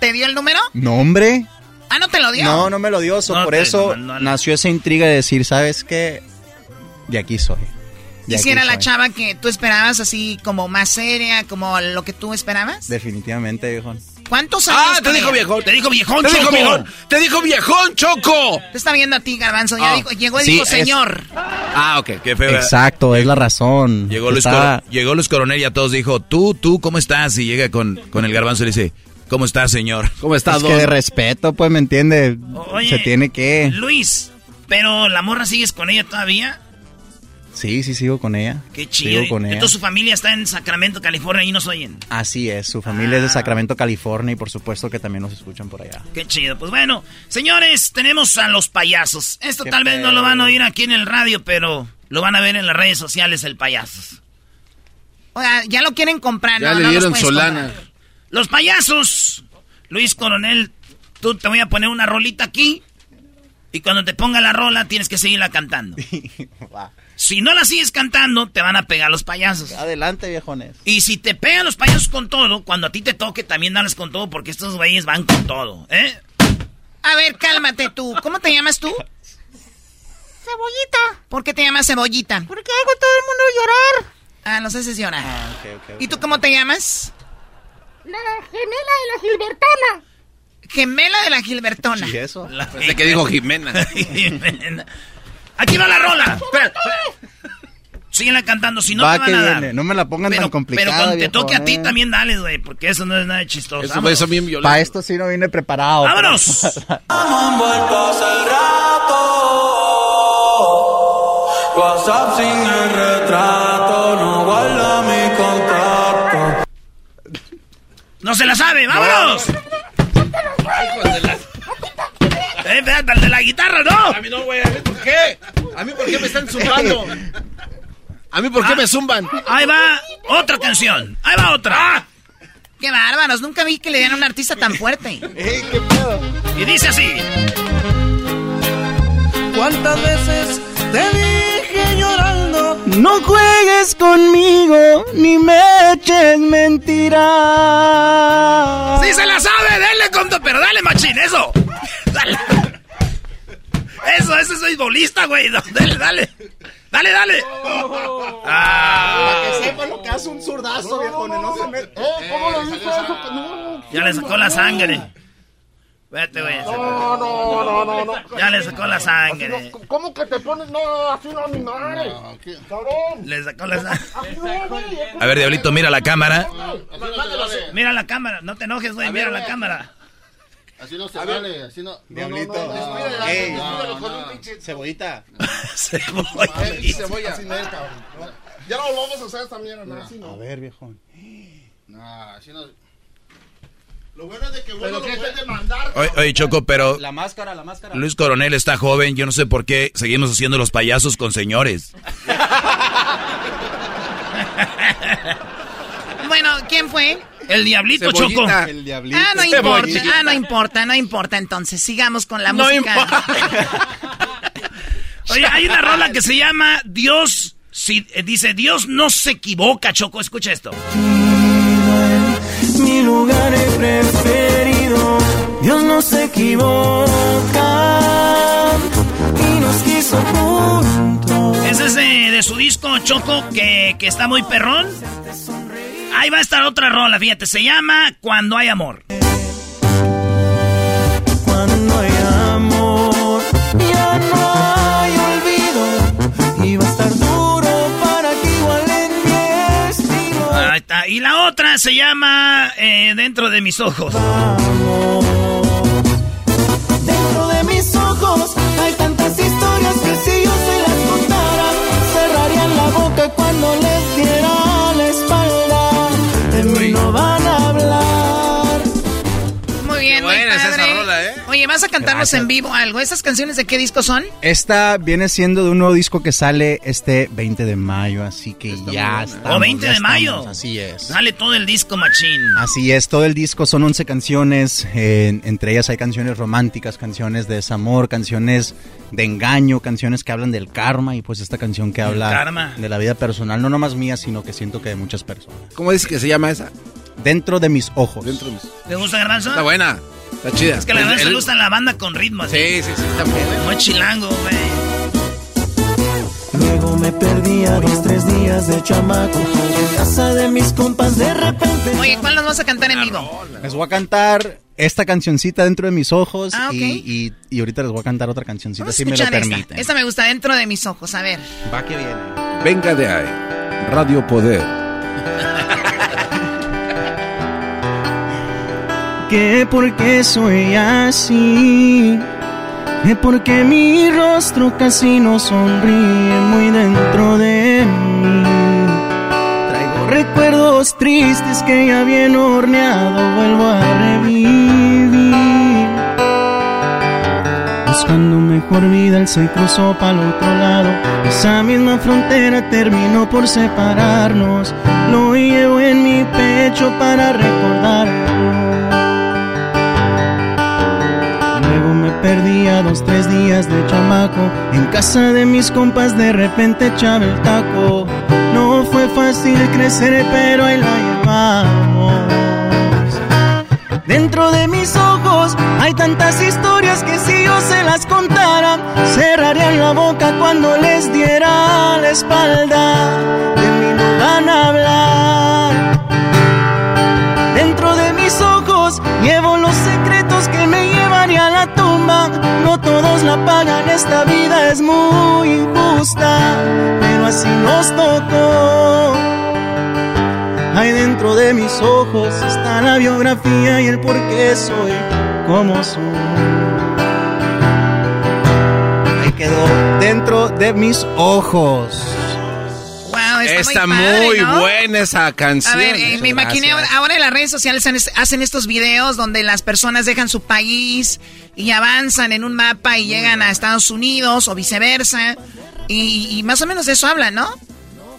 ¿Te dio el número? No, hombre. Ah, no te lo dio. No, no me lo dio. so, No por te eso nació esa intriga de decir, ¿sabes qué? De aquí soy. ¿Y si era la chava que tú esperabas así como más seria, como lo que tú esperabas? Definitivamente, viejo. ¿Cuántos años? Ah, te dijo viejón. Te dijo viejón, Te dijo viejón. Te dijo viejón, Choco. Te está viendo a ti, Garbanzo. Ya Ah. dijo, llegó y Sí, dijo, es- señor. Ah, ok. Qué feo. Exacto, es la razón. Llegó Luis, Está- llegó Luis Coronel y a todos dijo, tú, tú, ¿cómo estás? Y llega con, con el garbanzo y le dice, ¿cómo estás, señor? [laughs] ¿Cómo está, Es que de respeto, pues, ¿me entiende? Oye, Se tiene que... Luis, pero la morra sigues con ella todavía. Sí, sí, sigo con ella. Qué chido. Sigo con ella. Entonces su familia está en Sacramento, California y nos oyen. Así es, su familia Ah. es de Sacramento, California y por supuesto que también nos escuchan por allá. Qué chido. Pues bueno, señores, tenemos a los payasos. Esto Qué tal vez no lo van a oír aquí en el radio, pero lo van a ver en las redes sociales, el payasos. Oiga, ya lo quieren comprar, Ya no, le no los dieron puedes Solana. comprar. Los payasos. Luis Coronel, tú te voy a poner una rolita aquí. Y cuando te ponga la rola, tienes que seguirla cantando. [laughs] Si no la sigues cantando, te van a pegar los payasos. Adelante, viejones. Y si te pegan los payasos con todo, cuando a ti te toque, también dales con todo, porque estos güeyes van con todo, ¿eh? A ver, cálmate tú. ¿Cómo te llamas tú? Cebollita. ¿Por qué te llamas Cebollita? Porque hago a todo el mundo llorar. Ah, los haces llorar. ¿Y tú cómo te llamas? La gemela de la Gilbertona. Gemela de la Gilbertona. ¿Y eso? Pensé que dijo Jimena. [laughs] Jimena. Aquí va la rola. Espera. Síguela cantando, si no Va te van que a dar. viene, no me la pongan pero, tan complicada, Pero cuando te toque a ti eh. también dale, güey, porque eso no es nada chistoso. Eso eso bien violento. Para esto sí no vine preparado. ¡Vámonos! Han vuelto hace rato. WhatsApp sin el retrato. No guarda mi contacto. ¡No se la sabe! ¡Vámonos! Eh, espérate, el de la guitarra, no. A mí no, güey. ¿A mí por qué? ¿A mí por qué me están zumbando? ¿A mí por qué Ah. me zumban? Ahí va otra canción. Ahí va otra. Qué bárbaros. Nunca vi que le dieran a un artista tan fuerte. Y dice así. ¿Cuántas veces te dije llorando? No juegues conmigo ni me eches mentiras. ¡Sí se la sabe! ¡Denle con! Pero dale, machín, eso. Dale. Eso, ese es beisbolista, güey. Dale, dale. Dale, dale. Ah, Para que sepan lo que hace un zurdazo, viejones. No se me... ¿Cómo lo dice eso? Que no. ya le sacó la sangre. Vete, güey. No, no, no, no, no. Ya le sacó la sangre. ¿Cómo que te pones? No, así no, mi madre. Cabrón. Le sacó la sangre. A ver, Diablito, mira la cámara. Mira la cámara. No te enojes, güey. Mira la cámara. Así no se vale, así no. Diablito. no, no, no, no, no, no. Cebollita. Cebolla. [laughs] Cebolla. Así no es, cabrón. Ya no lo vamos a hacer esta mierda, no, así A no. ver, viejón. No, así no. Lo bueno es de que uno lo puede demandar. Oye, oye, Choco, pero La máscara, la máscara. Luis Coronel está joven. Yo no sé por qué seguimos haciendo los payasos con señores. [laughs] Bueno, ¿quién fue? El diablito. Choco. El diablito. Ah, no importa. Ah, no importa, no importa. Entonces, sigamos con la No música. [laughs] Oye, hay una rola que se llama Dios. Si, eh, dice, Dios no se equivoca, Choco. Escucha esto. Mi lugar preferido. Dios no se equivoca. Y nos quiso juntos. Ese es de, de su disco disco, Choco, que, que está muy perrón. Ahí va a estar otra rola, fíjate, se llama Cuando hay amor. Cuando hay amor, ya no hay olvido. Y va a estar duro para que igualen mi estilo. Ahí está. Y la otra se llama eh, Dentro de mis ojos. Dentro de mis ojos hay tantas historias que si yo se las contara, cerrarían la boca cuando les ¿vas a cantarnos en vivo algo? ¿Esas canciones de qué disco son? Esta viene siendo de un nuevo disco que sale este 20 de mayo, así que ya está. O 20 de mayo. Así es. Sale todo el disco, machín. Así es, todo el disco son 11 canciones, eh, entre ellas hay canciones románticas, canciones de desamor, canciones de engaño, canciones que hablan del karma y pues esta canción que El habla karma. de la vida personal, no nomás mía, sino que siento que de muchas personas. ¿Cómo dice que se llama esa? Dentro de mis ojos. Dentro de mis... ¿Te gusta, Garbanzo? Está buena, está chida. Es que la verdad se gusta la banda con ritmo. así. Sí, sí, sí, está muy chilango, güey. Luego me perdí a dos, tres días de chamaco. En casa de mis compas de repente. Oye, ¿cuál nos vas a cantar en vivo? Les voy a cantar esta cancioncita dentro de mis ojos Ah, ok. y, y- y ahorita les voy a cantar otra cancioncita Vamos a si me lo escuchar esta. permiten. Esta me gusta, dentro de mis ojos. A ver. Va que viene. Venga de ahí. Radio Poder. [laughs] que porque soy así, que porque mi rostro casi no sonríe muy dentro de mí. Traigo recuerdos tristes que ya bien horneado vuelvo a revivir. Buscando mejor vida, él se cruzó para el otro lado. Esa misma frontera terminó por separarnos. Lo llevo en mi pecho para recordarlo. Dos, tres días de chamaco. En casa de mis compas de repente echaba el taco. No fue fácil crecer, pero ahí la llevamos. Dentro de mis ojos hay tantas historias que si yo se las contara, cerrarían la boca cuando les diera la espalda. De mí no van a hablar. Dentro de mis ojos llevo los secretos que me llevaría a la tumba. No todos la pagan, esta vida es muy injusta, pero así nos tocó. Ahí dentro de mis ojos está la biografía y el por qué soy como soy. Ahí quedó dentro de mis ojos. Está, Está muy, muy, padre, ¿no? buena esa canción. A ver, eh, me imaginé ahora, en las redes sociales hacen estos videos donde las personas dejan su país y avanzan en un mapa y llegan a Estados Unidos o viceversa. Y, y más o menos de eso hablan, ¿no?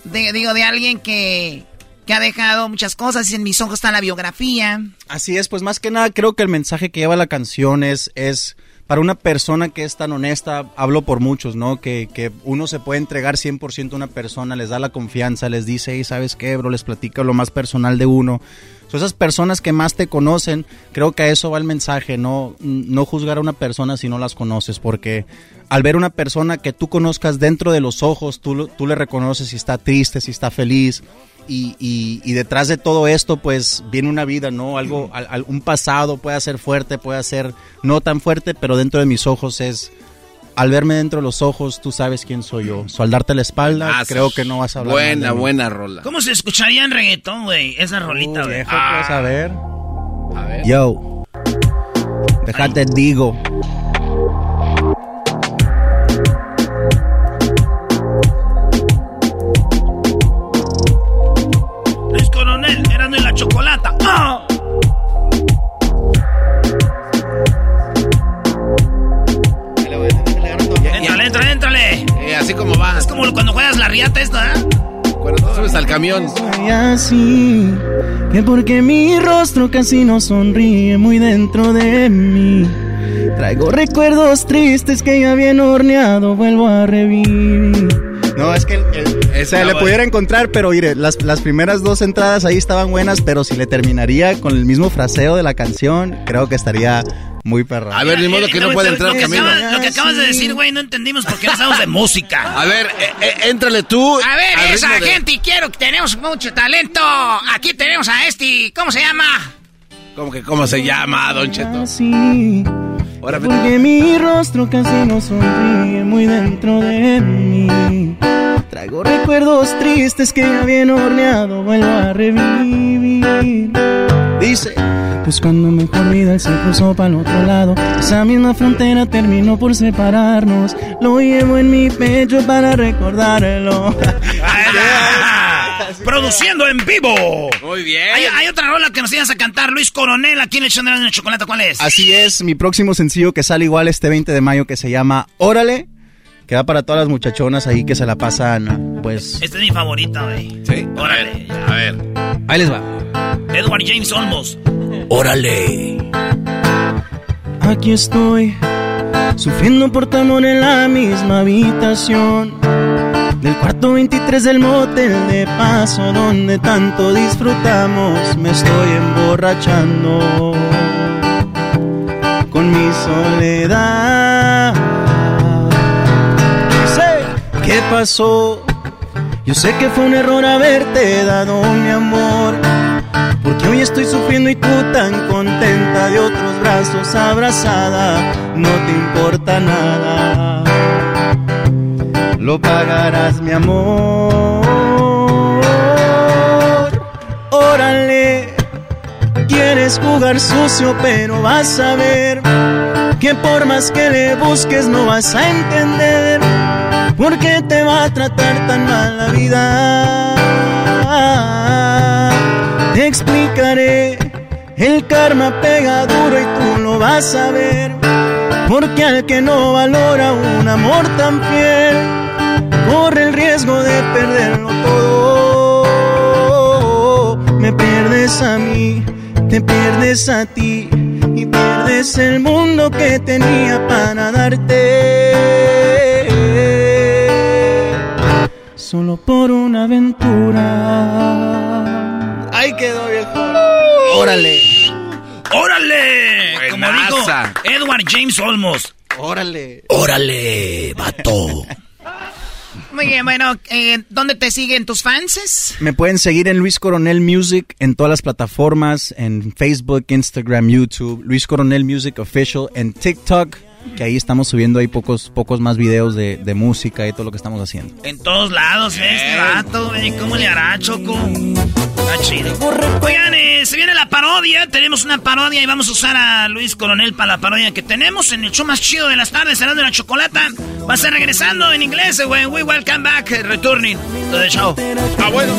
De, digo, de alguien que, que ha dejado muchas cosas y en mis ojos está la biografía. Así es, pues más que nada creo que el mensaje que lleva la canción es, es para una persona que es tan honesta, hablo por muchos, ¿no? Que, que uno se puede entregar 100% a una persona, les da la confianza, les dice, hey, ¿sabes qué, bro? Les platica lo más personal de uno. So, esas personas que más te conocen, creo que a eso va el mensaje, no, no juzgar a una persona si no las conoces, porque al ver una persona que tú conozcas dentro de los ojos, tú, tú le reconoces si está triste, si está feliz, y, y- y detrás de todo esto, pues viene una vida, ¿no? Algo, al- al- un pasado puede ser fuerte, puede ser no tan fuerte, pero dentro de mis ojos es. Al verme dentro de los ojos, tú sabes quién soy yo. So, al darte la espalda, Ah, creo que no vas a hablar. Buena, buena rola. ¿Cómo se escucharía en reggaetón, güey? Esa rolita, güey. Viejo, Ah. pues, a ver. A ver. Yo. Déjate digo. Así como va. Es como cuando juegas la riata esta, ¿eh? Cuando tú subes al camión. Soy así, que porque mi rostro casi no sonríe muy dentro de mí. Traigo recuerdos tristes que ya bien horneado vuelvo a revivir. No, es que el- el- o sea, le pudiera encontrar, pero mire, las, las primeras dos entradas ahí estaban buenas, pero si le terminaría con el mismo fraseo de la canción, creo que estaría Muy perra. A ver, ni modo que no puede entrar Camilo. Lo que acabas de decir, güey, no entendimos por qué no sabemos de música. [laughs] A ver, eh, eh, éntrale tú. A ver, esa gente, quiero que tenemos mucho talento. Aquí tenemos a este, ¿cómo se llama? ¿Cómo que cómo se llama, Don Cheto? Ahora vete. porque mi rostro casi no sonríe muy dentro de mí. Traigo recuerdos tristes que ya bien horneado vuelvo a revivir. Dice, pues cuando mejor vida él se cruzó para el otro lado, esa misma frontera terminó por separarnos. Lo llevo en mi pecho para recordarlo. [laughs] Produciendo en vivo. Muy bien. Hay, hay otra rola que nos ibas a cantar, Luis Coronel, aquí en el show de la chocolate. ¿Cuál es? Así es, mi próximo sencillo que sale igual este 20 de mayo que se llama Órale, que va para todas las muchachonas ahí que se la pasan, pues... Este es mi favorito, güey. Sí. Órale. A ver. Ahí les va. Edward James Olmos. Órale. Aquí estoy, sufriendo por tu amor en la misma habitación. Del cuarto 23 del motel de paso, donde tanto disfrutamos, me estoy emborrachando con mi soledad. Sé qué pasó. Yo sé que fue un error haberte dado mi amor. Porque hoy estoy sufriendo y tú tan contenta de otros brazos abrazada. No te importa nada. Lo pagarás, mi amor. Órale. Quieres jugar sucio, pero vas a ver que por más que le busques no vas a entender por qué te va a tratar tan mal la vida. Te explicaré, el karma pega duro y tú lo vas a ver, porque al que no valora un amor tan fiel, corre el riesgo de perderlo todo. Me pierdes a mí, te pierdes a ti y pierdes el mundo que tenía para darte. Solo por una aventura. Ahí quedó viejo. Órale. ¡Órale! Como dijo. Edward James Olmos. Órale. ¡Órale, vato! Muy bien, bueno, eh, ¿dónde te siguen tus fans? Me pueden seguir en Luis Coronel Music en todas las plataformas, en Facebook, Instagram, YouTube, Luis Coronel Music Official, en TikTok, que ahí estamos subiendo ahí pocos, pocos más videos de, de música y todo lo que estamos haciendo. En todos lados, ¿eh? este vato, güey. ¿Cómo le hará, Choco? Está chido. Oigan, eh, se viene la parodia. Tenemos una parodia y vamos a usar a Luis Coronel para la parodia que tenemos en el show más chido de las tardes, será de la chocolata. Va a ser regresando en inglés, eh, güey. We welcome back, eh, returning to the show. Ah, bueno.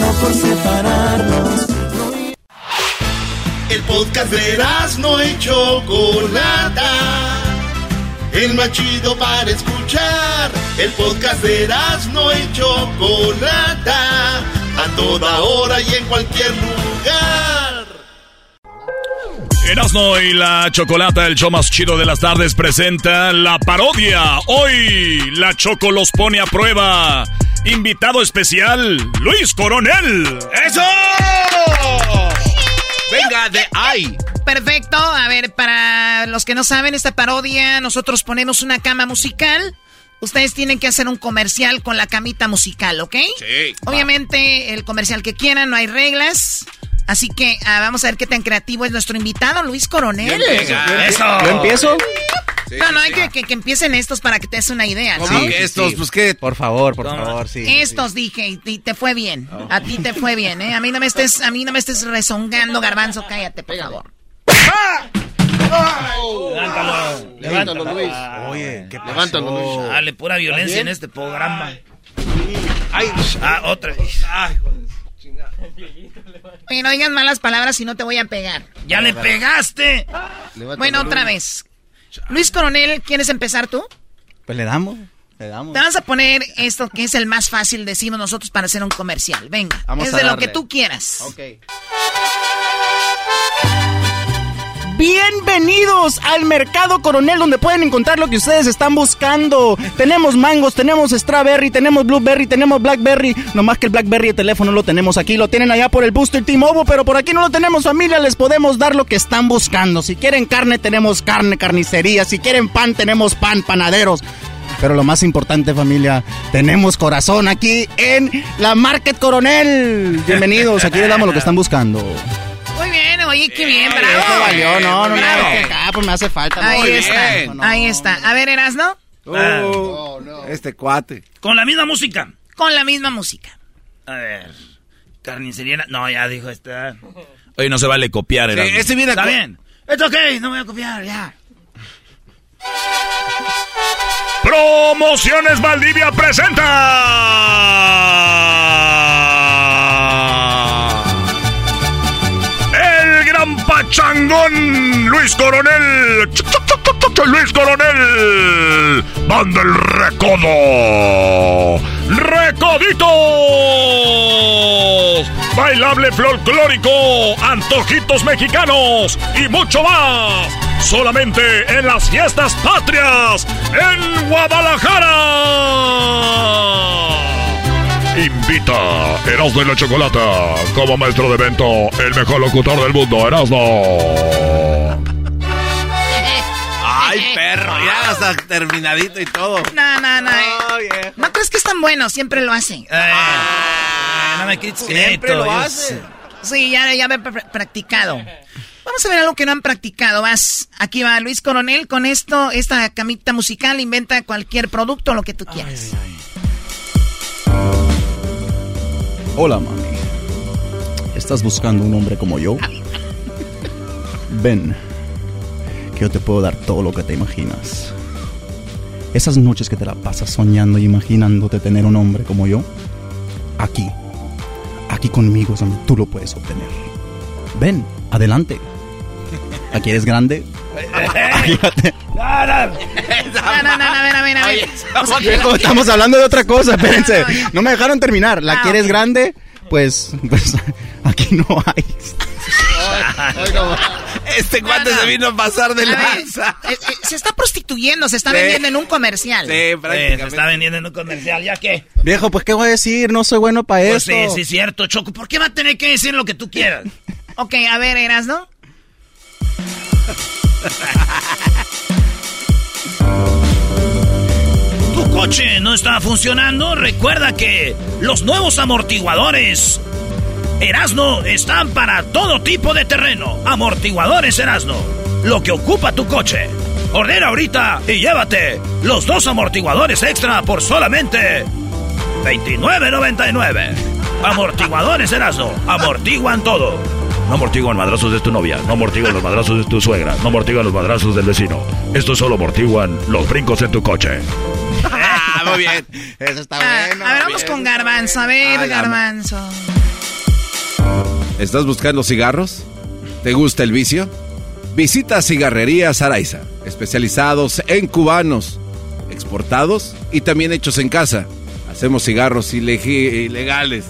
El podcast de no y Chocolata. El más chido para escuchar. El podcast de no y Chocolata. A toda hora y en cualquier lugar. Erasmo y la Chocolata, el show más chido de las tardes, presenta la parodia. Hoy la Choco los pone a prueba. Invitado especial, Luis Coronel. ¡Eso! Venga, de ahí. Perfecto. A ver, para los que no saben, esta parodia, nosotros ponemos una cama musical. Ustedes tienen que hacer un comercial con la camita musical, ¿ok? Sí. Obviamente, el comercial que quieran, no hay reglas. Así que ah, vamos a ver qué tan creativo es nuestro invitado, Luis Coronel. Venga, ¡Eso! ¿Yo empiezo? No, no, hay que, que- que empiecen estos para que te des una idea, ¿no? ¿Cómo que estos? Pues qué. Por favor, por favor, sí. Estos dije y y te fue bien. A ti te fue bien, ¿eh? A mí no me estés, a mí no me estés rezongando, garbanzo, cállate, por favor. Levántalo. Levántalo, Luis. Oye, ¿qué pasó? Levántalo, Luis. Dale, pura violencia en este programa. Ay, Ah, otra vez. Ay, Oye, no digas malas palabras si no te voy a pegar. ¡Ya le pegaste! levántalo, Bueno, otra Luis. vez. Luis Coronel, ¿quieres empezar tú? Pues le damos, le damos. Te vamos a poner esto que es el más fácil, decimos nosotros, para hacer un comercial. Venga, Vamos es de lo que tú quieras. Ok. Bienvenidos al Mercado Coronel donde pueden encontrar lo que ustedes están buscando. Tenemos mangos, tenemos strawberry, tenemos blueberry, tenemos blackberry. No más que el blackberry de teléfono lo tenemos aquí, lo tienen allá por el Booster T-Mobile, pero por aquí no lo tenemos familia, les podemos dar lo que están buscando. Si quieren carne, tenemos carne, carnicería. Si quieren pan, tenemos pan, panaderos. Pero lo más importante, familia, tenemos corazón aquí en la Market Coronel. Bienvenidos, aquí les damos lo que están buscando. Muy bien, oye, qué bien, bravo. Esto valió, no, no, no, acá pues me hace falta. Ahí está, ahí está. A ver, Erasno, Oh, Este cuate. Con la misma música. con la misma música. A ver. Carnicería. No, ya dijo esta. Oye, no se vale copiar, Sí, Erasmo. ese viene Está bien. It's ok, no voy a copiar, ya. Promociones Valdivia presenta. Gran pachangón Luis Coronel. Luis Coronel. Banda el recodo. Recoditos. Bailable folclórico. Antojitos mexicanos. Y mucho más. Solamente en las fiestas patrias. En Guadalajara. Invita Erasmo y la Chocolata como maestro de evento, el mejor locutor del mundo, Erasmo. Ay, perro, ya hasta terminadito y todo. No, no, no. eh. ¿No crees que es tan bueno? Siempre lo hace. no me quites Siempre lo yo hace. sé. Sí, ya, ya me he pr- practicado. Vamos a ver algo que no han practicado. Vas, aquí va Luis Coronel con esto, esta camita musical, inventa cualquier producto, lo que tú quieras. Hola, mami. ¿Estás buscando un hombre como yo? Ven, que yo te puedo dar todo lo que te imaginas. Esas noches que te la pasas soñando y imaginándote tener un hombre como yo, aquí, aquí conmigo es donde tú lo puedes obtener. Ven, adelante. ¿Aquí eres grande? No, no, no, a ver, a ver, a ver. O sea, Viejo, estamos hablando de otra cosa, espérense. No me dejaron terminar. ¿La Ah, quieres grande? Pues, pues [laughs] aquí no hay. Este cuate se vino a pasar de lanza. eh, eh, se está prostituyendo, se está Sí. vendiendo en un comercial. Sí, Eh, prácticamente. se está vendiendo en un comercial, ¿ya qué? Viejo, pues, ¿qué voy a decir? No soy bueno para Pues esto. sí, sí, cierto, Choco. ¿Por qué va a tener que decir lo que tú quieras? Ok, a ver, Eras, ¿no? ¿Tu coche no está funcionando? Recuerda que los nuevos amortiguadores Erasno están para todo tipo de terreno. Amortiguadores Erasno. Lo que ocupa tu coche. Ordena ahorita y llévate los dos amortiguadores extra por solamente $29.99. Amortiguadores Erasno. Amortiguan todo. No amortiguan madrazos de tu novia, no amortiguan los madrazos de tu suegra, no amortiguan los madrazos del vecino. Estos solo amortiguan los brincos en tu coche. Ah, muy bien. Eso está bueno. a ver, vamos con Garbanzo. A ver, Garbanzo. ¿Estás buscando cigarros? ¿Te gusta el vicio? Visita Cigarrería Saraiza, especializados en cubanos, exportados y también hechos en casa. Hacemos cigarros ilegales.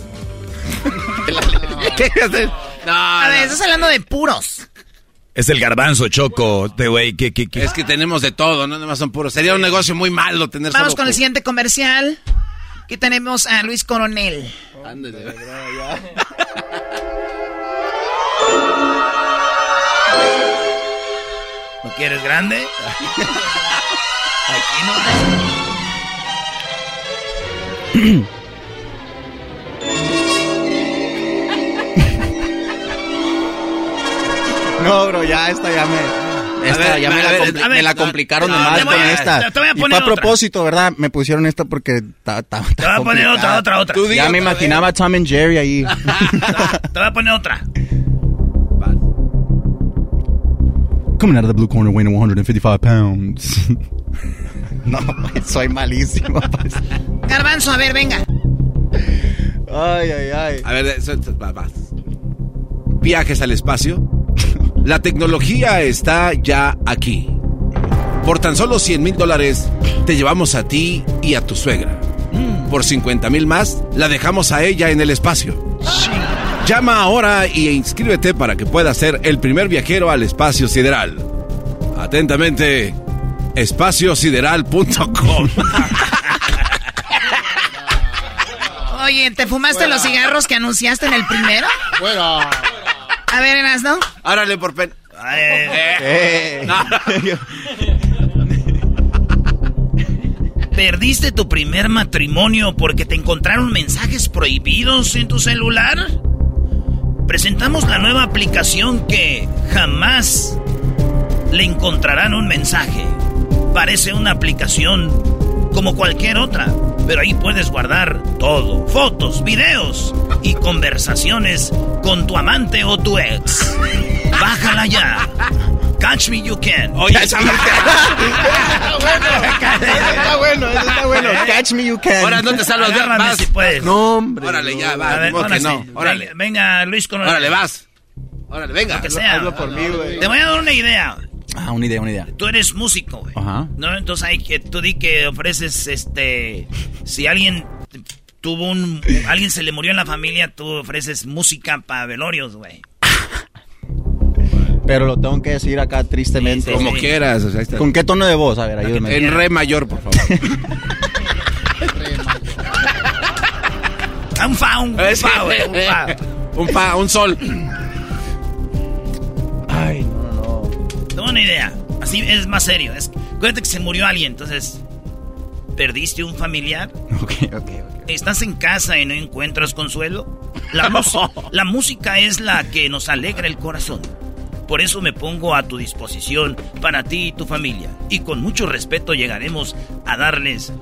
[laughs] ¿Qué haces? No, A ver, no. estás hablando de puros. Es el garbanzo, Choco, de güey, que, que, que. Es que tenemos de todo, no nomás son puros. Sería un negocio muy malo tener Vamos solo con el siguiente comercial. Aquí tenemos a Luis Coronel. Ándale. ¿No quieres grande? [laughs] Aquí no [laughs] No, bro, ya esta ya me. Esta ver, ya me, la, ver, me complicaron no, de más con esta. te voy a y poner fue a otra. propósito, ¿verdad? Me pusieron esta porque ta- ta- ta Te voy a poner otra, otra, otra. Tú Ya me imaginaba Tom and Jerry ahí. [laughs] Te voy a poner otra. Coming out of the blue corner weighing 155 pounds. [laughs] no, soy malísimo. pues. Garbanzo, a ver, venga. Ay, ay, ay. A ver, va- vas. Viajes al espacio. La tecnología está ya aquí. Por tan solo 100 mil dólares, te llevamos a ti y a tu suegra. Por 50 mil más, la dejamos a ella en el espacio. Llama ahora y inscríbete para que puedas ser el primer viajero al espacio sideral. Atentamente, espaciosideral.com. [laughs] Oye, ¿te fumaste los cigarros que anunciaste en el primero? Bueno. A ver, Eras, ¿no? Árale por pen. Eh. [laughs] ¿Perdiste tu primer matrimonio porque te encontraron mensajes prohibidos en tu celular? Presentamos la nueva aplicación que jamás le encontrarán un mensaje. Parece una aplicación como cualquier otra, pero ahí puedes guardar todo, fotos, videos y conversaciones con tu amante o tu ex. Bájala ya. Catch me you can. Oye, [laughs] está bueno. Está bueno, eso está bueno. Catch me you can. Ahora no te salvas, Agárrame vas. si puedes. No, hombre. Órale, ya, va. A ver, ¿cómo ahora que no? sí. Órale. Venga, venga, Luis con Órale, vas. Órale, venga. Lo que sea. Hazlo por mí, güey. Te voy a dar una idea. Ah, una idea, una idea. Tú eres músico, güey. Ajá. ¿No? Entonces hay que tú di que ofreces este si alguien tuvo un alguien se le murió en la familia, tú ofreces música para velorios, güey. Pero lo tengo que decir acá tristemente. Como quieras. o sea, ahí está. ¿Con qué tono de voz? A ver, ayúdame. En re mayor, por favor. [laughs] Un fa, un, un fa, güey, un fa. [laughs] un fa, un sol. Una idea. Así es más serio. Es, acuérdate que se murió alguien, entonces perdiste un familiar. [laughs] Ok, ok, ok. ¿Estás en casa y no encuentras consuelo? La, [laughs] la música es la que nos alegra el corazón. Por eso me pongo a tu disposición para ti y tu familia. Y con mucho respeto llegaremos a darles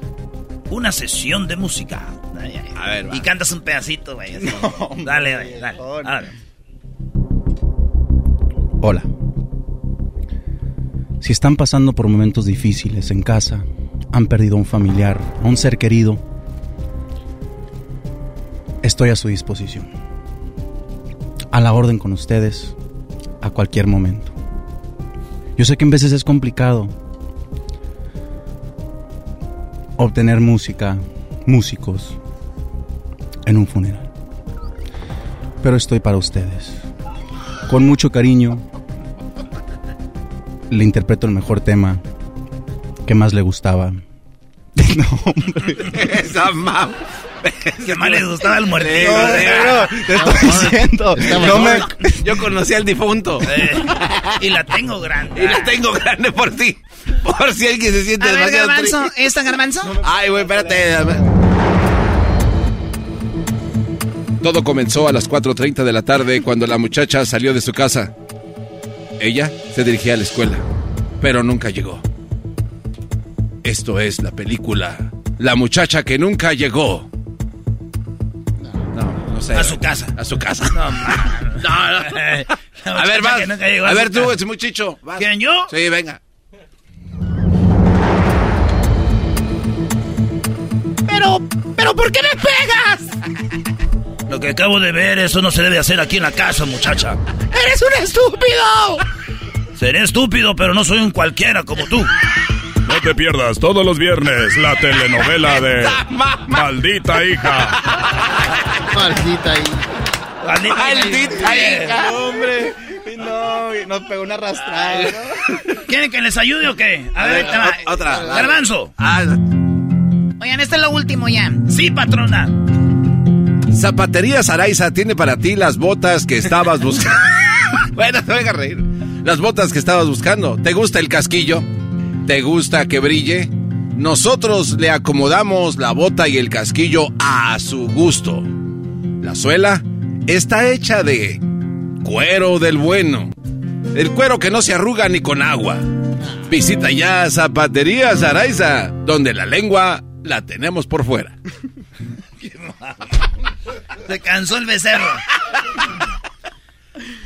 una sesión de música. Ay, ay. A ver, va. Y cantas un pedacito, güey. [laughs] dale, güey, dale. Dale. Hola. Si están pasando por momentos difíciles en casa, han perdido a un familiar, a un ser querido, estoy a su disposición. A la orden con ustedes, a cualquier momento. Yo sé que en veces es complicado obtener música, músicos, en un funeral. Pero estoy para ustedes. Con mucho cariño, le interpreto el mejor tema que más le gustaba. [laughs] No, hombre. Esa mam. Que más les gustaba el muertito. No, te estoy diciendo. No me... Yo conocí al difunto. Eh, y la tengo grande. Y la tengo grande por ti. Por si alguien se siente A ver, demasiado Garbanzo, triste. ¿esta Garbanzo? Ay, güey, espérate. Todo comenzó a las 4.30 de la tarde cuando la muchacha salió de su casa. Ella se dirigía a la escuela, pero nunca llegó. Esto es la película La muchacha que nunca llegó. No, no sé. A su casa. A su casa. No, man. [laughs] No, no. A ver, vas. A ver, tú, casa. es muy chicho. vas. ¿Quién, yo? Sí, venga. Pero, pero ¿por qué me pegas? [laughs] Lo que acabo de ver, eso no se debe hacer aquí en la casa, muchacha. ¡Eres un estúpido! Seré estúpido, pero no soy un cualquiera como tú. No te pierdas todos los viernes la telenovela de [laughs] Maldita hija. Maldita ahí. Maldita hija. Hombre, no, nos pegó una arrastrada. ¿Quieren que les ayude o qué? A ver, va. ot- otra. Garbanzo. Ah, Oigan, este es lo último ya. Sí, patrona. Zapaterías Araiza tiene para ti las botas que estabas buscando. [laughs] bueno, no me hagas reír. Las botas que estabas buscando. ¿Te gusta el casquillo? ¿Te gusta que brille? Nosotros le acomodamos la bota y el casquillo a su gusto. La suela está hecha de cuero del bueno. El cuero que no se arruga ni con agua. Visita ya Zapaterías Araiza, donde la lengua la tenemos por fuera. [laughs] Se cansó el becerro.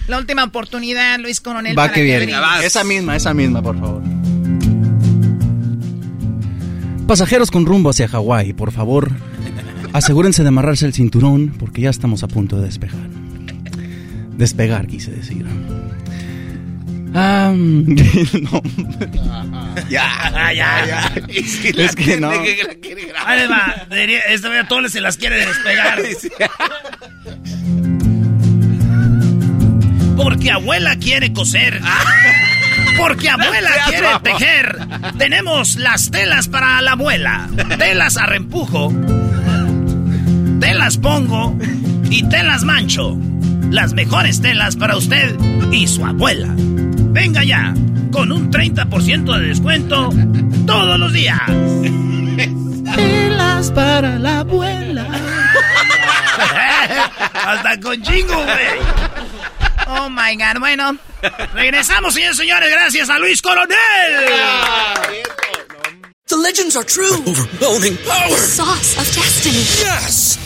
La última oportunidad, Luis Coronel. Va para que viene. Esa misma, esa misma, por favor. Pasajeros con rumbo hacia Hawái, por favor, asegúrense de amarrarse el cinturón porque ya estamos a punto de despegar. Despegar, quise decir. Ah, [laughs] no. [laughs] Ya, ya, ya. [laughs] Es que no. Ahí va. Diría, esta vez a todos se las quiere despegar. Porque abuela quiere coser. Porque abuela quiere tejer. Tenemos las telas para la abuela. Telas a reempujo. Telas pongo y telas mancho. Las mejores telas para usted y su abuela. Venga ya, con un 30% de descuento todos los días. Telas para la abuela. [laughs] Hasta con chingo, güey. Oh my god. Bueno, regresamos, señores señores, gracias a Luis Coronel. The legends are true. Overwhelming power! Sauce of destiny. Yes!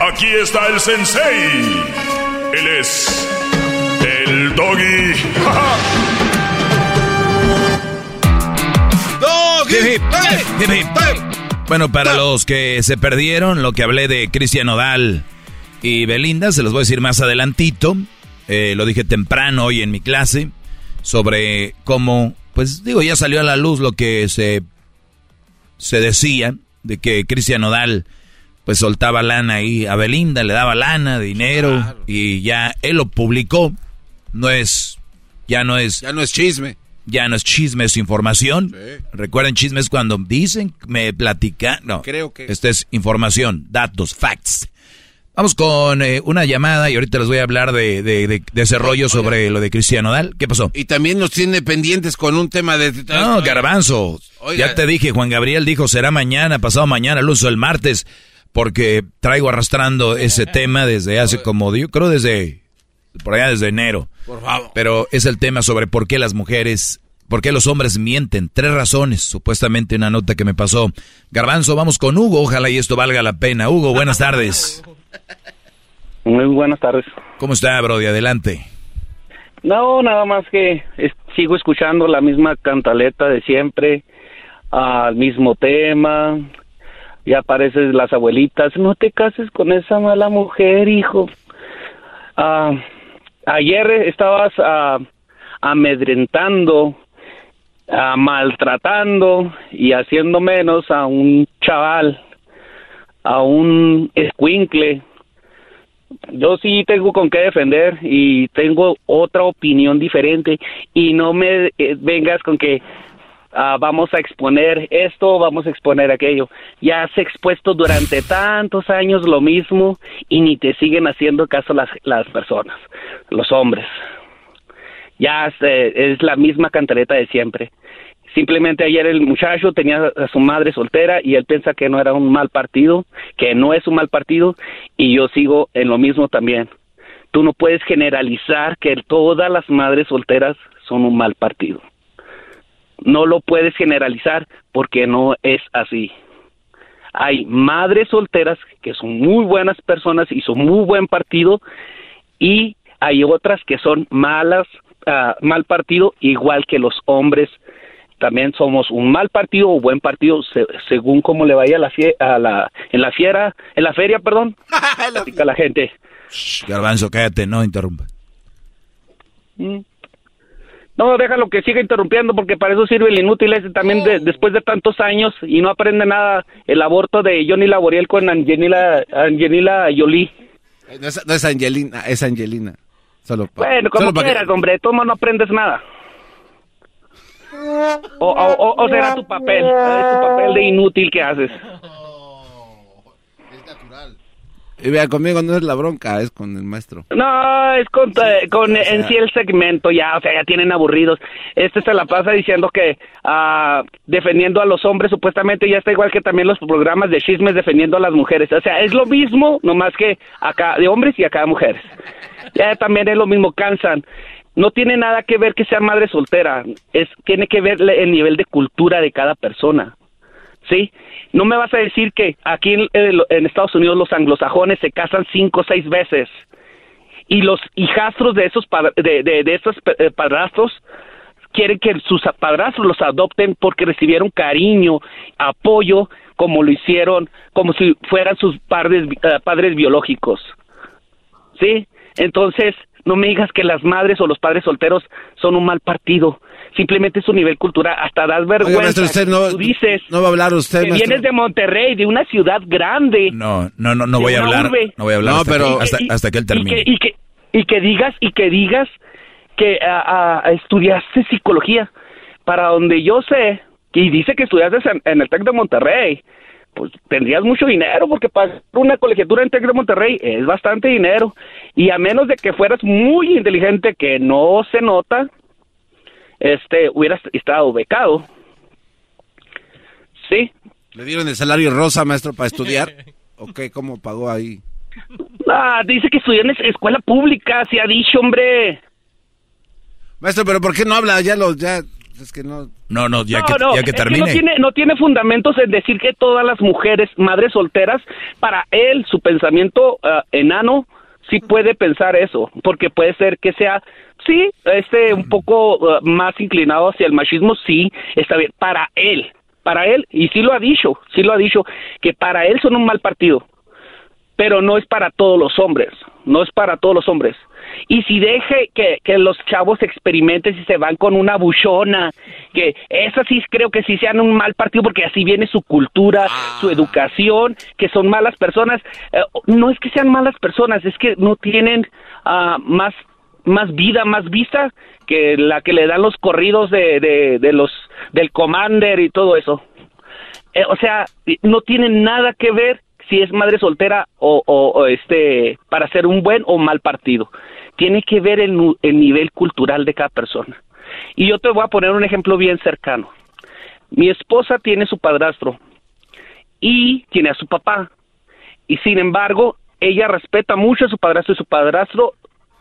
Aquí está el sensei. Él es el doggy. [laughs] Hip, hip, hip, hip. Bueno, para los que se perdieron lo que hablé de Cristian Nodal y Belinda, se los voy a decir más adelantito. Eh, lo dije temprano hoy en mi clase sobre cómo, pues digo, ya salió a la luz lo que se, se decía de que Cristian Nodal pues soltaba lana ahí a Belinda, le daba lana, dinero y ya él lo publicó. No es, ya no es... Ya no es chisme. Ya no es chisme, es información. Recuerden, chisme es cuando dicen, me platican. No, Creo que- Esta es información, datos, facts. Vamos con eh, una llamada y ahorita les voy a hablar de, de, de- de ese rollo sobre lo de Cristiano Dal. ¿Qué pasó? Y también nos tiene pendientes con un tema de... No, garbanzo. Oiga. Ya te dije, Juan Gabriel dijo, será mañana, pasado mañana, el uso el martes, porque traigo arrastrando ese [laughs] tema desde hace como, yo creo desde, por allá desde enero. Por favor. Pero es el tema sobre por qué las mujeres, por qué los hombres mienten. Tres razones, supuestamente una nota que me pasó. Garbanzo, vamos con Hugo, ojalá y esto valga la pena. Hugo, buenas tardes. [laughs] Muy buenas tardes. ¿Cómo está, Brody? Adelante. No, nada más que es- sigo escuchando la misma cantaleta de siempre, al mismo tema. Y aparecen las abuelitas, no te cases con esa mala mujer, hijo. Ah, ayer estabas ah, amedrentando, ah, maltratando y haciendo menos a un chaval, a un escuincle yo sí tengo con qué defender y tengo otra opinión diferente y no me eh, vengas con que ah, vamos a exponer esto, vamos a exponer aquello. Ya has expuesto durante tantos años lo mismo y ni te siguen haciendo caso las, las personas, los hombres. Ya es, eh, es la misma cantareta de siempre. Simplemente ayer el muchacho tenía a su madre soltera y él piensa que no era un mal partido, que no es un mal partido y yo sigo en lo mismo también. Tú no puedes generalizar que todas las madres solteras son un mal partido. No lo puedes generalizar porque no es así. Hay madres solteras que son muy buenas personas y son muy buen partido y hay otras que son malas, ah, mal partido, igual que los hombres también somos un mal partido o buen partido se- según cómo le vaya a la, fie- a la en la fiera en la feria perdón [laughs] platica la gente Garbanzo, cállate, no interrumpa. Mm. No déjalo que siga interrumpiendo porque para eso sirve el inútil ese también de- después de tantos años y no aprende nada el aborto de Johnny Laboriel con Angelina Angelina Jolie. No es, no es Angelina, es Angelina. Solo pa- bueno como solo que- quieras hombre modo no aprendes nada. O, o, o- o será tu papel es tu papel de inútil que haces Y vea, conmigo no es la bronca, es con el maestro. No, es con, eh, con en sí el segmento, ya, o sea, ya tienen aburridos. Este se la pasa diciendo que ah, defendiendo a los hombres, supuestamente ya está igual que también los programas de chismes defendiendo a las mujeres. O sea, es lo mismo, nomás que acá de hombres y acá de mujeres. Ya también es lo mismo, cansan. No tiene nada que ver que sea madre soltera, es tiene que ver el nivel de cultura de cada persona. ¿Sí? No me vas a decir que aquí en, Estados Unidos los anglosajones se casan cinco o seis veces y los hijastros de esos de, de, esos eh, padrastros quieren que sus padrastros los adopten porque recibieron cariño, apoyo, como lo hicieron, como si fueran sus padres, eh, padres biológicos. ¿Sí? Entonces, no me digas que las madres o los padres solteros son un mal partido. Simplemente es un nivel cultural. Hasta das vergüenza. usted no, dices no va a hablar usted. Que vienes de Monterrey, de una ciudad grande. No, no, no, no voy a hablar. No voy a hablar. hasta, pero, que, hasta, que él termine. Y que, y que, digas, y que digas que estudiaste psicología. Para donde yo sé, y dice que estudiaste en el TEC de Monterrey pues tendrías mucho dinero porque para una colegiatura en Tec de Monterrey es bastante dinero y a menos de que fueras muy inteligente que no se nota este hubieras estado becado. Sí. Le dieron el salario rosa maestro para estudiar ok cómo pagó ahí ah dice que estudió en escuela pública se ha dicho hombre. Maestro pero por qué no habla ya lo ya es que no. No, no, ya que, ya que termine. no, tiene, no tiene fundamentos en decir que todas las mujeres, madres solteras, para él, su pensamiento uh, enano, sí puede pensar eso, porque puede ser que sea, sí, este, un poco uh, más inclinado hacia el machismo, sí, está bien, para él, para él, y sí lo ha dicho, sí lo ha dicho, que para él son un mal partido, pero no es para todos los hombres, no es para todos los hombres y si deje que, que los chavos experimenten si se van con una buchona, que esas sí creo que sí sean un mal partido porque así viene su cultura, su ah. educación, que son malas personas. Eh, no es que sean malas personas, es que no tienen uh, más más vida, más vista que la que le dan los corridos de, de, los del Commander y todo eso. Eh, o sea, no tienen nada que ver si es madre soltera o, o, este para ser un buen o mal partido tiene que ver el, nivel cultural de cada persona. Y yo te voy a poner un ejemplo bien cercano. Mi esposa tiene su padrastro y tiene a su papá. Y sin embargo, ella respeta mucho a su padrastro y su padrastro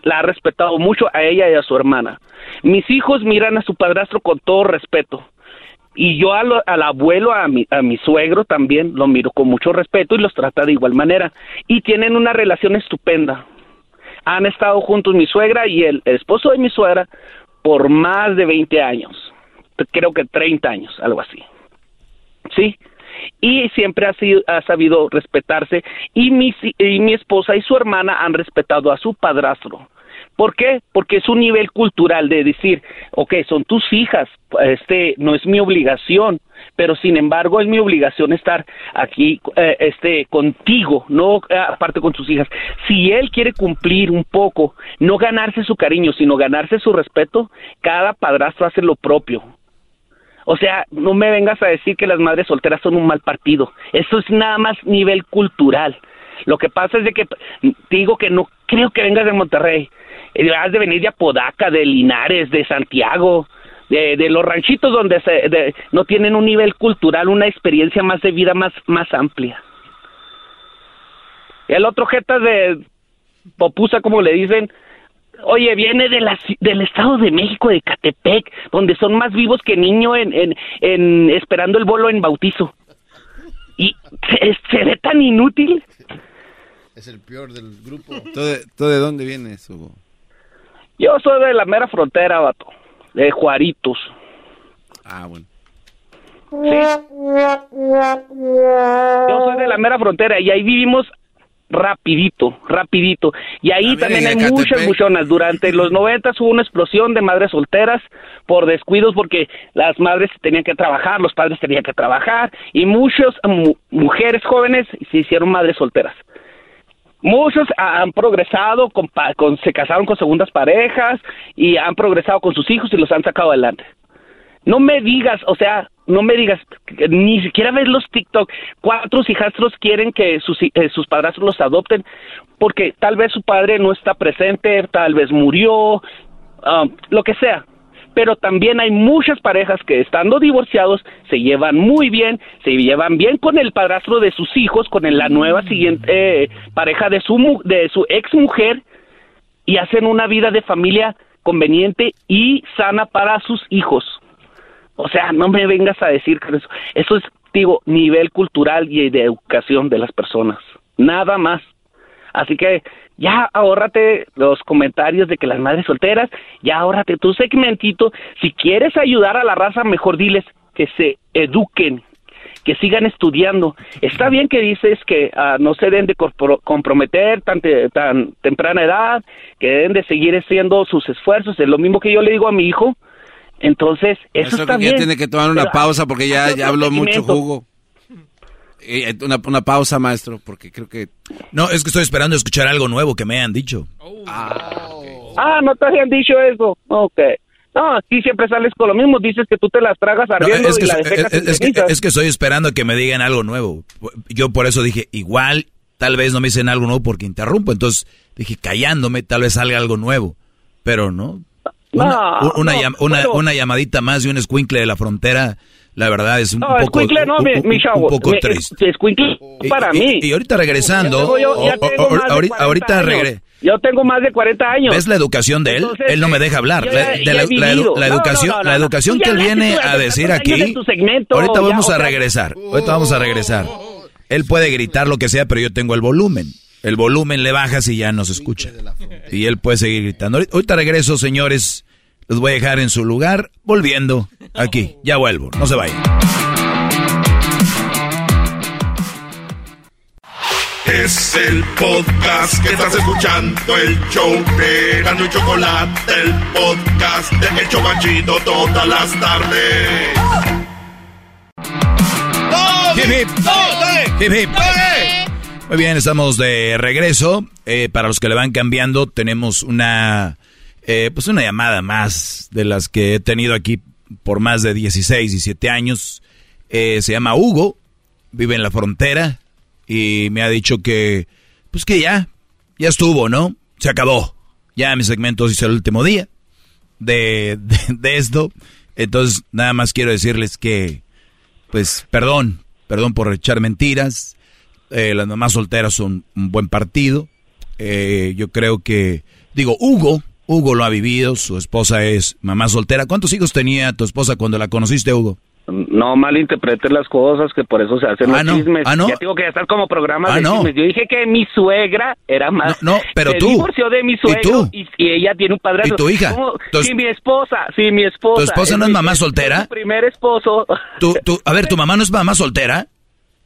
la ha respetado mucho a ella y a su hermana. Mis hijos miran a su padrastro con todo respeto. Y yo al, abuelo, a mi, a mi suegro también lo miro con mucho respeto y los trata de igual manera. Y tienen una relación estupenda han estado juntos mi suegra y el, esposo de mi suegra por más de 20 años, creo que 30 años, algo así. ¿Sí? Y siempre ha, sido, ha sabido respetarse y mi, y mi esposa y su hermana han respetado a su padrastro. ¿Por qué? Porque es un nivel cultural de decir, ok, son tus hijas, este no es mi obligación, pero sin embargo es mi obligación estar aquí eh, este contigo, no eh, aparte con tus hijas. Si él quiere cumplir un poco, no ganarse su cariño, sino ganarse su respeto, cada padrastro hace lo propio. O sea, no me vengas a decir que las madres solteras son un mal partido. Eso es nada más nivel cultural. Lo que pasa es de que te digo que no creo que vengas de Monterrey. Eh, has de venir de Apodaca, de Linares, de Santiago, de, los ranchitos donde se, no tienen un nivel cultural, una experiencia más de vida más, más amplia. El otro jeta de Popusa, como le dicen, oye, viene de la, del Estado de México, de Catepec, donde son más vivos que niño en, en, en esperando el bolo en bautizo. Y se, ve tan inútil. Es el peor del grupo. ¿Tú de, dónde vienes, Hugo? Yo soy de la mera frontera, vato de Juaritos. Ah, bueno. Yo soy de la mera frontera y ahí vivimos rapidito, rapidito. Y ahí también hay muchas buchonas. Durante [laughs] los noventas hubo una explosión de madres solteras por descuidos porque las madres tenían que trabajar, los padres tenían que trabajar y muchas mujeres jóvenes se hicieron madres solteras. Muchos han progresado, con, se casaron con segundas parejas y han progresado con sus hijos y los han sacado adelante. No me digas, o sea, no me digas, ni siquiera ves los TikTok. Cuatro hijastros quieren que sus, eh, padrastros los adopten porque tal vez su padre no está presente, tal vez murió, ah, lo que sea. Pero también hay muchas parejas que estando divorciados se llevan muy bien, se llevan bien con el padrastro de sus hijos, con la nueva siguiente eh, pareja de su, de su ex mujer y hacen una vida de familia conveniente y sana para sus hijos. O sea, no me vengas a decir que eso, eso es, digo, nivel cultural y de educación de las personas. Nada más. Así que ya ahórrate los comentarios de que las madres solteras, ya ahórrate tu segmentito. Si quieres ayudar a la raza, mejor diles que se eduquen, que sigan estudiando. Está bien que dices que ah, no se deben de comprometer tan, tan temprana edad, que deben de seguir haciendo sus esfuerzos. Es lo mismo que yo le digo a mi hijo. Entonces, eso, está bien. Ya tiene que tomar una pausa porque ya, ya habló mucho jugo. Eh, una, una, pausa, maestro, porque creo que... No, es que estoy esperando escuchar algo nuevo que me hayan dicho. Ah, ah no te habían dicho eso. Ok. No, aquí siempre sales con lo mismo, dices que tú te las tragas ardiendo es que, y la es, que, es que estoy esperando que me digan algo nuevo. Yo por eso dije, igual, tal vez no me dicen algo nuevo porque interrumpo. Entonces dije, callándome, tal vez salga algo nuevo. Pero no. Una, una, una, una, llamadita más de un escuincle de la frontera la verdad es un poco, no, mi, mi chavo, un poco triste. para mí. Y, ahorita regresando, ahorita regre. Yo tengo más de 40 años. ¿Ves la educación de él? él no me deja hablar. la, educación, la educación que él viene a decir aquí. ahorita vamos a regresar. Ahorita vamos a regresar. Él puede gritar lo que sea, pero yo tengo el volumen. El volumen le bajas y ya no se escucha. Y él puede seguir gritando. Ahorita regreso, señores. Los voy a dejar en su lugar, volviendo aquí. Ya vuelvo, no se vayan. Es el podcast que estás escuchando, el show de Gano y Chocolate, el podcast de Hecho Banchito todas las tardes. Hip, hip. Hip, Muy bien, estamos de regreso. Eh, para los que le van cambiando, tenemos una eh, pues una llamada más de las que he tenido aquí por más de 16, 17 años. Eh, se llama Hugo, vive en la frontera y me ha dicho que, pues que ya, ya estuvo, ¿no? Se acabó. Ya mi segmento hizo el último día de, de, esto. Entonces, nada más quiero decirles que, pues, perdón, perdón por echar mentiras. Eh, las mamás solteras son un buen partido. yo creo que, digo, Hugo, Hugo lo ha vivido, su esposa es mamá soltera. ¿Cuántos hijos tenía tu esposa cuando la conociste, Hugo? No malinterpretes las cosas, que por eso se hacen ah, los chismes. ¿Ah, no? Ya tengo que estar como programa ah, de no. chismes. Yo dije que mi suegra era más. No, pero se tú. divorció de mi suegro ¿Y, tú? y, ella tiene un padrastro. ¿Y tu hija? Sí, mi esposa, sí, mi esposa. ¿Tu esposa no es mamá soltera? Mi primer esposo. ¿Tú, tú, a ver, [laughs] ¿tu mamá no es mamá soltera?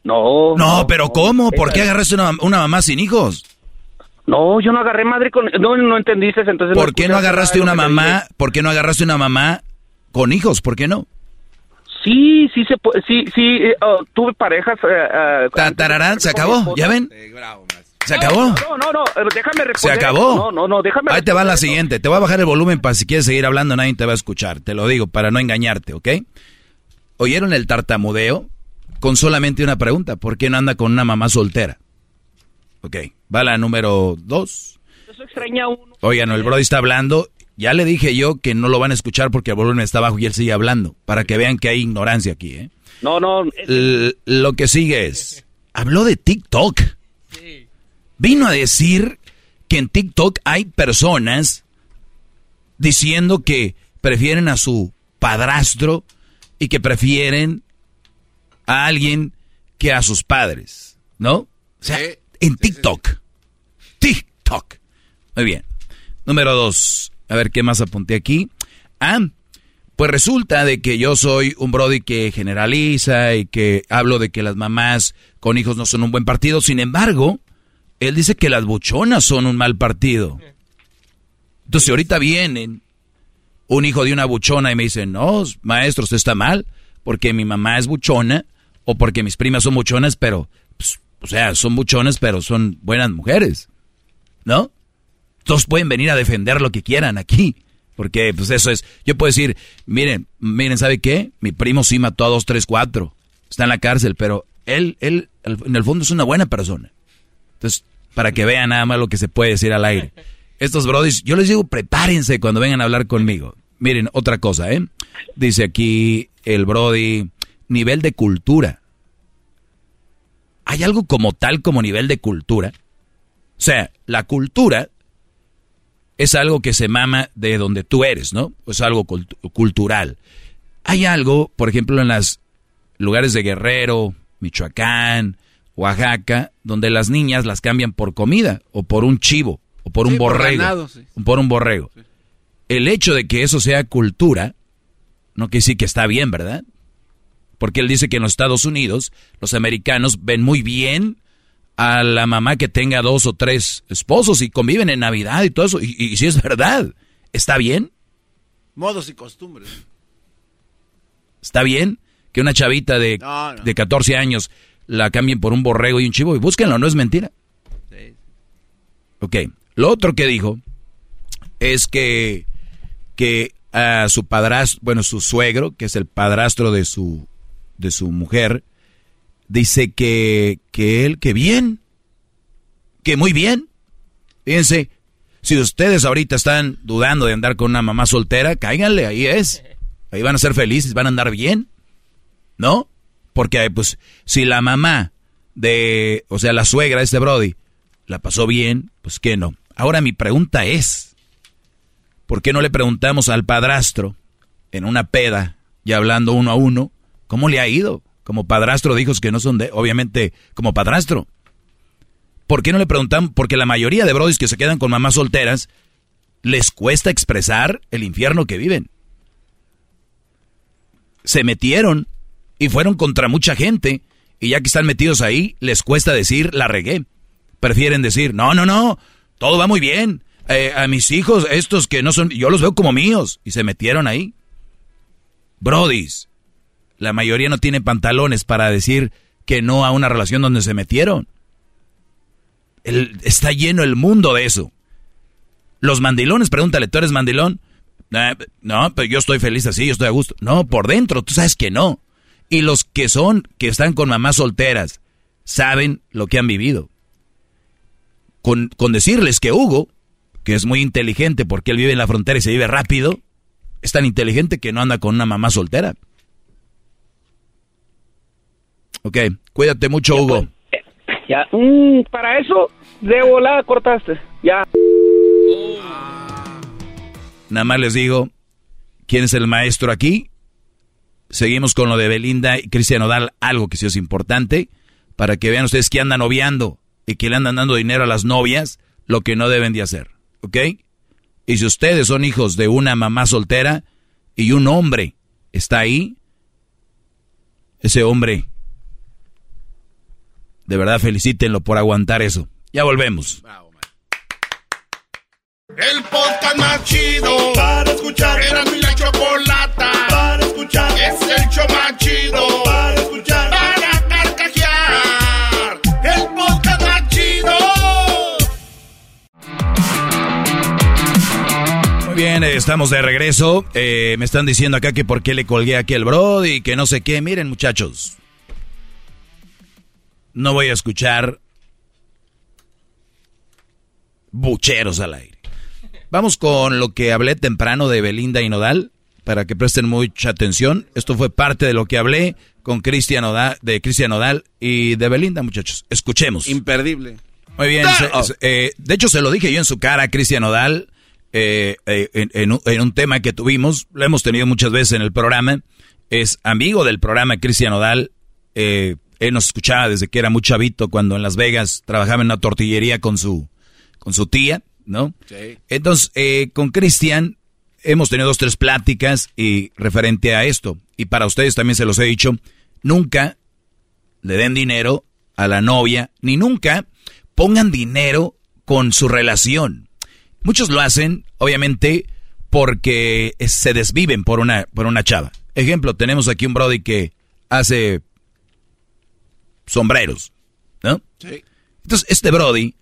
No. No, pero ¿cómo? ¿Por qué agarraste una, una mamá sin hijos? No, yo no agarré madre con... No, no entendiste, entonces... ¿Por qué no agarraste una mamá? ¿Por qué no agarraste una mamá con hijos? ¿Por qué no? Sí, sí, se sí, sí, eh, oh, tuve parejas... Uh, Tararán, se acabó, ¿ya ven? ¿Se acabó? No, no, no, déjame responder. ¿Se acabó? No, no, no, déjame Ahí te va la siguiente, te voy a bajar el volumen para si quieres seguir hablando, nadie te va a escuchar, te lo digo, para no engañarte, ¿ok? ¿Oyeron el tartamudeo? Con solamente una pregunta, ¿por qué no anda con una mamá soltera? Ok, va la número dos. Eso extraña uno. Oigan, el Brody está hablando. Ya le dije yo que no lo van a escuchar porque el volumen está abajo y él sigue hablando. Para que vean que hay ignorancia aquí, ¿eh? No, no. lo que sigue es. Habló de TikTok. Sí. Vino a decir que en TikTok hay personas diciendo que prefieren a su padrastro y que prefieren a alguien que a sus padres, ¿no? O sea, en TikTok. TikTok. Muy bien. Número dos. A ver qué más apunté aquí. Ah, pues resulta de que yo soy un Brody que generaliza y que hablo de que las mamás con hijos no son un buen partido. Sin embargo, él dice que las buchonas son un mal partido. Entonces, ahorita vienen un hijo de una buchona y me dicen, no, maestro, usted está mal porque mi mamá es buchona o porque mis primas son buchonas, pero pues, o sea, son buchones, pero son buenas mujeres. ¿No? Todos pueden venir a defender lo que quieran aquí. Porque, pues eso es. Yo puedo decir, miren, miren, ¿sabe qué? Mi primo sí mató a dos, tres, cuatro. Está en la cárcel, pero él, él, en el fondo es una buena persona. Entonces, para que vean nada más lo que se puede decir al aire. Estos brodis, yo les digo, prepárense cuando vengan a hablar conmigo. Miren, otra cosa, ¿eh? Dice aquí el brody, nivel de cultura. ¿Hay algo como tal como nivel de cultura? O sea, la cultura es algo que se mama de donde tú eres, ¿no? Es algo cultural. Hay algo, por ejemplo, en los lugares de Guerrero, Michoacán, Oaxaca, donde las niñas las cambian por comida o por un chivo o por un borrego. Por, por un borrego. El hecho de que eso sea cultura, no quiere decir que está bien, ¿verdad? Porque él dice que en los Estados Unidos los americanos ven muy bien a la mamá que tenga dos o tres esposos y conviven en Navidad y todo eso. Y, si es verdad, ¿está bien? Modos y costumbres. ¿Está bien que una chavita de, de 14 años la cambien por un borrego y un chivo? Y búsquenlo, no es mentira. Sí. Ok, lo otro que dijo es que, que a su padrastro, bueno, su suegro, que es el padrastro de su, de su mujer, dice que, que él, que bien, que muy bien. Fíjense, si ustedes ahorita están dudando de andar con una mamá soltera, cáiganle, ahí es. Ahí van a ser felices, van a andar bien. ¿No? Porque, pues, si la mamá de, o sea, la suegra de este Brody, la pasó bien, pues que no. Ahora mi pregunta es, ¿por qué no le preguntamos al padrastro en una peda, y hablando uno a uno, cómo le ha ido? como padrastro de hijos que no son de, obviamente, como padrastro. ¿Por qué no le preguntan? Porque la mayoría de brodis que se quedan con mamás solteras les cuesta expresar el infierno que viven. Se metieron y fueron contra mucha gente y ya que están metidos ahí, les cuesta decir la regué. Prefieren decir, no, no, no, todo va muy bien. Eh, a mis hijos, estos que no son, yo los veo como míos y se metieron ahí. Brodis, la mayoría no tiene pantalones para decir que no a una relación donde se metieron. está lleno el mundo de eso. Los mandilones, pregúntale, ¿tú eres mandilón? no, pero yo estoy feliz así, yo estoy a gusto. No, por dentro, tú sabes que no. Y los que son, que están con mamás solteras, saben lo que han vivido. Con, con decirles que Hugo, que es muy inteligente porque él vive en la frontera y se vive rápido, es tan inteligente que no anda con una mamá soltera. Ok, cuídate mucho, Hugo. Ya, mm, para eso, de volada cortaste. Ya. Nada más les digo, ¿quién es el maestro aquí? Seguimos con lo de Belinda y Cristian Odal, algo que sí es importante, para que vean ustedes que andan noviando y que le andan dando dinero a las novias, lo que no deben de hacer, ¿ok? Y si ustedes son hijos de una mamá soltera y un hombre está ahí, ese hombre de verdad, felicítenlo por aguantar eso. Ya volvemos. El podcast más chido para escuchar. Era mi la chocolata para escuchar. Es el show más chido para escuchar. Para carcajear. El podcast más chido. Muy bien, estamos de regreso. Eh, me están diciendo acá que por qué le colgué aquí el Brody y que no sé qué. Miren, muchachos no voy a escuchar bucheros al aire. Vamos con lo que hablé temprano de Belinda y Nodal, para que presten mucha atención. Esto fue parte de lo que hablé con Cristian Nodal, de Cristian Nodal y de Belinda, muchachos. Escuchemos. Imperdible. Muy bien. Eh, de hecho, se lo dije yo en su cara a Cristian Nodal, eh, eh, en, un tema que tuvimos, lo hemos tenido muchas veces en el programa. Es amigo del programa Cristian Nodal. Eh, él nos escuchaba desde que era muy chavito cuando en Las Vegas trabajaba en una tortillería con su, con su tía, ¿no? Sí. Entonces, eh, con Cristian hemos tenido dos, tres pláticas y referente a esto. Y para ustedes también se los he dicho, nunca le den dinero a la novia, ni nunca pongan dinero con su relación. Muchos lo hacen, obviamente, porque se desviven por una, por una chava. Ejemplo, tenemos aquí un Brody que hace sombreros, ¿no? Sí. Entonces, este Brody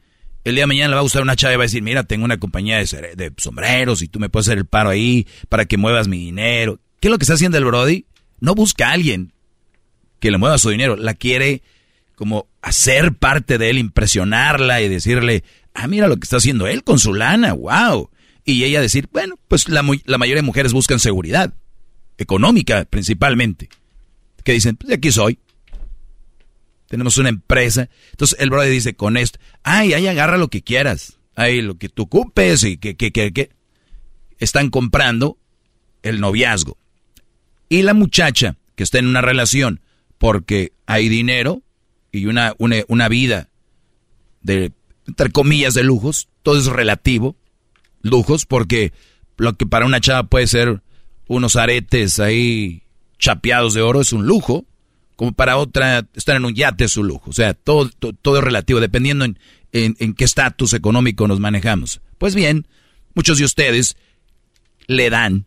El día de mañana le va a gustar una chava y va a decir, mira, tengo una compañía de, de sombreros y tú me puedes hacer el paro ahí para que muevas mi dinero. ¿Qué es lo que está haciendo el Brody? No busca a alguien que le mueva su dinero. La quiere como hacer parte de él, impresionarla y decirle, ah, mira lo que está haciendo él con su lana, wow. Y ella decir, bueno, pues la, la mayoría de mujeres buscan seguridad, económica principalmente. Que dicen, pues de aquí soy. Tenemos una empresa. Entonces el brother dice, con esto, ay, ahí agarra lo que quieras. Ahí lo que tú ocupes y que, que, que, que. Están comprando el noviazgo. Y la muchacha que está en una relación porque hay dinero y una, una, una vida de, entre comillas, de lujos, todo es relativo, lujos, porque lo que para una chava puede ser unos aretes ahí chapeados de oro es un lujo, como para otra estar en un yate es un lujo. O sea, todo, todo, es relativo, dependiendo en, en qué estatus económico nos manejamos. Pues bien, muchos de ustedes le dan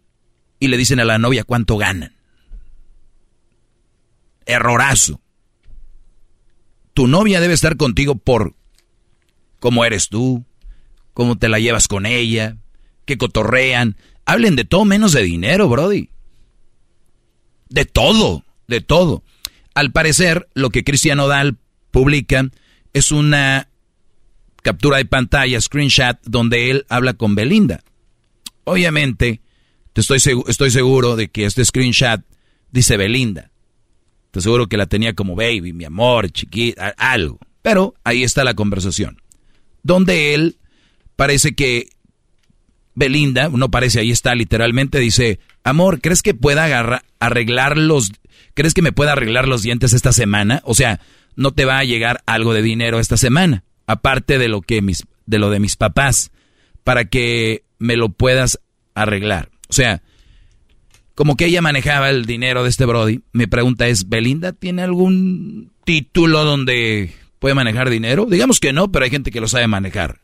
y le dicen a la novia cuánto ganan. Errorazo. Tu novia debe estar contigo por cómo eres tú, cómo te la llevas con ella, que cotorrean. Hablen de todo menos de dinero, Brody. De todo, de todo. Al parecer, lo que Cristian Odal publica es una captura de pantalla, screenshot, donde él habla con Belinda. Obviamente, te estoy, estoy seguro de que este screenshot dice Belinda. Te seguro que la tenía como baby, mi amor, chiquita, algo. Pero ahí está la conversación. Donde él parece que Belinda, no parece, ahí está literalmente, dice, amor, ¿crees que pueda arreglar los, crees que me pueda arreglar los dientes esta semana? O sea, no te va a llegar algo de dinero esta semana, aparte de lo que mis, de lo de mis papás, para que me lo puedas arreglar. O sea, como que ella manejaba el dinero de este Brody. Mi pregunta es, ¿Belinda tiene algún título donde puede manejar dinero? Digamos que no, pero hay gente que lo sabe manejar.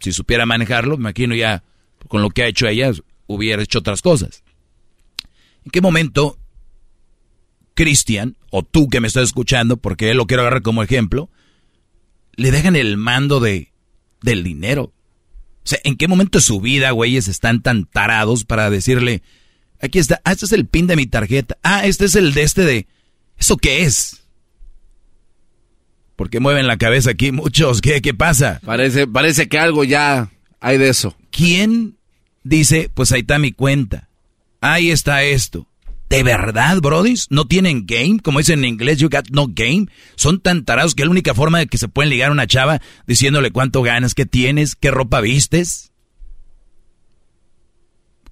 Si supiera manejarlo, me imagino ya con lo que ha hecho ella, hubiera hecho otras cosas. ¿En qué momento Cristian, o tú que me estás escuchando, porque él lo quiero agarrar como ejemplo, le dejan el mando de, del dinero? O sea, ¿en qué momento de su vida, güeyes, están tan tarados para decirle, Aquí está. Ah, este es el pin de mi tarjeta. Ah, este es el de este de... ¿Eso qué es? ¿Por qué mueven la cabeza aquí muchos? ¿Qué, qué pasa? Parece, parece que algo ya hay de eso. ¿Quién dice, pues ahí está mi cuenta? Ahí está esto. ¿De verdad, brodis? ¿No tienen game? Como dicen en inglés, you got no game. Son tan tarados que la única forma de que se pueden ligar a una chava diciéndole cuánto ganas, qué tienes, qué ropa vistes.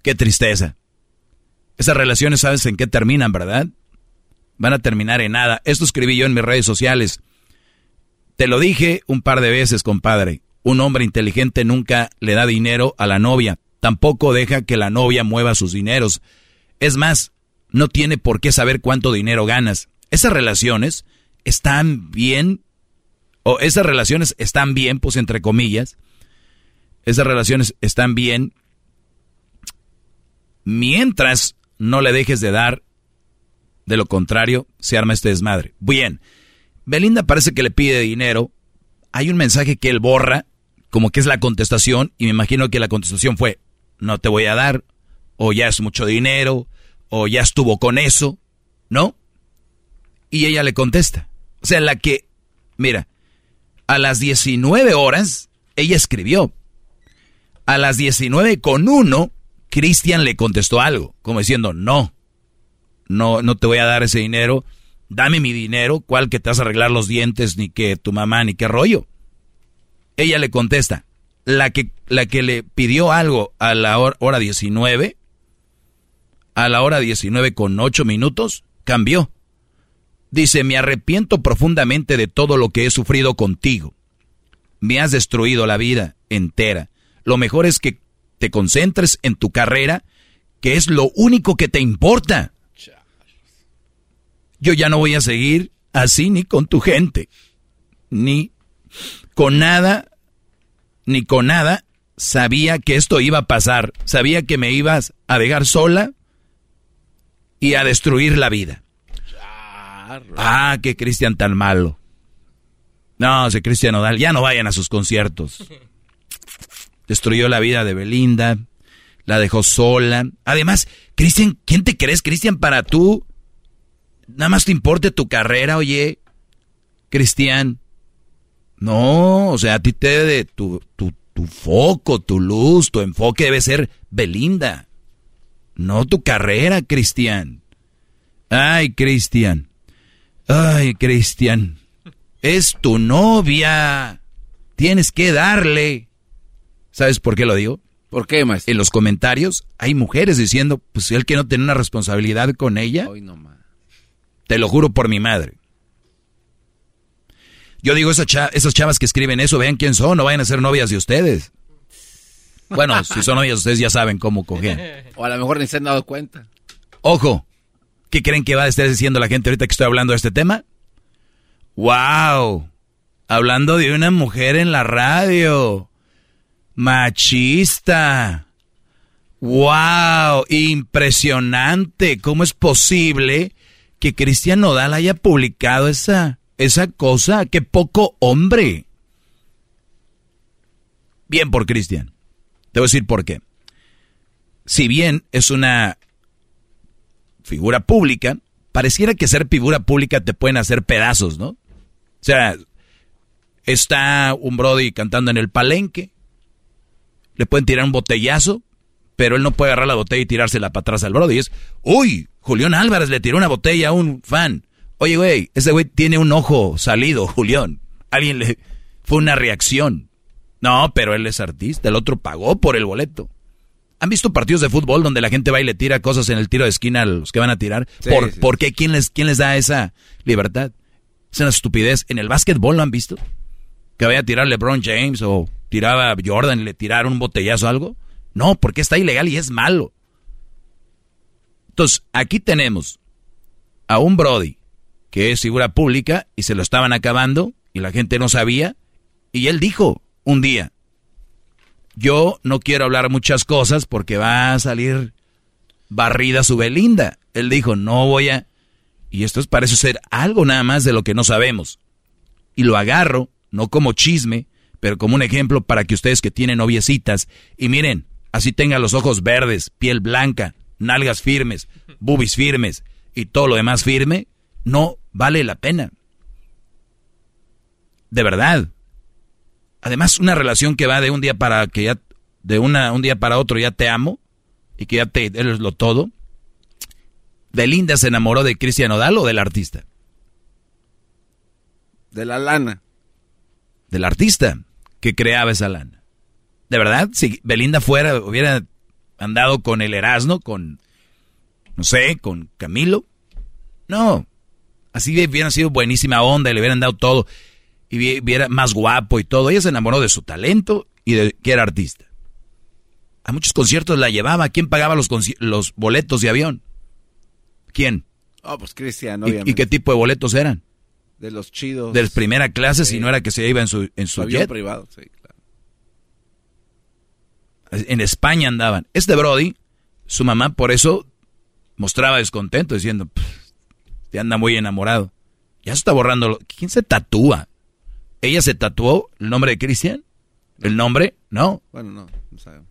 Qué tristeza. Esas relaciones sabes en qué terminan, ¿verdad? Van a terminar en nada. Esto escribí yo en mis redes sociales. Te lo dije un par de veces, compadre. Un hombre inteligente nunca le da dinero a la novia. Tampoco deja que la novia mueva sus dineros. Es más, no tiene por qué saber cuánto dinero ganas. Esas relaciones están bien, o esas relaciones están bien, pues entre comillas. Esas relaciones están bien mientras no le dejes de dar, de lo contrario, se arma este desmadre. Bien, Belinda parece que le pide dinero, hay un mensaje que él borra, como que es la contestación, y me imagino que la contestación fue, no te voy a dar, o ya es mucho dinero, o ya estuvo con eso, ¿no? Y ella le contesta. O sea, la que, mira, a las 19 horas, ella escribió. A las 19 con uno, Cristian le contestó algo, como diciendo, no, no, no te voy a dar ese dinero, dame mi dinero, ¿cuál que te vas a arreglar los dientes, ni que tu mamá, ni qué rollo? Ella le contesta, la que, la que le pidió algo a la hora, 19, a la hora 19 con 8 minutos, cambió. Dice, me arrepiento profundamente de todo lo que he sufrido contigo. Me has destruido la vida entera. Lo mejor es que te concentres en tu carrera, que es lo único que te importa. Yo ya no voy a seguir así ni con tu gente, ni con nada, ni con nada. Sabía que esto iba a pasar, sabía que me ibas a dejar sola y a destruir la vida. Ah, qué Cristian tan malo. No, ese Cristian Nodal, ya no vayan a sus conciertos. Destruyó la vida de Belinda, la dejó sola. Además, Cristian, ¿quién te crees, Cristian, para tú? Nada más te importe tu carrera, oye. Cristian. No, o sea, a ti te debe tu, tu, tu foco, tu luz, tu enfoque debe ser Belinda. No tu carrera, Cristian. Ay, Cristian. Ay, Cristian. Es tu novia. Tienes que darle. ¿Sabes por qué lo digo? ¿Por qué, maestro? En los comentarios hay mujeres diciendo, pues él que no tiene una responsabilidad con ella. Te lo juro por mi madre. Yo digo, esas, esas chavas que escriben eso, vean quién son, no vayan a ser novias de ustedes. Bueno, [laughs] si son novias, ustedes ya saben cómo coger. O a lo mejor ni se han dado cuenta. Ojo, ¿qué creen que va a estar diciendo la gente ahorita que estoy hablando de este tema? ¡Wow! Hablando de una mujer en la radio. Machista. ¡Wow! Impresionante. ¿Cómo es posible que Cristian Nodal haya publicado esa, esa cosa? ¡Qué poco hombre! Bien por Cristian. Te voy a decir por qué. Si bien es una figura pública, pareciera que ser figura pública te pueden hacer pedazos, ¿no? O sea, está un Brody cantando en el palenque, le pueden tirar un botellazo, pero él no puede agarrar la botella y tirársela para atrás al Brody. Es, uy, Julián Álvarez le tiró una botella a un fan. Oye, güey, ese güey tiene un ojo salido, [laughs] Julián. Alguien le... Fue una reacción. No, pero él es artista, el otro pagó por el boleto. ¿Han visto partidos de fútbol donde la gente va y le tira cosas en el tiro de esquina a los que van a tirar? ¿Por, qué? ¿Quién les, ¿Quién les da esa libertad? Es una estupidez. ¿En el básquetbol lo han visto? Que vaya a tirar LeBron James o tiraba Jordan y le tiraron un botellazo o algo. No, porque está ilegal y es malo. Entonces, aquí tenemos a un Brody que es figura pública y se lo estaban acabando y la gente no sabía. Y él dijo, un día. Yo no quiero hablar muchas cosas porque va a salir barrida su Belinda. Él dijo, no voy a... Y esto parece ser algo nada más de lo que no sabemos. Y lo agarro, no como chisme, pero como un ejemplo para que ustedes que tienen noviecitas, y miren, así tengan los ojos verdes, piel blanca, nalgas firmes, bubis firmes y todo lo demás firme, no vale la pena. De verdad. Además, una relación que va de un día para que ya, de una, un día para otro ya te amo y que ya te eres lo todo. ¿Belinda se enamoró de Cristian Odal o del artista? De la lana. Del artista que creaba esa lana. ¿De verdad? Si Belinda fuera, hubiera andado con el Erasmo, con, no sé, con Camilo. No. Así hubiera sido buenísima onda y le hubieran dado todo y viera más guapo y todo. Ella se enamoró de su talento y de que era artista. A muchos conciertos la llevaba. ¿Quién pagaba los, los boletos de avión? ¿Quién? Oh, pues Cristian, ¿Y, qué tipo de boletos eran? De los chidos. De primera clase, si no era que se iba en su, en su jet. privado, sí, claro. En España andaban. Este Brody, su mamá por eso mostraba descontento, diciendo, te anda muy enamorado. Ya se está borrando. ¿Quién se tatúa? ¿Ella se tatuó el nombre de Cristian? ¿El nombre? No. Bueno, no, no sabemos.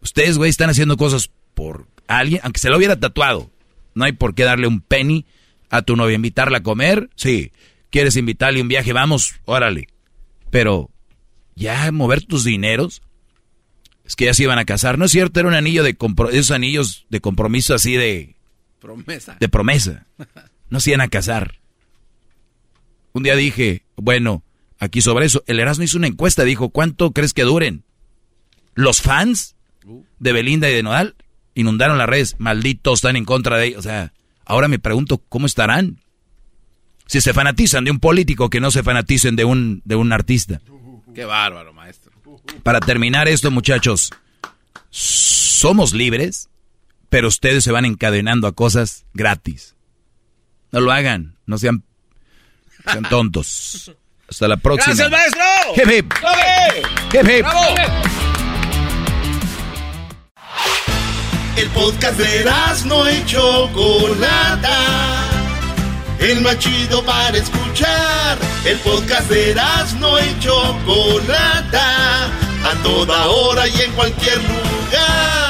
Ustedes, güey, están haciendo cosas por alguien, aunque se lo hubiera tatuado. No hay por qué darle un penny a tu novia, invitarla a comer. Sí. ¿Quieres invitarle un viaje? Vamos, órale. Pero ya mover tus dineros. Es que ya se iban a casar. No es cierto, era un anillo de esos anillos de compromiso así de... Promesa. De promesa. [laughs] No se iban a casar. Un día dije, bueno, aquí sobre eso. El Erasmo hizo una encuesta, dijo, ¿cuánto crees que duren? Los fans de Belinda y de Nodal inundaron las redes, malditos, están en contra de ellos. O sea, ahora me pregunto, ¿cómo estarán? Si se fanatizan de un político, que no se fanaticen de un, de un artista. Qué bárbaro, maestro. Para terminar esto, muchachos, somos libres, pero ustedes se van encadenando a cosas gratis. No lo hagan, no sean, sean tontos. Hasta la próxima. ¡Gracias, maestro! Hip hip. Hip hip. ¡Bravo! El podcast de no y Chocolata. el más chido para escuchar. El podcast de no y Chocolata, a toda hora y en cualquier lugar.